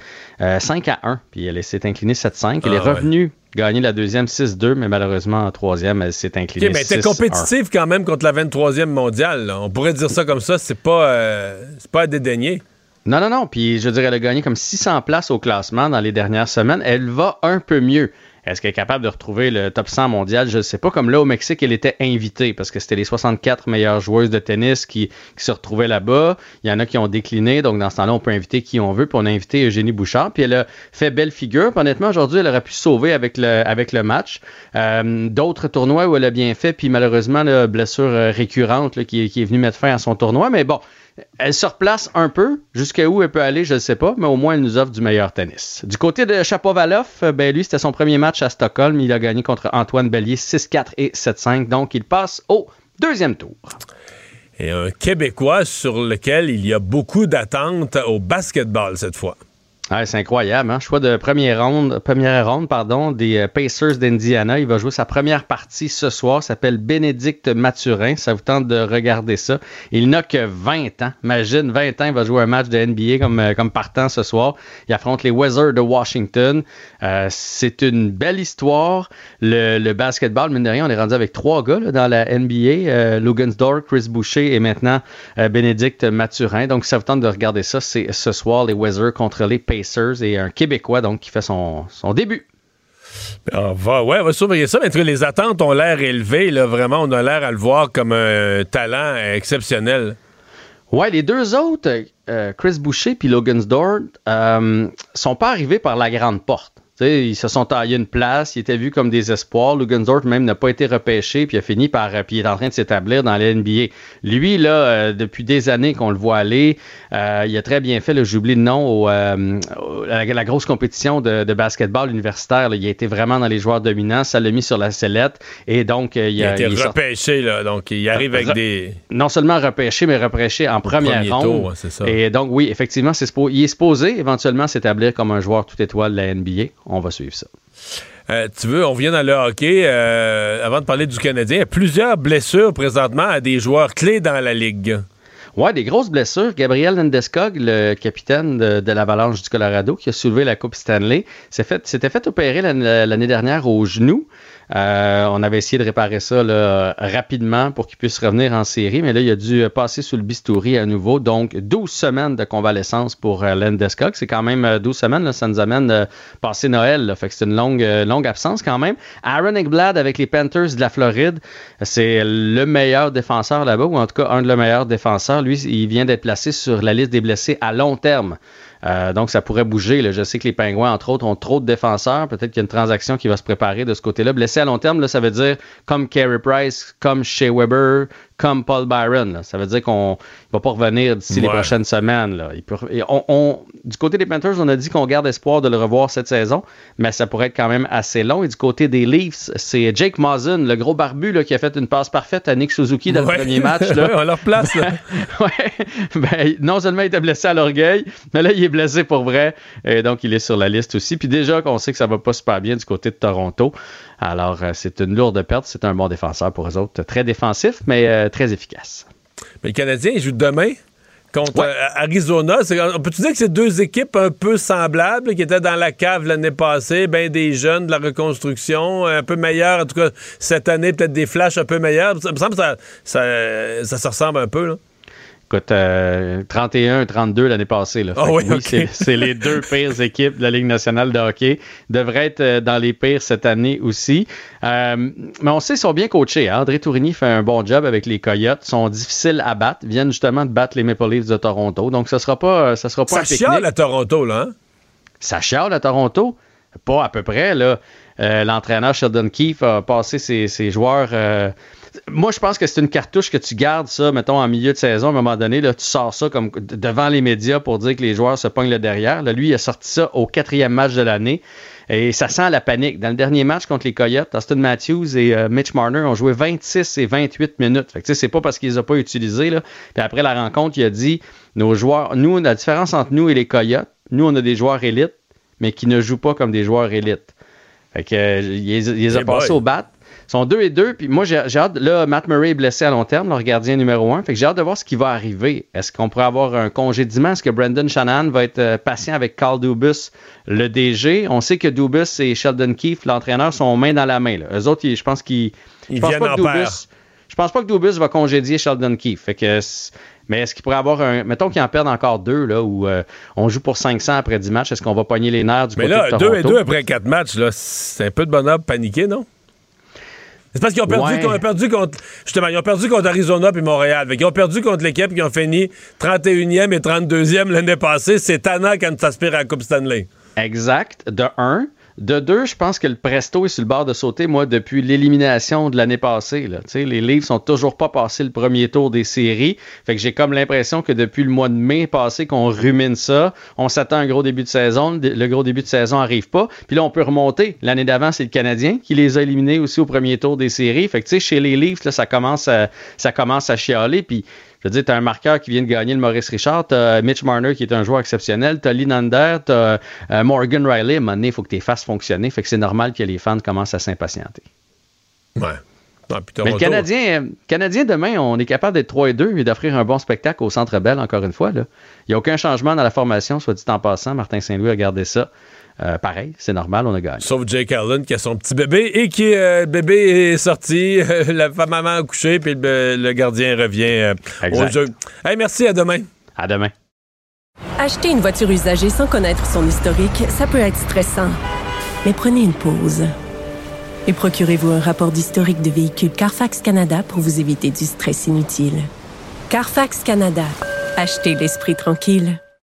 5 à 1. Puis elle s'est inclinée 7-5. Elle est Ah, ouais. Gagner la deuxième 6-2, mais malheureusement, en troisième, elle s'est inclinée OK, mais t'es 6-1. compétitif quand même contre la 23e mondiale. là. On pourrait dire ça comme ça, c'est pas, euh, c'est pas à dédaigner. Non, non, non. Puis je dirais, elle a gagné comme 600 places au classement dans les dernières semaines. Elle va un peu mieux. Est-ce qu'elle est capable de retrouver le top 100 mondial? Je ne sais pas. Comme là, au Mexique, elle était invitée parce que c'était les 64 meilleures joueuses de tennis qui, se retrouvaient là-bas. Il y en a qui ont décliné. Donc, dans ce temps-là, on peut inviter qui on veut. Puis, on a invité Eugénie Bouchard. Puis, elle a fait belle figure. Honnêtement, aujourd'hui, elle aurait pu sauver avec le, match. Euh, D'autres tournois où elle a bien fait. Puis, malheureusement, la blessure euh, récurrente qui est venue mettre fin à son tournoi. Mais bon, elle se replace un peu. Jusqu'à où elle peut aller, je ne sais pas, mais au moins elle nous offre du meilleur tennis. Du côté de Chapovalov, euh, ben lui, c'était son premier match à Stockholm. Il a gagné contre Antoine Bellier 6-4 et 7-5. Donc, il passe au deuxième tour. Et un Québécois sur lequel il y a beaucoup d'attentes au basketball cette fois. Ouais, c'est incroyable, hein? Choix de première ronde, première ronde pardon, des euh, Pacers d'Indiana. Il va jouer sa première partie ce soir. s'appelle Bénédicte Mathurin. Ça vous tente de regarder ça. Il n'a que 20 ans. Imagine, 20 ans, il va jouer un match de NBA comme, euh, comme partant ce soir. Il affronte les Wizards de Washington. Euh, c'est une belle histoire. Le, basketball, mine de rien, on est rendu avec trois gars dans la NBA. Euh, Chris Boucher et maintenant euh, Bénédicte Mathurin. Donc, ça vous tente de regarder ça. C'est ce soir, les Wizards contre les Pacers et un Québécois donc qui fait son, son début. On va, ouais, on va surveiller ça, mais les attentes ont l'air élevées. Là, vraiment, on a l'air à le voir comme un talent exceptionnel. Ouais, les deux autres, euh, Chris Boucher puis Logansdor, euh, sont pas arrivés par la grande porte. Ils se sont taillés une place, ils étaient vus comme des espoirs. Lugansdorf même n'a pas été repêché, puis a fini par, euh, puis il est en train de s'établir dans la NBA. Lui, là, euh, depuis des années qu'on le voit aller, euh, il a très bien fait, là, j'oublie le nom, au, euh, la, grosse compétition de, de basketball universitaire. là. il a été vraiment dans les joueurs dominants, ça l'a mis sur la sellette, et donc il, Il a été il repêché, là, donc il arrive avec des. non seulement repêché, mais repêché en première premier ronde. tour, ça. Et donc, oui, effectivement, c'est il est supposé éventuellement s'établir comme un joueur tout étoile de la NBA. On va suivre ça. Euh, tu veux, on vient dans le hockey. euh, avant de parler du Canadien, il y a plusieurs blessures présentement à des joueurs clés dans la ligue. Ouais, des grosses blessures. Gabriel Landeskog, le capitaine de, de l'Avalanche du Colorado, qui a soulevé la Coupe Stanley, s'est fait, s'était fait opérer l'année dernière au genou. Euh, on avait essayé de réparer ça là, rapidement pour qu'il puisse revenir en série, mais là, il a dû passer sous le bistouri à nouveau. Donc, 12 semaines de convalescence pour euh, Landeskog. C'est quand même euh, 12 semaines. Là, ça nous amène euh, passer Noël. Là, c'est une longue, euh, longue absence quand même. Aaron Ekblad avec les Panthers de la Floride, c'est le meilleur défenseur là-bas, ou en tout cas un de les meilleurs défenseurs. Lui, il vient d'être placé sur la liste des blessés à long terme. Euh, donc, ça pourrait bouger. là. Je sais que les Pingouins, entre autres, ont trop de défenseurs. Peut-être qu'il y a une transaction qui va se préparer de ce côté-là. Blessé à long terme, là, ça veut dire comme Carey Price, comme Shea Weber, comme Paul Byron. là. Ça veut dire qu'on ne va pas revenir d'ici les prochaines semaines. là. Il peut- et on- on- du côté des Panthers, on a dit qu'on garde espoir de le revoir cette saison, mais ça pourrait être quand même assez long. Et du côté des Leafs, c'est Jake Mazen, le gros barbu là, qui a fait une passe parfaite à Nick Suzuki dans Ouais. le premier match. Là. Ouais, on leur place. Ben, non seulement il était blessé à l'orgueil, mais là, il est blessé pour vrai. Et donc, il est sur la liste aussi. Puis déjà qu'on sait que ça va pas super bien du côté de Toronto. Alors, euh, c'est une lourde perte. C'est un bon défenseur pour eux autres. Très défensif, mais euh, très efficace. Mais le Canadien, il joue demain contre euh, Arizona. Peut-tu dire que c'est deux équipes un peu semblables qui étaient dans la cave l'année passée, ben des jeunes de la reconstruction, un peu meilleurs, en tout cas cette année, peut-être des flashs un peu meilleurs. Ça me semble que ça, ça, ça se ressemble un peu. Là. Écoute, euh, 31-32 l'année passée. Là. Ah oui, ok. c'est- les deux pires équipes de la Ligue nationale de hockey. Devraient être euh, dans les pires cette année aussi. Euh, mais on sait qu'ils sont bien coachés. hein. André Tourigny fait un bon job avec les Coyotes. Ils sont difficiles à battre. Ils viennent justement de battre les Maple Leafs de Toronto. Donc, ça sera pas, ça sera pas Ça un pique-nique. chiale à Toronto, là. Hein? Ça chiale à Toronto? Pas à peu près, là. Euh, L'entraîneur Sheldon Keefe a passé ses, ses joueurs. Moi, je pense que c'est une cartouche que tu gardes ça, mettons, en milieu de saison, à un moment donné, là, tu sors ça comme devant les médias pour dire que les joueurs se pognent le derrière. Là, lui, il a sorti ça au quatrième match de l'année. Et ça sent la panique. Dans le dernier match contre les Coyotes, Austin Matthews et euh, Mitch Marner ont joué 26 et 28 minutes. Fait que c'est pas parce qu'ils les ont pas utilisés. Là. Puis après la rencontre, il a dit nos joueurs, nous, la différence entre nous et les Coyotes, nous, on a des joueurs élites, mais qui ne jouent pas comme des joueurs élites. Fait que, euh, il, les a passés au bat. Sont 2 et 2. Puis moi, j'ai hâte. Là, Matt Murray est blessé à long terme, leur gardien numéro 1. Fait que j'ai hâte de voir ce qui va arriver. Est-ce qu'on pourrait avoir un congédiement? Est-ce que Brendan Shanahan va être euh, patient avec Carl Dubus, le DG? On sait que Dubus et Sheldon Keefe, l'entraîneur, sont main dans la main. Là. Eux autres, je pense qu'ils. Ils viennent en Dubus, Je pense pas que Dubus va congédier Sheldon Keefe. Fait que. Mais est-ce qu'il pourrait avoir un. Mettons qu'il en perde encore deux, là, où euh, on joue pour 500 après 10 matchs. Est-ce qu'on va pogner les nerfs du Mais côté là, de Toronto? 2 et 2 après 4 matchs, là, c'est un peu de bonheur paniqué, non? C'est parce qu'ils ont perdu, Ouais. qu'ils ont perdu contre. Justement, ils ont perdu contre Arizona puis Montréal. Qu'ils ont perdu contre l'équipe qui ont fini 31e et 32e l'année passée. C'est tannant quand tu aspires à la Coupe Stanley. Exact, de un. De deux, je pense que le Presto est sur le bord de sauter, moi, depuis l'élimination de l'année passée. Là. Les livres sont toujours pas passés le premier tour des séries. Fait que j'ai comme l'impression que depuis le mois de mai passé qu'on rumine ça, on s'attend à un gros début de saison. Le gros début de saison arrive pas. Puis là, on peut remonter. L'année d'avant, c'est le Canadien qui les a éliminés aussi au premier tour des séries. Fait que chez les livres, ça commence à, ça commence à chialer. Puis je veux dire, tu as un marqueur qui vient de gagner le Maurice Richard, tu as Mitch Marner qui est un joueur exceptionnel, tu as Linander, tu as Morgan Riley. À un moment donné, il faut que tu les fasses fonctionner. Fait que c'est normal que les fans commencent à s'impatienter. Ouais. Puis Mais le Canadien, euh, Canadien, demain, on est capable d'être 3 et 2 et d'offrir un bon spectacle au Centre Bell, encore une fois. là. Il n'y a aucun changement dans la formation, soit dit en passant. Martin Saint-Louis a gardé ça. Euh, pareil, c'est normal, on a gagné. Sauf Jake Allen qui a son petit bébé et qui, euh, le bébé est sorti, la femme maman a couché, puis le, le gardien revient euh, au Exact. jeu. Hey, merci, à demain. À demain. Acheter une voiture usagée sans connaître son historique, ça peut être stressant. Mais prenez une pause. Et procurez-vous un rapport d'historique de véhicule Carfax Canada pour vous éviter du stress inutile. Carfax Canada. Achetez l'esprit tranquille.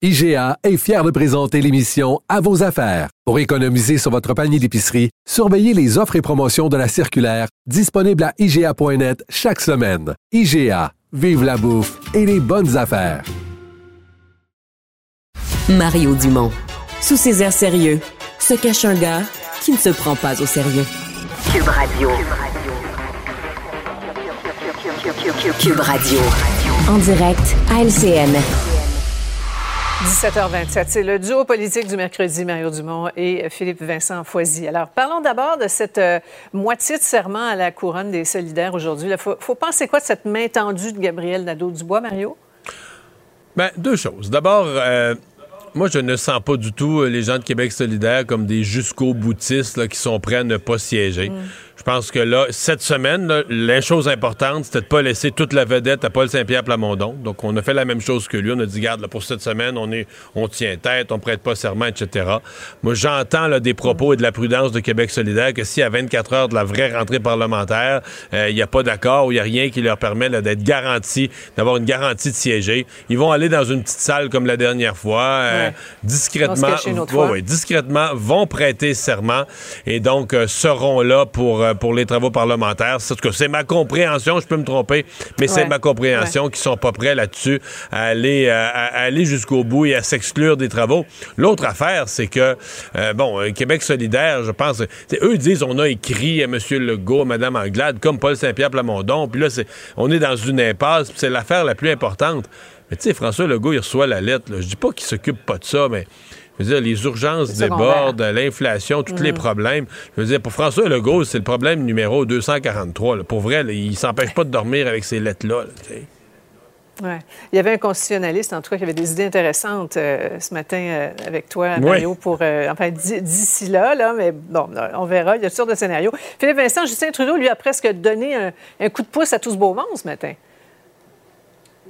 IGA est fier de présenter l'émission À vos affaires. Pour économiser sur votre panier d'épicerie, surveillez les offres et promotions de la circulaire disponible à IGA.net chaque semaine. IGA, vive la bouffe et les bonnes affaires. Mario Dumont. Sous ses airs sérieux, se cache un gars qui ne se prend pas au sérieux. Cube Radio. Cube Radio. En direct à LCN. 17h27, c'est le duo politique du mercredi, Mario Dumont et Philippe Vincent Foisy. Alors, parlons d'abord de cette euh, moitié de serment à la couronne des solidaires aujourd'hui. Il faut, faut penser quoi de cette main tendue de Gabriel Nadeau-Dubois, Mario? Ben, deux choses. D'abord, euh, moi, je ne sens pas du tout euh, les gens de Québec solidaire comme des jusqu'au boutistes là, qui sont prêts à ne pas siéger. Je pense que là, cette semaine, là, la chose importante, c'était de pas laisser toute la vedette à Paul Saint-Pierre Plamondon. Donc, on a fait la même chose que lui. On a dit, garde, là, pour cette semaine, on est, on tient tête, on prête pas serment, etc. Moi, j'entends des propos et de la prudence de Québec solidaire que si à 24 heures de la vraie rentrée parlementaire, euh, il n'y a pas d'accord ou il n'y a rien qui leur permet d'être garanti, d'avoir une garantie de siéger, ils vont aller dans une petite salle comme la dernière fois, euh, Ouais. discrètement, Ouais, ouais, discrètement, vont prêter serment et donc euh, seront là pour, euh, pour les travaux parlementaires. C'est ma compréhension, je peux me tromper, mais c'est Ouais. ma compréhension qu'ils sont pas prêts là-dessus à aller, euh, à, à aller jusqu'au bout et à s'exclure des travaux. L'autre affaire, c'est que, euh, bon, euh, Québec solidaire, je pense, eux disent on a écrit à M. Legault, à Mme Anglade, comme Paul Saint-Pierre Plamondon, puis là, c'est, on est dans une impasse, puis c'est l'affaire la plus importante. Mais tu sais, François Legault, il reçoit la lettre. Je dis pas qu'il s'occupe pas de ça, mais je veux dire, les urgences débordent, l'inflation, tous les Mhm. problèmes. Je veux dire, pour François Legault, c'est le problème numéro 243. là. Pour vrai, là, il s'empêche pas de dormir avec ces lettres-là. là. Ouais. Il y avait un constitutionnaliste, en tout cas, qui avait des idées intéressantes euh, ce matin euh, avec toi, Mario, pour. Euh, enfin, d'ici là, là, mais bon, on verra. Il y a sortes de scénarios. Philippe Vincent, Justin Trudeau lui a presque donné un, un coup de pouce à tout ce beau monde ce matin.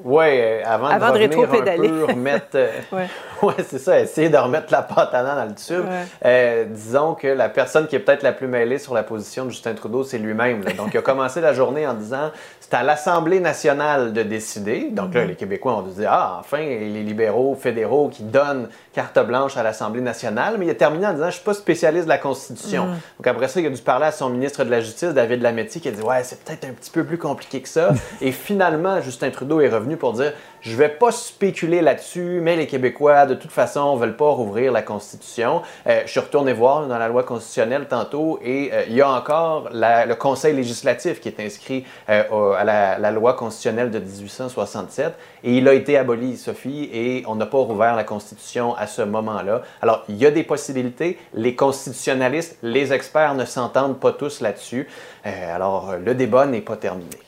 Oui, euh, avant, avant, de, revenir un peu, remettre... Euh, ouais, c'est ça, essayer de remettre la pâte à dans le tube. Euh, disons que la personne qui est peut-être la plus mêlée sur la position de Justin Trudeau, c'est lui-même. Donc, il a commencé la journée en disant c'est à l'Assemblée nationale de décider. Donc là, mhm. les Québécois ont dit ah, enfin, les libéraux fédéraux qui donnent carte blanche à l'Assemblée nationale. Mais il a terminé en disant je suis pas spécialiste de la Constitution. Mhm. Donc après ça, il a dû parler à son ministre de la Justice, David Lametti, qui a dit ouais, c'est peut-être un petit peu plus compliqué que ça. Et finalement, Justin Trudeau est revenu pour dire je vais pas spéculer là-dessus, mais les Québécois, de toute façon, veulent pas rouvrir la Constitution. Euh, je suis retourné voir dans la loi constitutionnelle tantôt et euh, il y a encore le Conseil législatif qui est inscrit euh, à la, la, loi constitutionnelle de 1867 et il a été aboli, Sophie, et on n'a pas rouvert la Constitution à ce moment-là. Alors, il y a des possibilités. Les constitutionnalistes, les experts ne s'entendent pas tous là-dessus. alors, le débat n'est pas terminé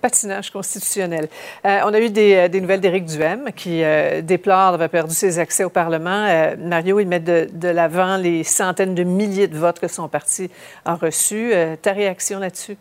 patinage constitutionnel. Euh, on a eu des, euh, nouvelles d'Éric Duhem qui euh, déplore d'avoir perdu ses accès au Parlement. Mario, il met de, de l'avant les centaines de milliers de votes que son parti a reçus. ta réaction là-dessus?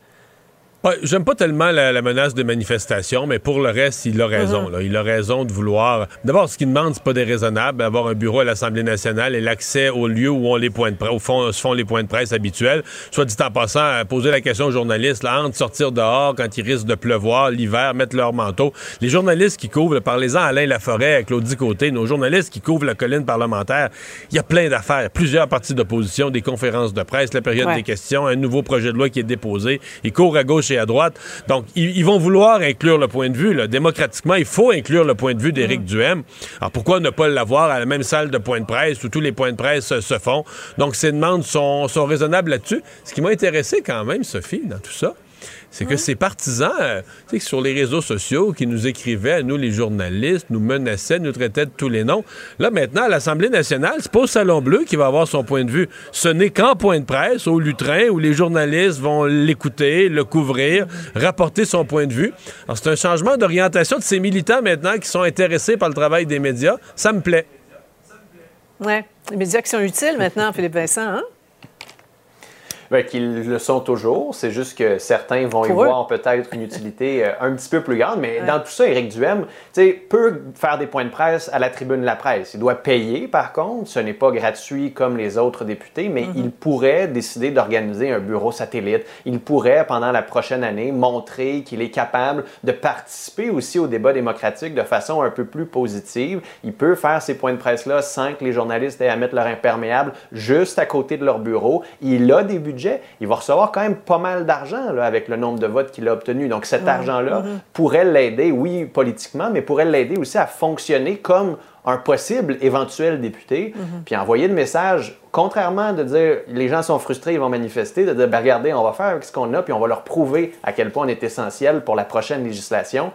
J'aime pas tellement la, menace de manifestation, mais pour le reste, il a raison. Uh-huh. Il a raison de vouloir. D'abord, ce qu'il demande, c'est pas déraisonnable d'avoir un bureau à l'Assemblée nationale et l'accès au lieu où on les points de presse, fond, se font les points de presse habituels. Soit dit en passant, poser la question aux journalistes, là, entre sortir dehors quand il risque de pleuvoir, l'hiver, mettre leur manteau. Les journalistes qui couvrent, parlez-en à Alain Laforêt, Claudie Côté, nos journalistes qui couvrent la colline parlementaire, il y a plein d'affaires. Plusieurs partis d'opposition, des conférences de presse, la période des questions, un nouveau projet de loi qui est déposé. Ils courent à gauche à droite. Donc, ils, vont vouloir inclure le point de vue. Là. Démocratiquement, il faut inclure le point de vue d'Éric mm. Duhem. Alors, pourquoi ne pas l'avoir à la même salle de point de presse où tous les points de presse se font? Donc, ces demandes sont, sont raisonnables là-dessus. Ce qui m'a intéressé quand même, Sophie, dans tout ça, c'est que ces partisans, euh, tu sais, sur les réseaux sociaux, qui nous écrivaient à nous, les journalistes, nous menaçaient, nous traitaient de tous les noms. Là, maintenant, à l'Assemblée nationale, c'est pas au Salon Bleu qui va avoir son point de vue. Ce n'est qu'en point de presse, au lutrin, où les journalistes vont l'écouter, le couvrir, rapporter son point de vue. Alors, c'est un changement d'orientation de ces militants maintenant qui sont intéressés par le travail des médias. Ça me plaît. Oui, les médias qui sont utiles maintenant, Philippe Vincent, hein? Ben, qu'ils le sont toujours. C'est juste que certains vont y voir peut-être une utilité euh, un petit peu plus grande. Mais dans tout ça, Éric Duhem peut faire des points de presse à la tribune de la presse. Il doit payer, par contre. Ce n'est pas gratuit comme les autres députés, mais mm-hmm. il pourrait décider d'organiser un bureau satellite. Il pourrait, pendant la prochaine année, montrer qu'il est capable de participer aussi au débat démocratique de façon un peu plus positive. Il peut faire ces points de presse-là sans que les journalistes aient à mettre leur imperméable juste à côté de leur bureau. Il a des budgets il va recevoir quand même pas mal d'argent avec le nombre de votes qu'il a obtenu. Donc cet argent-là mm-hmm. pourrait l'aider, oui, politiquement, mais pourrait l'aider aussi à fonctionner comme un possible éventuel député, mm-hmm. puis envoyer le message contrairement de dire les gens sont frustrés, ils vont manifester, de dire ben, regardez, on va faire avec ce qu'on a, puis on va leur prouver à quel point on est essentiel pour la prochaine législation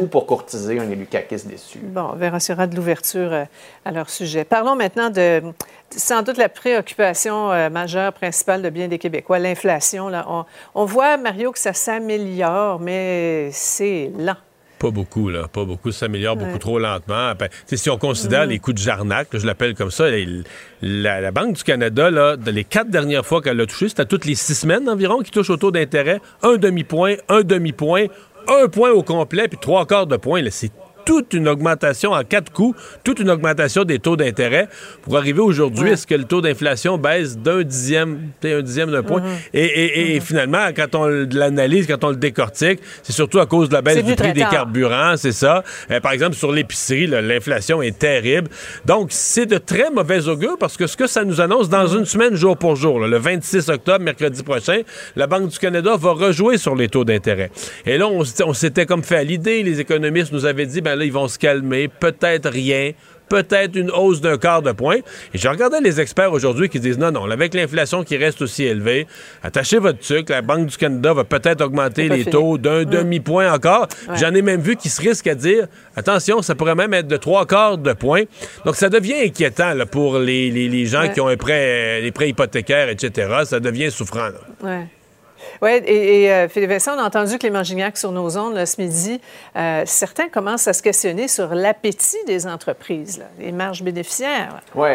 ou pour courtiser un élu caquiste déçu. Bon, on verra aura de l'ouverture euh, à leur sujet. Parlons maintenant de sans doute la préoccupation euh, majeure, principale de bien des Québécois, l'inflation. On, on voit, Mario, que ça s'améliore, mais c'est lent. Pas beaucoup, là. Pas beaucoup. Ça s'améliore beaucoup trop lentement. Si on considère mm. les coups de jarnac, je l'appelle comme ça, la, Banque du Canada, là, les quatre dernières fois qu'elle a touché, c'était toutes les six semaines environ qui touche au taux d'intérêt. Un demi-point, un demi-point, un point au complet, puis trois quarts de point. C'est toute une augmentation en quatre coups, toute une augmentation des taux d'intérêt pour arriver aujourd'hui, est-ce que le taux d'inflation baisse d'un dixième, un dixième d'un point? Mm-hmm. Et, mm-hmm. finalement, quand on l'analyse, quand on le décortique, c'est surtout à cause de la baisse du, prix des carburants, c'est ça. Euh, par exemple, sur l'épicerie, l'inflation est terrible. Donc, c'est de très mauvais augure parce que ce que ça nous annonce dans une semaine, jour pour jour, le 26 octobre, mercredi prochain, la Banque du Canada va rejouer sur les taux d'intérêt. Et là, on, on s'était comme fait à l'idée, les économistes nous avaient dit, ben ils vont se calmer, peut-être rien, peut-être une hausse d'un quart de point. Et je regardais les experts aujourd'hui qui disent non, non, avec l'inflation qui reste aussi élevée, attachez votre sucre, la Banque du Canada va peut-être augmenter les taux d'un demi-point encore. J'en ai même vu qui se risquent à dire attention, ça pourrait même être de trois quarts de point. Donc ça devient inquiétant pour les, gens qui ont un prêt, les prêts hypothécaires, etc. Ça devient souffrant. Oui, et, euh, Philippe Vincent, on a entendu Clément Gignac sur nos ondes ce midi. Euh, certains commencent à se questionner sur l'appétit des entreprises, les marges bénéficiaires. Oui.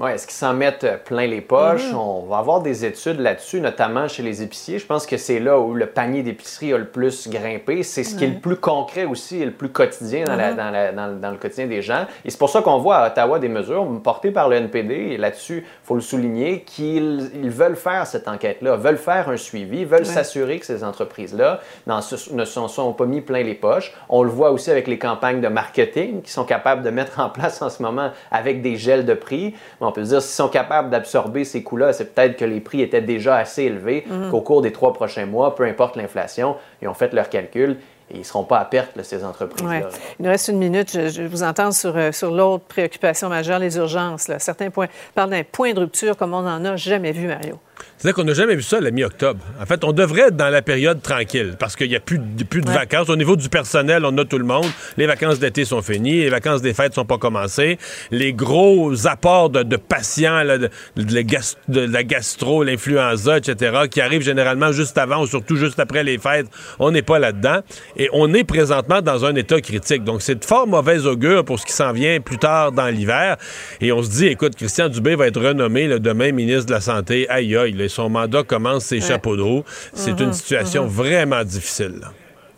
Oui, est-ce qu'ils s'en mettent euh, plein les poches? Mhm. On va avoir des études là-dessus, notamment chez les épiciers. Je pense que c'est là où le panier d'épicerie a le plus grimpé. C'est ce qui est le plus concret aussi et le plus quotidien dans, la- Mhm. dans la- dans- dans le quotidien des gens. Et c'est pour ça qu'on voit à Ottawa des mesures portées par le NPD. Et là-dessus, il faut le souligner, qu'ils ils veulent faire cette enquête-là, veulent faire un suivi, veulent s'assurer que ces entreprises-là ne s'en sont pas mis plein les poches. On le voit aussi avec les campagnes de marketing qu'ils sont capables de mettre en place en ce moment avec des gels de prix. On peut se dire, s'ils sont capables d'absorber ces coûts-là, c'est peut-être que les prix étaient déjà assez élevés, Mhm. qu'au cours des trois prochains mois, peu importe l'inflation, ils ont fait leurs calculs et ils ne seront pas à perte, là, ces entreprises-là. Ouais. Il nous reste une minute. Je, je vous entends sur, euh, sur l'autre préoccupation majeure, les urgences. là. Certains points parlent d'un point de rupture comme on n'en a jamais vu, Mario. C'est-à-dire qu'on n'a jamais vu ça à la mi-octobre. En fait, on devrait être dans la période tranquille parce qu'il n'y a plus, de- plus de vacances. Au niveau du personnel, on a tout le monde. Les vacances d'été sont finies. Les vacances des fêtes sont pas commencées. Les gros apports de, de patients, là, de, de la gas- de la gastro, l'influenza, etc., qui arrivent généralement juste avant ou surtout juste après les fêtes, on n'est pas là-dedans. Et on est présentement dans un état critique. Donc, c'est de fort mauvaise augure pour ce qui s'en vient plus tard dans l'hiver. Et on se dit, écoute, Christian Dubé va être renommé là, demain ministre de la Santé. Aïe, aïe, là, son mandat commence ses Ouais. chapeaux de roue. C'est Mhm, une situation mhm. vraiment difficile.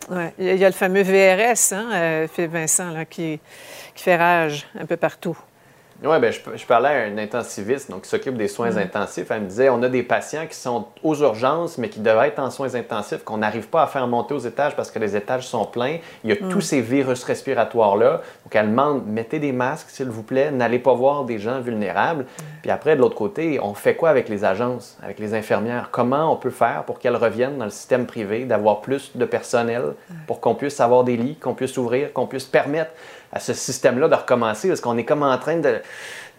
Ouais. Il y a- le fameux VRS, hein, euh, Philippe Vincent, là, qui, qui fait rage un peu partout. Oui, ben, je, je parlais à un intensiviste donc, qui s'occupe des soins Mhm. intensifs. Elle me disait on a des patients qui sont aux urgences, mais qui devraient être en soins intensifs, qu'on n'arrive pas à faire monter aux étages parce que les étages sont pleins. Il y a Mhm. tous ces virus respiratoires-là. Donc, elle demande mettez des masques, s'il vous plaît, n'allez pas voir des gens vulnérables. Puis après, de l'autre côté, on fait quoi avec les agences, avec les infirmières? Comment on peut faire pour qu'elles reviennent dans le système privé, d'avoir plus de personnel pour qu'on puisse avoir des lits, qu'on puisse ouvrir, qu'on puisse permettre à ce système-là de recommencer parce qu'on est comme en train de,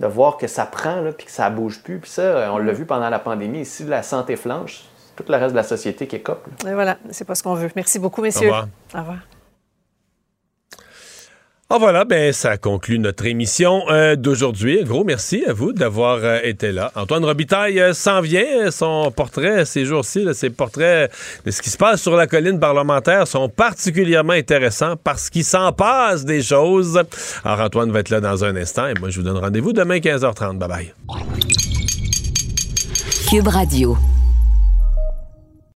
de voir que ça prend là, puis que ça bouge plus. Puis ça, on l'a vu pendant la pandémie. Ici, la santé flanche, c'est tout le reste de la société qui est couple. Et voilà, c'est pas ce qu'on veut. Merci beaucoup, messieurs. revoir. Au revoir. Ah voilà, ben ça conclut notre émission euh, d'aujourd'hui. Un Gros merci à vous d'avoir euh, été là. Antoine Robitaille euh, s'en vient. Son portrait ces jours-ci, ses portraits de ce qui se passe sur la colline parlementaire sont particulièrement intéressants parce qu'il s'en passe des choses. Alors Antoine va être là dans un instant et moi je vous donne rendez-vous demain 15h30. Bye bye. Cube Radio.